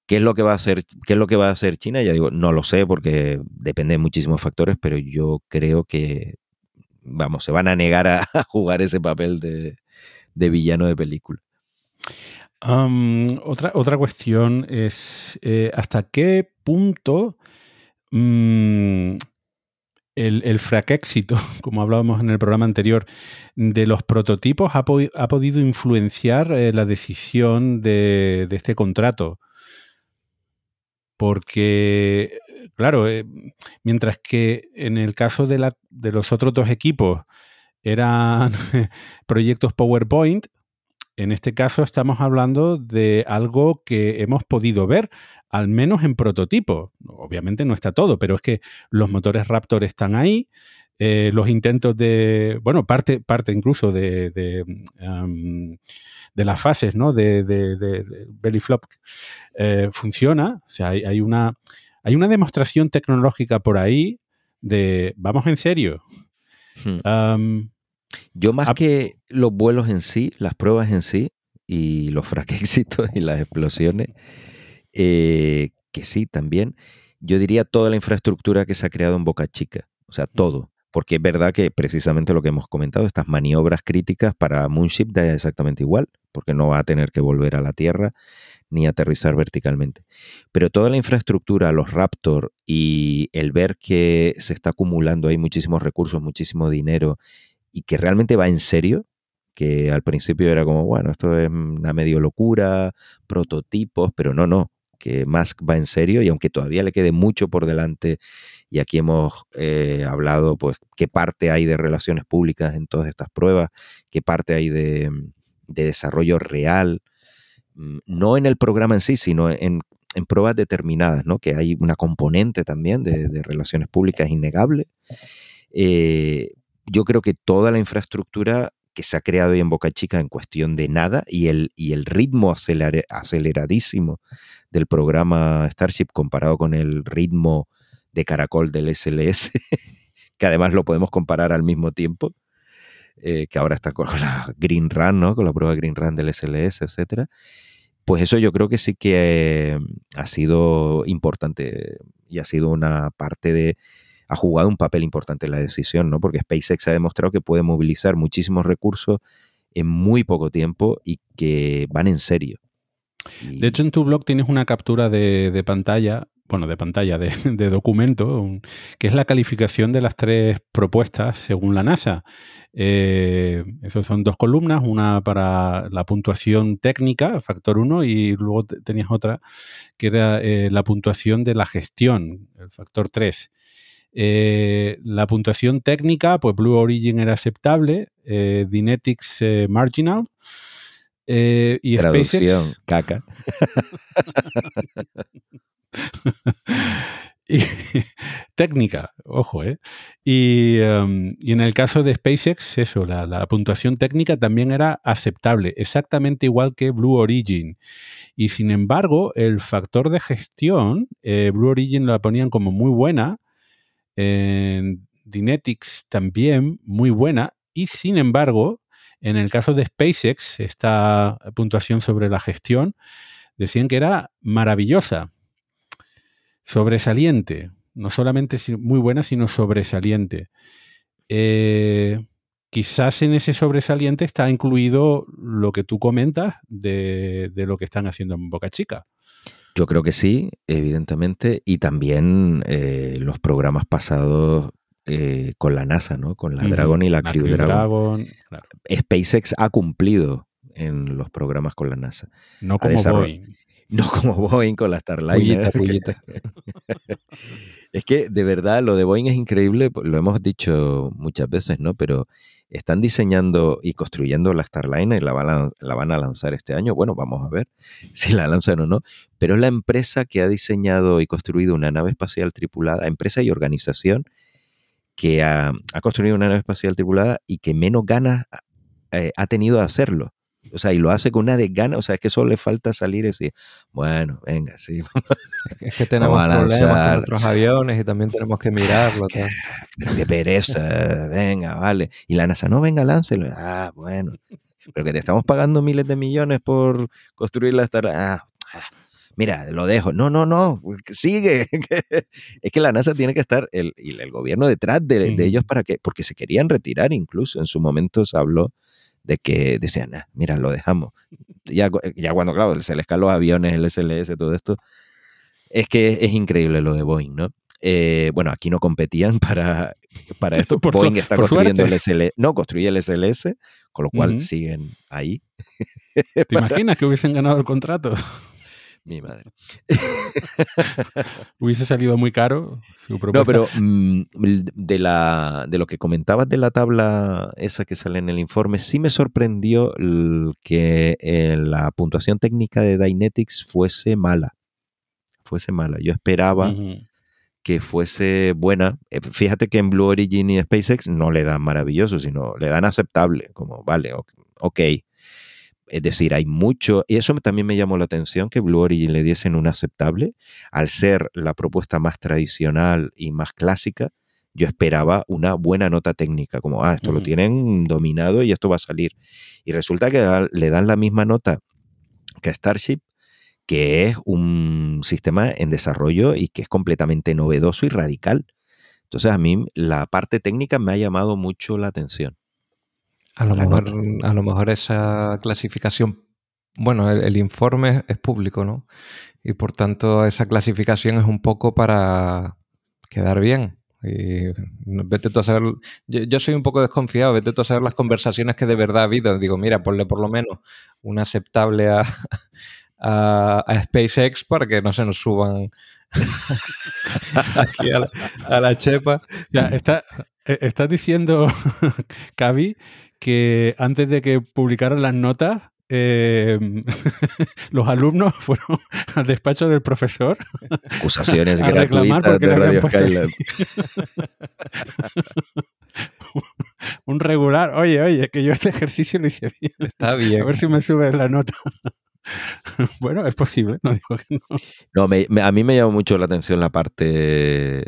¿Qué es lo que va a hacer, qué es lo que va a hacer China? Ya digo, no lo sé porque depende de muchísimos factores, pero yo creo que, vamos, se van a negar a, jugar ese papel de villano de película otra, otra cuestión es eh, hasta qué punto mm, el, el éxito, como hablábamos en el programa anterior, de los prototipos ha, podido influenciar eh, la decisión de, este contrato. Porque, claro, eh, mientras que en el caso de, la, de los otros dos equipos eran proyectos PowerPoint, en este caso estamos hablando de algo que hemos podido ver, al menos en prototipo. Obviamente no está todo, pero es que los motores Raptor están ahí. Eh, los intentos de, bueno, parte, parte incluso de, de, las fases, ¿no? De, Belly Flop eh, funciona. O sea, hay, una, hay una demostración tecnológica por ahí de, vamos en serio. Hmm. Yo más que los vuelos en sí, las pruebas en sí y los fraquéxitos y las explosiones, eh, que sí también, yo diría toda la infraestructura que se ha creado en Boca Chica, o sea, todo. Porque es verdad que precisamente lo que hemos comentado, estas maniobras críticas para Moonship da exactamente igual, porque no va a tener que volver a la Tierra ni aterrizar verticalmente. Pero toda la infraestructura, los Raptor y el ver que se está acumulando ahí muchísimos recursos, muchísimo dinero y que realmente va en serio, que al principio era como, bueno, esto es una medio locura, prototipos, pero no, no, que Musk va en serio y aunque todavía le quede mucho por delante, y aquí hemos eh, hablado, pues, qué parte hay de relaciones públicas en todas estas pruebas, qué parte hay de, desarrollo real, mm, no en el programa en sí, sino en, pruebas determinadas, ¿no? Que hay una componente también de, relaciones públicas innegable. Eh, yo creo que toda la infraestructura que se ha creado hoy en Boca Chica en cuestión de nada y el, y el ritmo aceleradísimo del programa Starship comparado con el ritmo de caracol del SLS, que además lo podemos comparar al mismo tiempo, eh, que ahora está con la Green Run, ¿no? con la prueba Green Run del SLS, etc. Pues eso yo creo que sí que eh, ha sido importante y ha sido una parte de, ha jugado un papel importante en la decisión, ¿no? Porque SpaceX ha demostrado que puede movilizar muchísimos recursos en muy poco tiempo y que van en serio. De hecho, en tu blog tienes una captura de, pantalla, bueno, de pantalla, de, documento, que es la calificación de las tres propuestas según la NASA. Eh, son dos columnas, una para la puntuación técnica, factor 1, y luego tenías otra que era eh, la puntuación de la gestión, el factor 3. Eh, la puntuación técnica, pues Blue Origin era aceptable, eh, Dynetics eh, marginal. y Traducción, caca. Y, técnica, ojo, ¿eh? Y, em, y, en el caso de SpaceX, eso, la, la, puntuación técnica también era aceptable, exactamente igual que Blue Origin. Y sin embargo, el factor de gestión, Blue Origin la ponían como muy buena, en Dynetics también muy buena, y sin embargo, en el caso de SpaceX, esta puntuación sobre la gestión, decían que era maravillosa, sobresaliente, no solamente muy buena, sino sobresaliente. Eh, quizás en ese sobresaliente está incluido lo que tú comentas de, de, lo que están haciendo en Boca Chica. Yo creo que sí, evidentemente, y también eh, los programas pasados eh, con la NASA, ¿no? Con la Dragon y la, la Crew, Crew Dragon. Dragon claro. SpaceX ha cumplido en los programas con la NASA. No como Boeing. No como Boeing con la Starliner. Pullita, pullita. es que de verdad lo de Boeing es increíble, lo hemos dicho muchas veces, ¿no? Pero están diseñando y construyendo la Starliner y la van, a, lanzar este año. Bueno, vamos a ver si la lanzan o no. Pero es la empresa que ha diseñado y construido una nave espacial tripulada, empresa y organización que ha, ha construido una nave espacial tripulada y que menos ganas eh, ha tenido de hacerlo. O sea, y lo hace con una desgana, o sea, es que solo le falta salir y decir, bueno, venga, sí. Es que tenemos problemas con otros aviones y también tenemos que mirarlo. Qué, pero qué pereza, venga, vale. Y la NASA, no, venga, láncelo. Ah, bueno. Pero que te estamos pagando miles de millones por construir la Star. Ah, mira, lo dejo. No, no, no, sigue. es que la NASA tiene que estar, el, y el gobierno detrás de, de ellos para que, porque se querían retirar incluso. En su momento se habló de que decían, ah, mira, lo dejamos. Ya, ya cuando, claro, se les caen los aviones, el SLS, todo esto, es que es increíble lo de Boeing, ¿no? Eh, bueno, aquí no competían para, para esto. por Boeing su, está por construyendo suerte. el SLS, no construye el SLS, con lo cual siguen ahí. ¿Te imaginas que hubiesen ganado el contrato? Mi madre. Hubiese salido muy caro su No, propuesta. pero mm, de, la, de lo que comentabas de la tabla esa que sale en el informe, sí me sorprendió el que eh, la puntuación técnica de Dynetics fuese mala. Fuese mala. Yo esperaba que fuese buena. Eh, Fíjate que en Blue Origin y SpaceX no le dan maravilloso, sino le dan aceptable, como vale, ok. Es decir, hay mucho, y eso también me llamó la atención, que Blue Origin le diesen un aceptable, al ser la propuesta más tradicional y más clásica, yo esperaba una buena nota técnica, como, ah, esto lo tienen dominado y esto va a salir. Y resulta que le dan la misma nota que a Starship, que es un sistema en desarrollo y que es completamente novedoso y radical. Entonces a mí la parte técnica me ha llamado mucho la atención. A lo, mejor, nota. a lo mejor esa clasificación, bueno, el, el informe es público, ¿no? Y por tanto esa clasificación es un poco para quedar bien. Y vete tú a saber, yo, yo soy un poco desconfiado, vete tú a saber las conversaciones que de verdad ha habido. Digo, mira, ponle por lo menos un aceptable a, a, a SpaceX para que no se nos suban aquí a la, a la chepa. Ya, está, eh, estás diciendo, Cavi, que antes de que publicaran las notas, eh, los alumnos fueron al despacho del profesor Acusaciones A gratuitas de Radio Skylab. un regular. Oye, oye, que yo este ejercicio lo hice bien. Está bien. A ver si me subes la nota. bueno, es posible, no digo que no. No, me- me- a mí me llamó mucho la atención la parte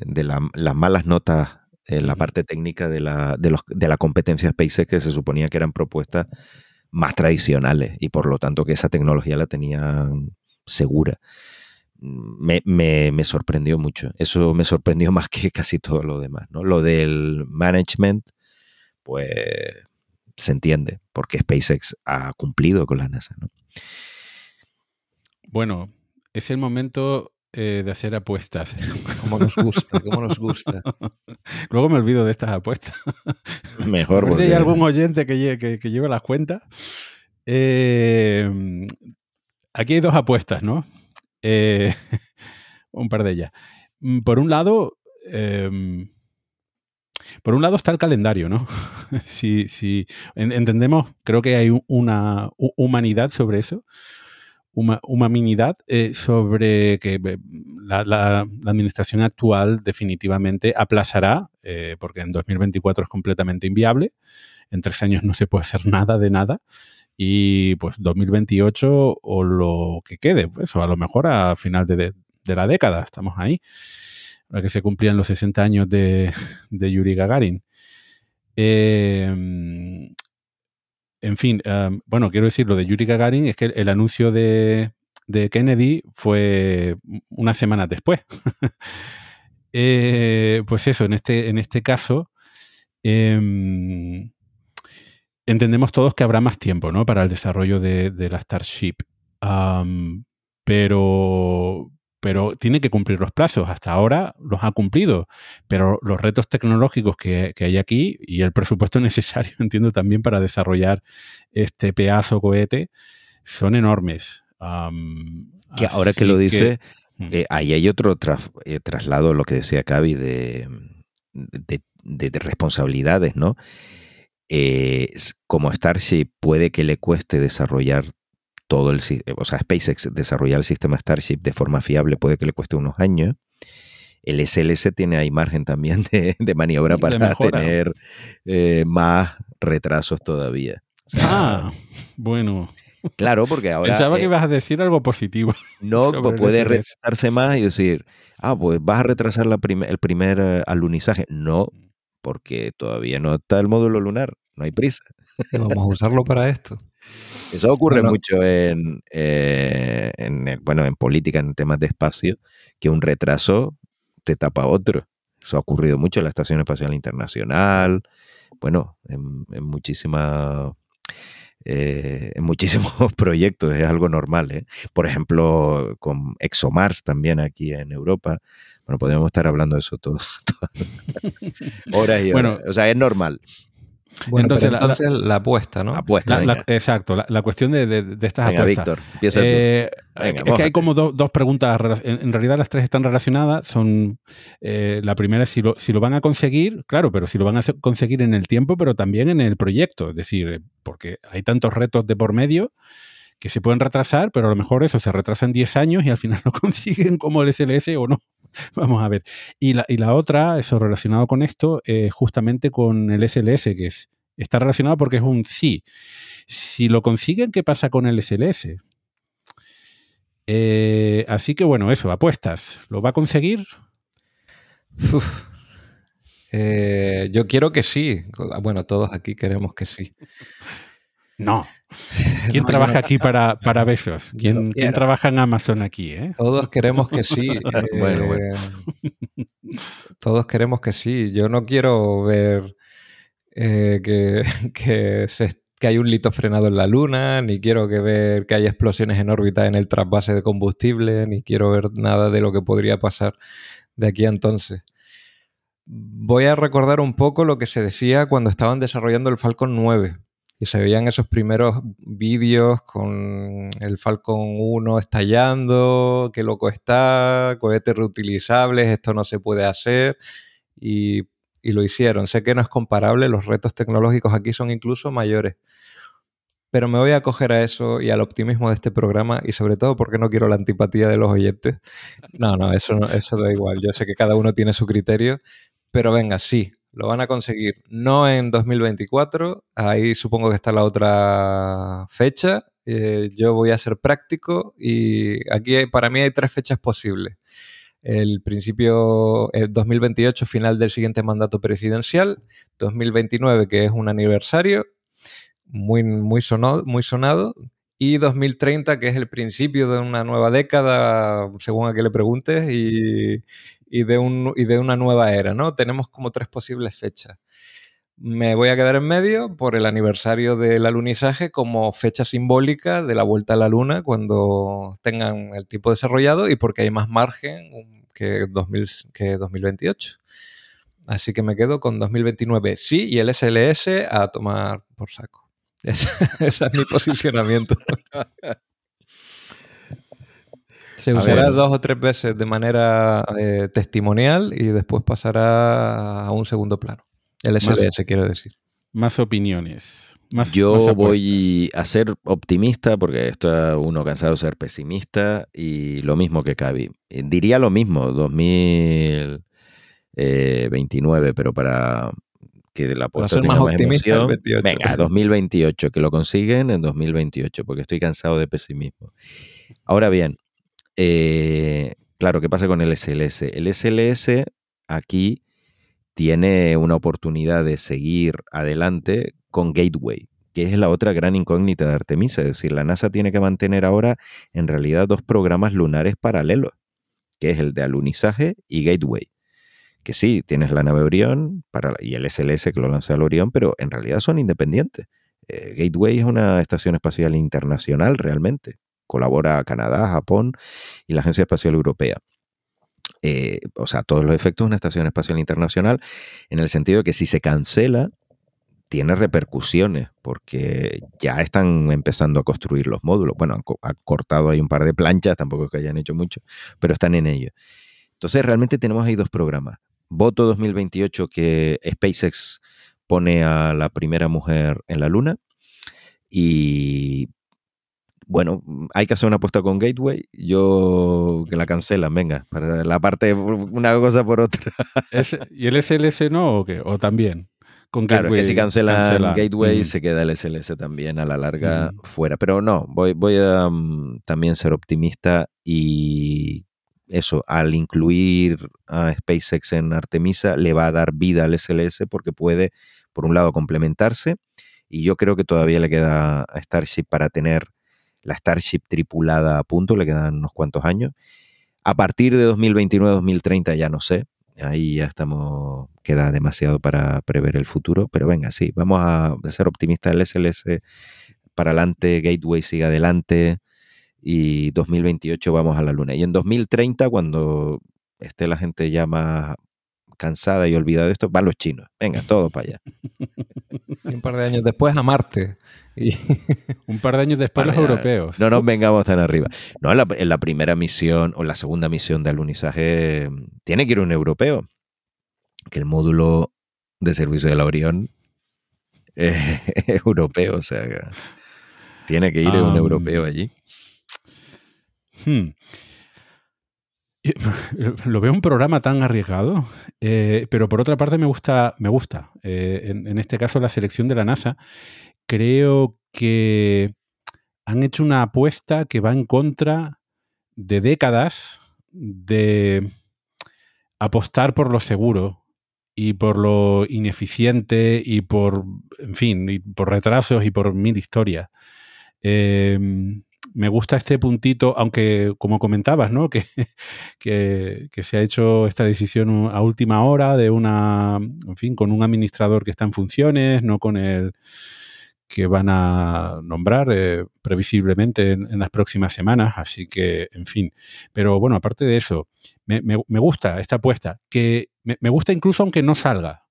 de la- las malas notas en la parte técnica de la, de, los- de la competencia SpaceX que se suponía que eran propuestas más tradicionales y por lo tanto que esa tecnología la tenían segura. Me, me- me sorprendió mucho. Eso me sorprendió más que casi todo lo demás. ¿no? Lo del management, pues se entiende, porque SpaceX ha cumplido con la NASA. ¿no? Bueno, es el momento eh, de hacer apuestas. Como nos gusta, como nos gusta. Luego me olvido de estas apuestas. Mejor ver si hay porque- algún oyente que, lle- que, que lleve las cuentas. Eh, aquí hay dos apuestas, ¿no? Eh, un par de ellas. Mm, Por un lado, eh, por un lado está el calendario, ¿no? si, si en- entendemos, creo que hay un- una hu- humanidad sobre eso. Humanidad eh, sobre que la, administración actual definitivamente aplazará, eh, porque en 2024 es completamente inviable, en tres años no se puede hacer nada de nada, y pues 2028 o lo que quede, pues, o a lo mejor a final de, la década, estamos ahí, para que se cumplían los 60 años de, Yuri Gagarin. Eh, en fin, bueno, quiero decir, lo de Yuri Gagarin es que el, anuncio de, Kennedy fue una semana después. Eh, pues eso, en este, en este caso, em, entendemos todos que habrá más tiempo ¿no? para el desarrollo de, la Starship. pero, pero tiene que cumplir los plazos. Hasta ahora los ha cumplido, pero los retos tecnológicos que, hay aquí y el presupuesto necesario, entiendo, también para desarrollar este pedazo cohete, son enormes. que ahora que lo dice, eh, ahí hay otro eh, traslado, lo que decía Cavi, de, de, responsabilidades, ¿no? Eh, como Starship puede que le cueste desarrollar todo el o sea, SpaceX desarrollar el sistema Starship de forma fiable puede que le cueste unos años. El SLS tiene ahí margen también de, maniobra para tener eh, más retrasos todavía. ah, bueno. Claro, porque ahora. Pensaba que eh, ibas a decir algo positivo. No, pues puede retrasarse más y decir, ah, pues vas a retrasar la el primer eh, alunizaje. No, porque todavía no está el módulo lunar, no hay prisa. Vamos a usarlo para esto. Eso ocurre mucho en, eh, en, bueno, en política, en temas de espacio, que un retraso te tapa otro. Eso ha ocurrido mucho en la Estación Espacial Internacional, bueno, en, en muchísimas eh, en muchísimos proyectos, es algo normal. ¿eh? Por ejemplo, con ExoMars también aquí en Europa. Bueno, podríamos estar hablando de eso todo, horas y horas. Bueno, o sea, es normal. Bueno, entonces, la, apuesta, ¿no? Apuesta. exacto, la, cuestión de, de, estas venga, apuestas. Víctor, eh, es que hay como dos preguntas. En, realidad las tres están relacionadas. Son eh, la primera es si lo, si lo van a conseguir, claro, pero si lo van a conseguir en el tiempo, pero también en el proyecto. Es decir, eh, porque hay tantos retos de por medio que se pueden retrasar, pero a lo mejor eso se retrasan 10 años y al final lo consiguen como el SLS o no. Vamos a ver. Y la, y la otra, eso relacionado con esto, eh, justamente con el SLS, que es, está relacionado porque es un sí. Si lo consiguen, ¿qué pasa con el SLS? Eh, así que bueno, eso, apuestas. ¿Lo va a conseguir? Eh, yo quiero que sí. Bueno, todos aquí queremos que sí. No. ¿Quién trabaja aquí para, para besos? ¿Quién, trabaja en Amazon aquí? Eh? Todos queremos que sí. bueno, bueno. Todos queremos que sí. Yo no quiero ver que, que, que, hay un lito frenado en la Luna, ni quiero que ver que hay explosiones en órbita en el trasvase de combustible, ni quiero ver nada de lo que podría pasar de aquí a entonces. Voy a recordar un poco lo que se decía cuando estaban desarrollando el Falcon 9 y se veían esos primeros vídeos con el Falcon 1 estallando, qué loco está, cohetes reutilizables, esto no se puede hacer y, y, lo hicieron. Sé que no es comparable, los retos tecnológicos aquí son incluso mayores. Pero me voy a acoger a eso y al optimismo de este programa y sobre todo porque no quiero la antipatía de los oyentes. No, no, eso, eso da igual. Yo sé que cada uno tiene su criterio, pero venga, sí, lo van a conseguir no en 2024, ahí supongo que está la otra fecha. Eh, yo voy a ser práctico y aquí para mí hay tres fechas posibles. El principio, el 2028, final del siguiente mandato presidencial, 2029, que es un aniversario muy, muy, sonado, muy sonado, y 2030, que es el principio de una nueva década, según a que le preguntes, y, y de, un, y de una nueva era, ¿no? Tenemos como tres posibles fechas. Me voy a quedar en medio por el aniversario del alunizaje como fecha simbólica de la vuelta a la Luna cuando tengan el tipo desarrollado y porque hay más margen que, 2000, que 2028. Así que me quedo con 2029 sí y el SLS a tomar por saco. ese es mi posicionamiento. Se usará dos o tres veces de manera eh, testimonial y después pasará a un segundo plano. El SLS, quiero decir. Más opiniones. más, Yo más voy a ser optimista porque está uno cansado de ser pesimista y lo mismo que Cavi. Eh, Diría lo mismo, 2029, pero para que la apuesta ser tenga más más optimista, emoción, 28. venga, 2028, que lo consiguen en 2028, porque estoy cansado de pesimismo. Ahora bien, eh, claro, ¿qué pasa con el SLS? El SLS aquí tiene una oportunidad de seguir adelante con Gateway, que es la otra gran incógnita de Artemisa. Es decir, la NASA tiene que mantener ahora en realidad dos programas lunares paralelos, que es el de alunizaje y Gateway. Que sí, tienes la nave Orión y el SLS que lo lanza al Orión, pero en realidad son independientes. Eh, Gateway es una estación espacial internacional realmente. Colabora Canadá, Japón y la Agencia Espacial Europea. Eh, o sea, todos los efectos de una estación espacial internacional, en el sentido de que si se cancela, tiene repercusiones, porque ya están empezando a construir los módulos. Bueno, han, han cortado ahí un par de planchas, tampoco es que hayan hecho mucho, pero están en ello. Entonces, realmente tenemos ahí dos programas. Voto 2028 que SpaceX pone a la primera mujer en la Luna y bueno, hay que hacer una apuesta con Gateway. Yo que la cancelan, venga, para la parte una cosa por otra. ¿Es- ¿Y el SLS no o qué? ¿O también? Con Claro, es que si cancelan cancelan. Gateway Mm. se queda el SLS también a la larga Mm. fuera. Pero no, voy, voy a mm, también ser optimista y eso, al incluir a SpaceX en Artemisa, le va a dar vida al SLS porque puede, por un lado, complementarse y yo creo que todavía le queda a Starship para tener la Starship tripulada a punto, le quedan unos cuantos años. A partir de 2029-2030 ya no sé, ahí ya estamos, queda demasiado para prever el futuro, pero venga, sí, vamos a ser optimistas, el SLS para adelante, Gateway sigue adelante y 2028 vamos a la luna. Y en 2030, cuando esté la gente ya más cansada y olvidada de esto, van los chinos, venga, todo para allá. Un par de años después a Marte. Y Un par de años después Bueno, los ya, europeos. No nos vengamos tan arriba. No, en la, en la primera misión o en la segunda misión de alunizaje mm, tiene que ir un europeo. Que el módulo de servicio de la Orión es, es europeo, o sea, que tiene que ir un europeo allí. Hmm. Lo veo un programa tan arriesgado, eh, pero por otra parte me gusta, me gusta. eh, en, en este caso la selección de la NASA. Creo que han hecho una apuesta que va en contra de décadas de apostar por lo seguro y por lo ineficiente y por, en fin, por retrasos y por mil historias. Eh, me gusta este puntito, aunque como comentabas, ¿no? Que, que se ha hecho esta decisión a última hora de una, en fin, con un administrador que está en funciones, no con el que van a nombrar eh, previsiblemente en, las próximas semanas. Así que, en fin. Pero bueno, aparte de eso, me, gusta esta apuesta, que me, me gusta incluso aunque no salga.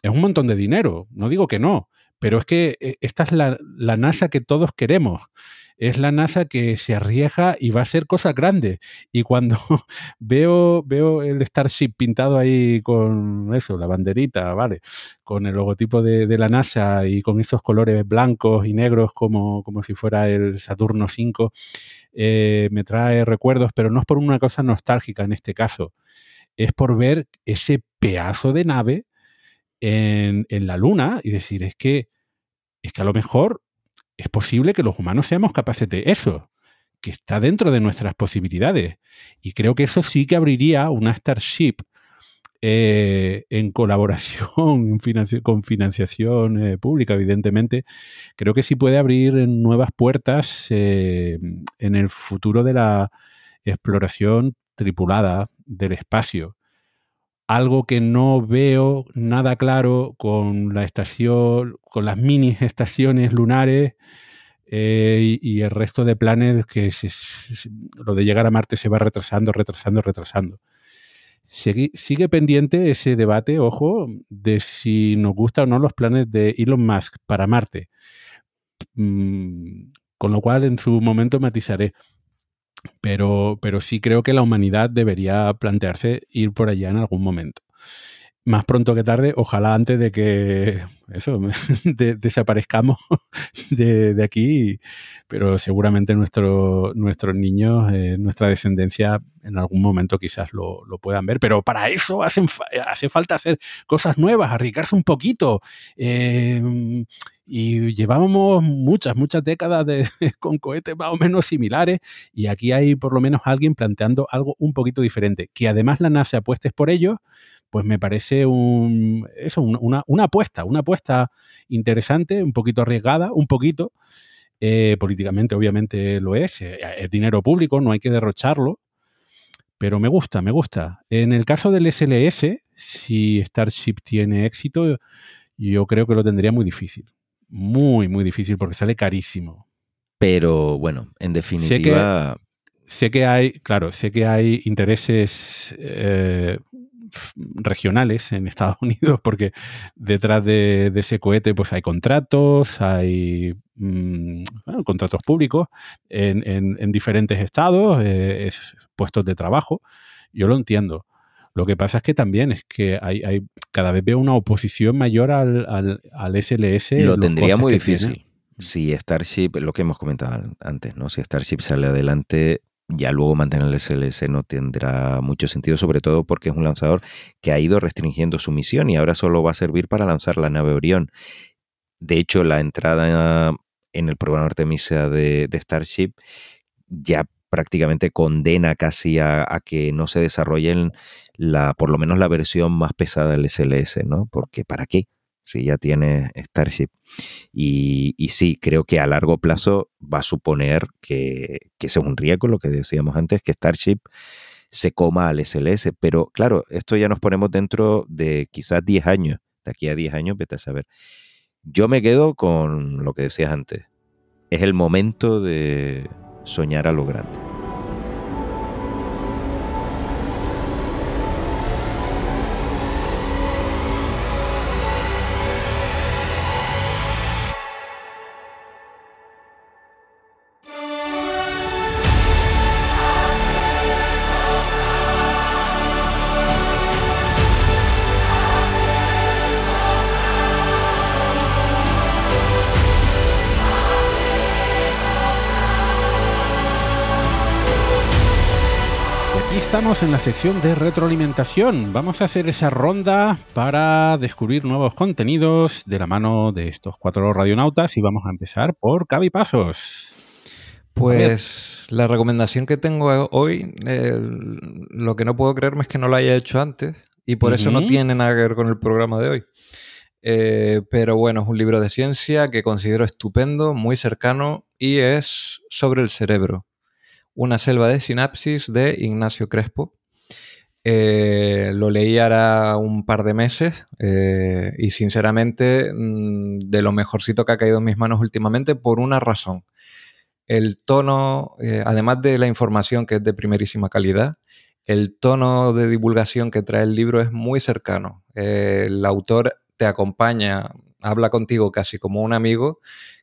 Es un montón de dinero, no digo que no, pero es que eh, esta es la, la NASA que todos queremos. Es la NASA que se arriesga y va a hacer cosas grandes. Y cuando veo, veo el Starship pintado ahí con eso, la banderita, ¿vale? Con el logotipo de, de la NASA y con esos colores blancos y negros como, como si fuera el Saturno 5, eh, me trae recuerdos, pero no es por una cosa nostálgica en este caso. Es por ver ese pedazo de nave en, en la Luna y decir, es que, es que a lo mejor es posible que los humanos seamos capaces de eso, que está dentro de nuestras posibilidades. Y creo que eso sí que abriría una Starship eh, en colaboración con financiación eh, pública, evidentemente. Creo que sí puede abrir nuevas puertas eh, en el futuro de la exploración tripulada del espacio algo que no veo nada claro con la estación, con las mini estaciones lunares eh, y, el resto de planes que se- lo de llegar a Marte se va retrasando, retrasando, retrasando. Sigue pendiente ese debate, ojo, de si nos gustan o no los planes de Elon Musk para Marte. Mm, con lo cual en su momento matizaré. Pero, pero sí creo que la humanidad debería plantearse ir por allá en algún momento. Más pronto que tarde, ojalá antes de que eso desaparezcamos de, aquí, pero seguramente nuestro, nuestros niños, eh, nuestra descendencia, en algún momento quizás lo, puedan ver, pero para eso hacen, hace falta hacer cosas nuevas, arriesgarse un poquito. Em, y llevábamos muchas, muchas décadas de, con cohetes más o menos similares y aquí hay por lo menos alguien planteando algo un poquito diferente, que además la NASA apuestes por ello pues me parece un, eso, una, una, apuesta, una apuesta interesante, un poquito arriesgada, un poquito. Eh, políticamente obviamente lo es, eh, es dinero público, no hay que derrocharlo, pero me gusta, me gusta. En el caso del SLS, si Starship tiene éxito, yo creo que lo tendría muy difícil. Muy, muy difícil porque sale carísimo. Pero bueno, en definitiva... Sé que, hay, claro, sé que hay intereses eh, regionales en Estados Unidos, porque detrás de, ese cohete pues hay contratos, hay mm, contratos públicos en, diferentes estados, eh, puestos de trabajo. Yo lo entiendo. Lo que pasa es que también es que hay, hay cada vez veo una oposición mayor al, al, SLS. Lo tendría muy difícil. Si Starship, lo que hemos comentado antes, ¿no? Si Starship sale adelante, ya luego mantener el SLS no tendrá mucho sentido, sobre todo porque es un lanzador que ha ido restringiendo su misión y ahora solo va a servir para lanzar la nave Orión. De hecho, la entrada en el programa Artemisa de, Starship ya prácticamente condena casi a, que no se desarrollen la, por lo menos la versión más pesada del SLS, ¿no? Porque ¿para qué? Si ya tiene Starship. Y, sí, creo que a largo plazo va a suponer que, que ese es un riesgo, lo que decíamos antes, que Starship se coma al SLS. Pero claro, esto ya nos ponemos dentro de quizás 10 años. De aquí a 10 años, vete a saber. Yo me quedo con lo que decías antes. Es el momento de soñar a lo grande. Estamos en la sección de retroalimentación. Vamos a hacer esa ronda para descubrir nuevos contenidos de la mano de estos cuatro radionautas y vamos a empezar por Cavi Pasos. Pues la recomendación que tengo hoy, lo que no puedo creerme es que no lo haya hecho antes y por eso no tiene nada que ver con el programa de hoy. Eh, pero bueno, es un libro de ciencia que considero estupendo, muy cercano y es sobre el cerebro. Una selva de sinapsis de Ignacio Crespo. Eh, lo leí ahora un par de meses eh, y sinceramente mm, de lo mejorcito que ha caído en mis manos últimamente por una razón. El tono, eh, además de la información que es de primerísima calidad, el tono de divulgación que trae el libro es muy cercano. el autor te acompaña, habla contigo casi como un amigo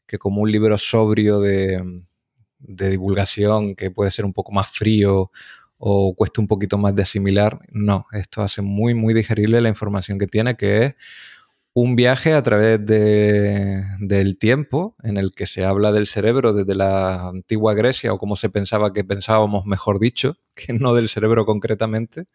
que como un libro sobrio de, de divulgación que puede ser un poco más frío o cuesta un poquito más de asimilar. No, esto hace muy, muy digerible la información que tiene, que es un viaje a través de, del tiempo en el que se habla del cerebro desde la antigua Grecia o como se pensaba que pensábamos, mejor dicho, que no del cerebro concretamente.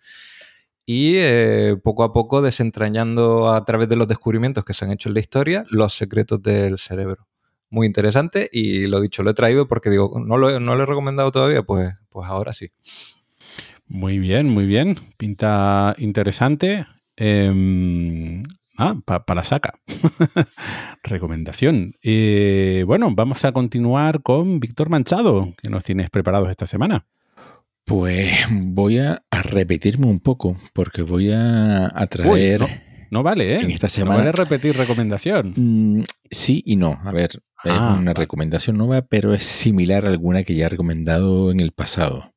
Y eh, poco a poco desentrañando a través de los descubrimientos que se han hecho en la historia los secretos del cerebro muy interesante y lo dicho, lo he traído porque digo, no lo, no lo he recomendado todavía, pues, pues ahora sí. Muy bien, muy bien. Pinta interesante. Em, ah, para saca. Recomendación. Eh, bueno, vamos a continuar con Víctor Manchado, que nos tienes preparados esta semana. Pues voy a, repetirme un poco, porque voy a, traer... no, vale, ¿eh? En esta semana. No vale repetir recomendación. Mm, sí y no. A ver, es ah, una recomendación nueva, pero es similar a alguna que ya he recomendado en el pasado.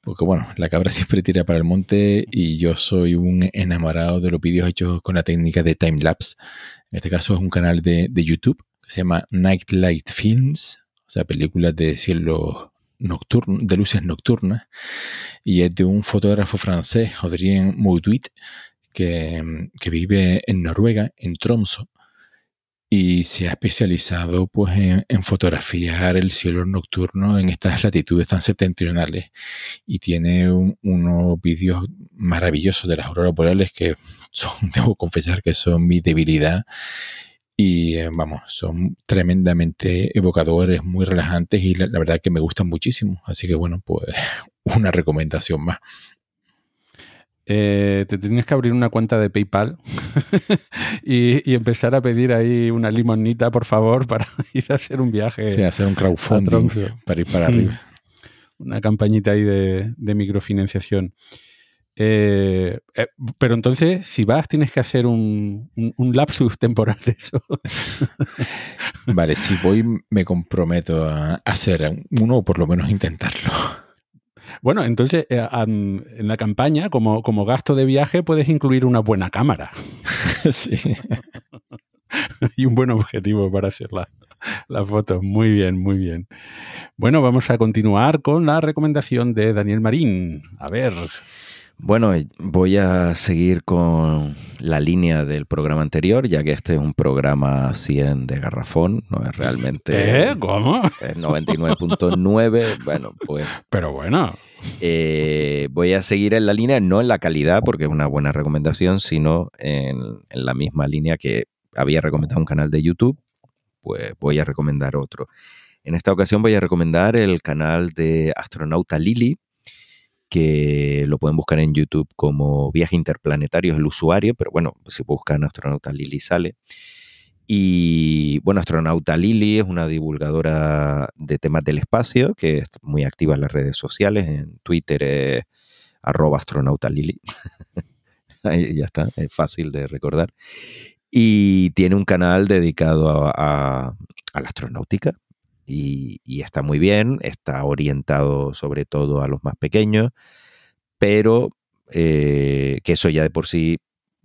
Porque bueno, la cabra siempre tira para el monte y yo soy un enamorado de los vídeos hechos con la técnica de time lapse. En este caso es un canal de, YouTube que se llama Nightlight Films, o sea, películas de cielo nocturno, de luces nocturnas, y es de un fotógrafo francés, Adrien Mauduit, que, que vive en Noruega, en Tromso, y se ha especializado pues, en, fotografiar el cielo nocturno en estas latitudes tan septentrionales y tiene unos vídeos maravillosos de las auroras boreales que son, debo confesar que son mi debilidad y eh, vamos, son tremendamente evocadores, muy relajantes y la verdad que me gustan muchísimo. Así que bueno, pues una recomendación más. Eh, te tienes que abrir una cuenta de PayPal y, empezar a pedir ahí una limonita, por favor, para ir a hacer un viaje. Sí, hacer un crowdfunding para ir para arriba. Una campañita ahí de, microfinanciación. Eh, eh, pero entonces, si vas, tienes que hacer un, un lapsus temporal de eso. vale, si voy, me comprometo a hacer uno o por lo menos intentarlo. Bueno, entonces eh, en la campaña, como, como gasto de viaje, puedes incluir una buena cámara. sí. y un buen objetivo para hacer las la fotos. Muy bien, muy bien. Bueno, vamos a continuar con la recomendación de Daniel Marín. A ver. Bueno, voy a seguir con la línea del programa anterior, ya que este es un programa 100 de garrafón, no es realmente... ¿Eh? ¿Cómo? Es 99.9, bueno, pues... Pero bueno. Eh, voy a seguir en la línea, no en la calidad, porque es una buena recomendación, sino en, en la misma línea que había recomendado un canal de YouTube, pues voy a recomendar otro. En esta ocasión voy a recomendar el canal de Astronauta Lili, que lo pueden buscar en YouTube como Viaje Interplanetario, el usuario, pero bueno, si buscan Astronauta Lili sale. Y bueno, Astronauta Lili es una divulgadora de temas del espacio que es muy activa en las redes sociales. En Twitter es arroba astronauta Lili. Ya está, es fácil de recordar. Y tiene un canal dedicado a la astronáutica, y, está muy bien, está orientado sobre todo a los más pequeños, pero eh, que eso ya de por sí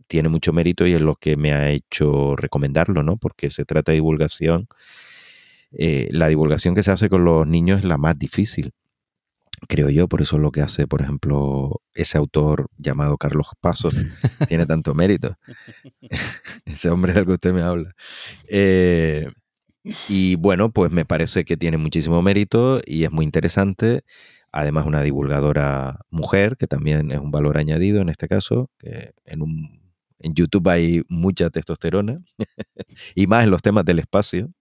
tiene mucho mérito y es lo que me ha hecho recomendarlo, ¿no? Porque se trata de divulgación. Eh, la divulgación que se hace con los niños es la más difícil, creo yo, por eso es lo que hace, por ejemplo, ese autor llamado Carlos Pasos, tiene tanto mérito. ese hombre del que usted me habla. Eh, y bueno, pues me parece que tiene muchísimo mérito y es muy interesante. Además, una divulgadora mujer, que también es un valor añadido en este caso, que en, un, en YouTube hay mucha testosterona y más en los temas del espacio.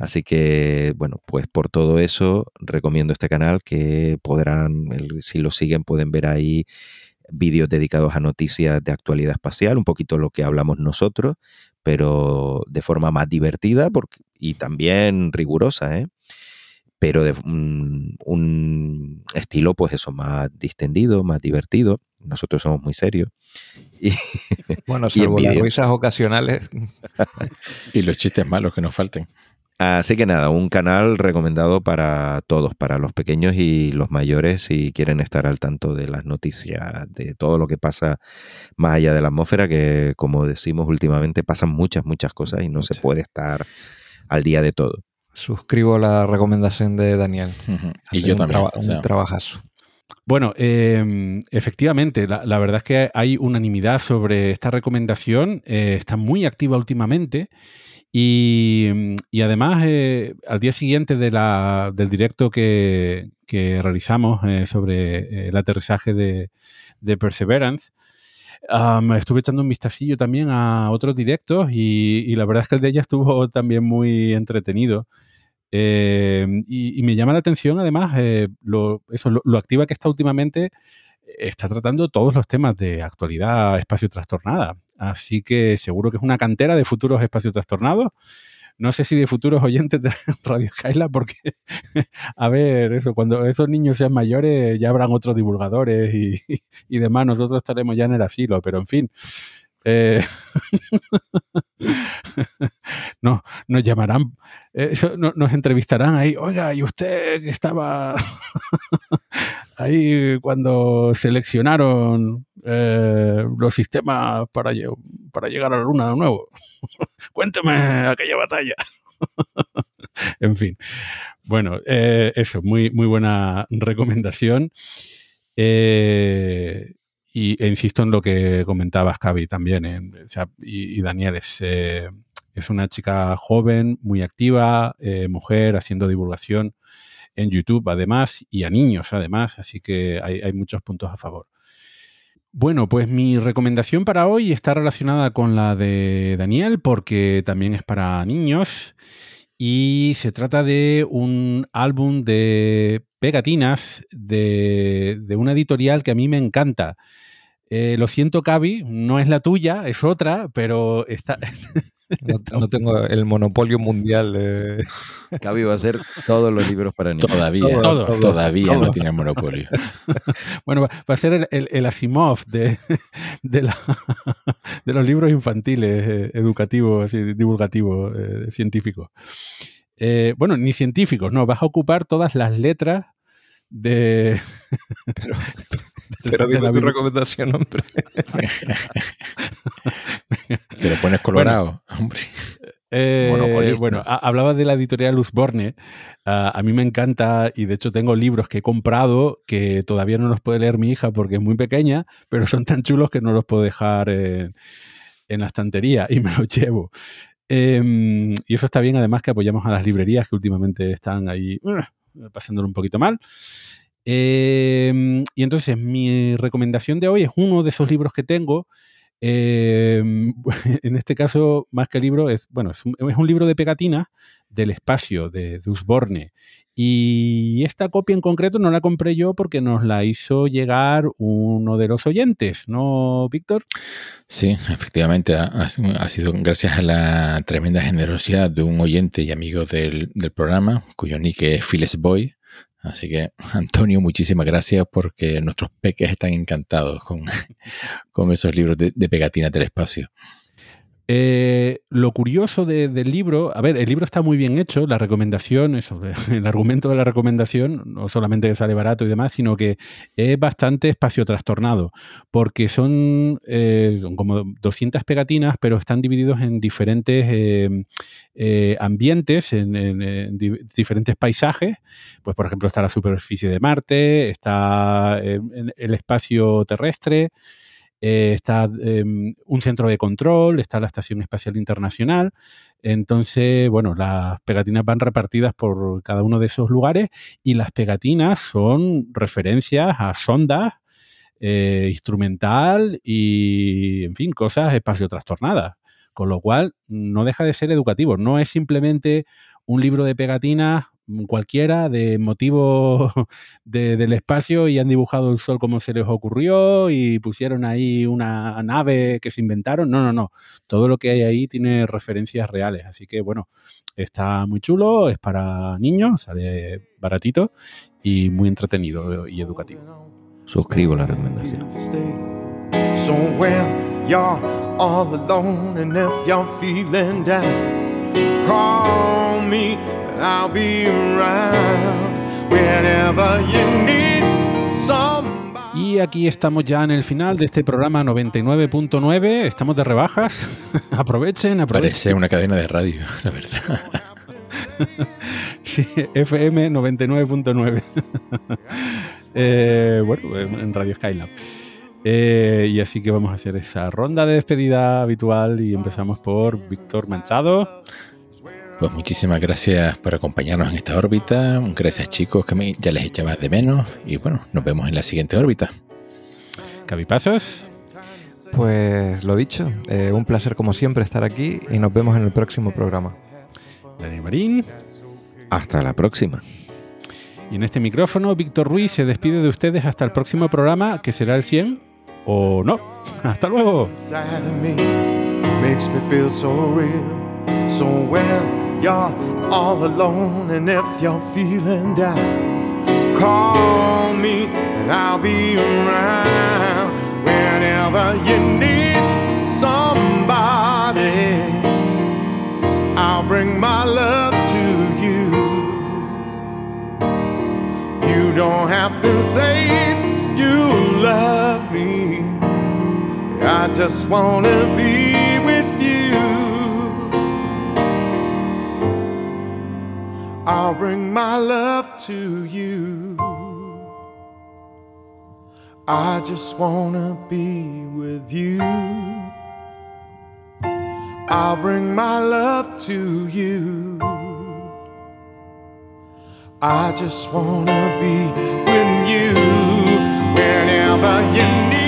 Así que, bueno, pues por todo eso recomiendo este canal que podrán, si lo siguen, pueden ver ahí vídeos dedicados a noticias de actualidad espacial, un poquito lo que hablamos nosotros, pero de forma más divertida porque, y también rigurosa, ¿eh? pero de un, estilo, pues eso, más distendido, más divertido. Nosotros somos muy serios. Y, bueno, salvo las risas ocasionales. y los chistes malos que nos falten. Así que nada, un canal recomendado para todos, para los pequeños y los mayores, si quieren estar al tanto de las noticias, de todo lo que pasa más allá de la atmósfera, que como decimos últimamente, pasan muchas, muchas cosas y no se puede estar al día de todo. Suscribo la recomendación de Daniel. Y yo también. un trabajazo. Bueno, em, efectivamente, la, verdad es que hay unanimidad sobre esta recomendación. Eh, está muy activa últimamente. Y, además, eh, al día siguiente del directo que, realizamos eh, sobre el aterrizaje de, Perseverance, estuve echando un vistacillo también a otros directos y, la verdad es que el de ella estuvo también muy entretenido. Eh, y, me llama la atención además lo, eso, lo, activa que está últimamente está tratando todos los temas de actualidad espacio trastornada. Así que seguro que es una cantera de futuros espacios trastornados. No sé si de futuros oyentes de Radio Skyla, porque, a ver, eso, cuando esos niños sean mayores ya habrán otros divulgadores y, y demás, nosotros estaremos ya en el asilo, pero en fin, eh, no, nos llamarán, eh, nos entrevistarán ahí, oiga, ¿y usted estaba ahí cuando seleccionaron eh, los sistemas para, para llegar a la luna de nuevo? Cuénteme aquella batalla. en fin, bueno, eso, muy, muy buena recomendación. Y, e insisto en lo que comentabas, Cavi, también. ¿eh? y, Daniel es, eh, es una chica joven, muy activa, eh, mujer, haciendo divulgación en YouTube, además, y a niños, además. Así que hay, hay muchos puntos a favor. Bueno, pues mi recomendación para hoy está relacionada con la de Daniel, porque también es para niños. Y se trata de un álbum de pegatinas de, una editorial que a mí me encanta. Eh, lo siento, Cavi, no es la tuya, es otra, pero está. No, tengo el monopolio mundial de. Cavi va a ser todos los libros para niños. Todavía, todavía no tiene monopolio. Bueno, va a ser el, Asimov de, de, los libros infantiles, eh, educativos, divulgativos, eh, científicos. Eh, bueno, ni científicos, no, vas a ocupar todas las letras de... Pero, pero dime tu recomendación, hombre. que le pones colorado, hombre. Eh, bueno, hablaba de la editorial Luzborne. Uh, a mí me encanta y de hecho tengo libros que he comprado que todavía no los puede leer mi hija porque es muy pequeña, pero son tan chulos que no los puedo dejar en la estantería y me los llevo. Em, y eso está bien, además que apoyamos a las librerías que últimamente están ahí uh, pasándolo un poquito mal. Em, y entonces mi recomendación de hoy es uno de esos libros que tengo. Em, en este caso, más que libro, es, bueno, es un, libro de pegatinas del espacio de Dusborne. Y esta copia en concreto no la compré yo porque nos la hizo llegar uno de los oyentes, ¿no, Víctor? Sí, efectivamente, ha, sido gracias a la tremenda generosidad de un oyente y amigo del, programa, cuyo nick es Phyllis Boy. Así que, Antonio, muchísimas gracias porque nuestros peques están encantados con, con esos libros de, de pegatinas del espacio. Eh, lo curioso del libro, a ver, el libro está muy bien hecho, la recomendación, el argumento de la recomendación, no solamente sale barato y demás, sino que es bastante espacio trastornado, porque son, eh, como 200 pegatinas, pero están divididos en diferentes eh, ambientes, en, diferentes paisajes. Pues, por ejemplo, está la superficie de Marte, está el espacio terrestre. Eh, está em, un centro de control, está la Estación Espacial Internacional. Entonces, bueno, las pegatinas van repartidas por cada uno de esos lugares y las pegatinas son referencias a sondas, eh, instrumental y, en fin, cosas espacio trastornadas. Con lo cual, no deja de ser educativo. No es simplemente un libro de pegatinas cualquiera de motivo del espacio y han dibujado el sol como se les ocurrió y pusieron ahí una nave que se inventaron. No, no, no. Todo lo que hay ahí tiene referencias reales. Así que bueno, está muy chulo, es para niños, sale baratito y muy entretenido y educativo. Suscribo la recomendación. I'll be around whenever you need Y aquí estamos ya en el final de este programa 99.9. Estamos de rebajas. aprovechen, aprovechen. Parece una cadena de radio, la verdad. sí, FM 99.9. eh, bueno, en Radio Skylab. Eh, y así que vamos a hacer esa ronda de despedida habitual y empezamos por Víctor Manchado. Pues muchísimas gracias por acompañarnos en esta órbita. Gracias chicos, que ya les echaba de menos. Y bueno, nos vemos en la siguiente órbita. Cabipazos. Pues lo dicho, eh, un placer como siempre estar aquí y nos vemos en el próximo programa. Dani Marín. Hasta la próxima. Y en este micrófono, Víctor Ruiz se despide de ustedes hasta el próximo programa, que será el 100 o no. Hasta luego. You're all alone and if you're feeling down, call me and I'll be around whenever you need somebody. I'll bring my love to you. You don't have to say you love me. I just wanna be I'll bring my love to you. I just wanna be with you. I'll bring my love to you. I just wanna be with you whenever you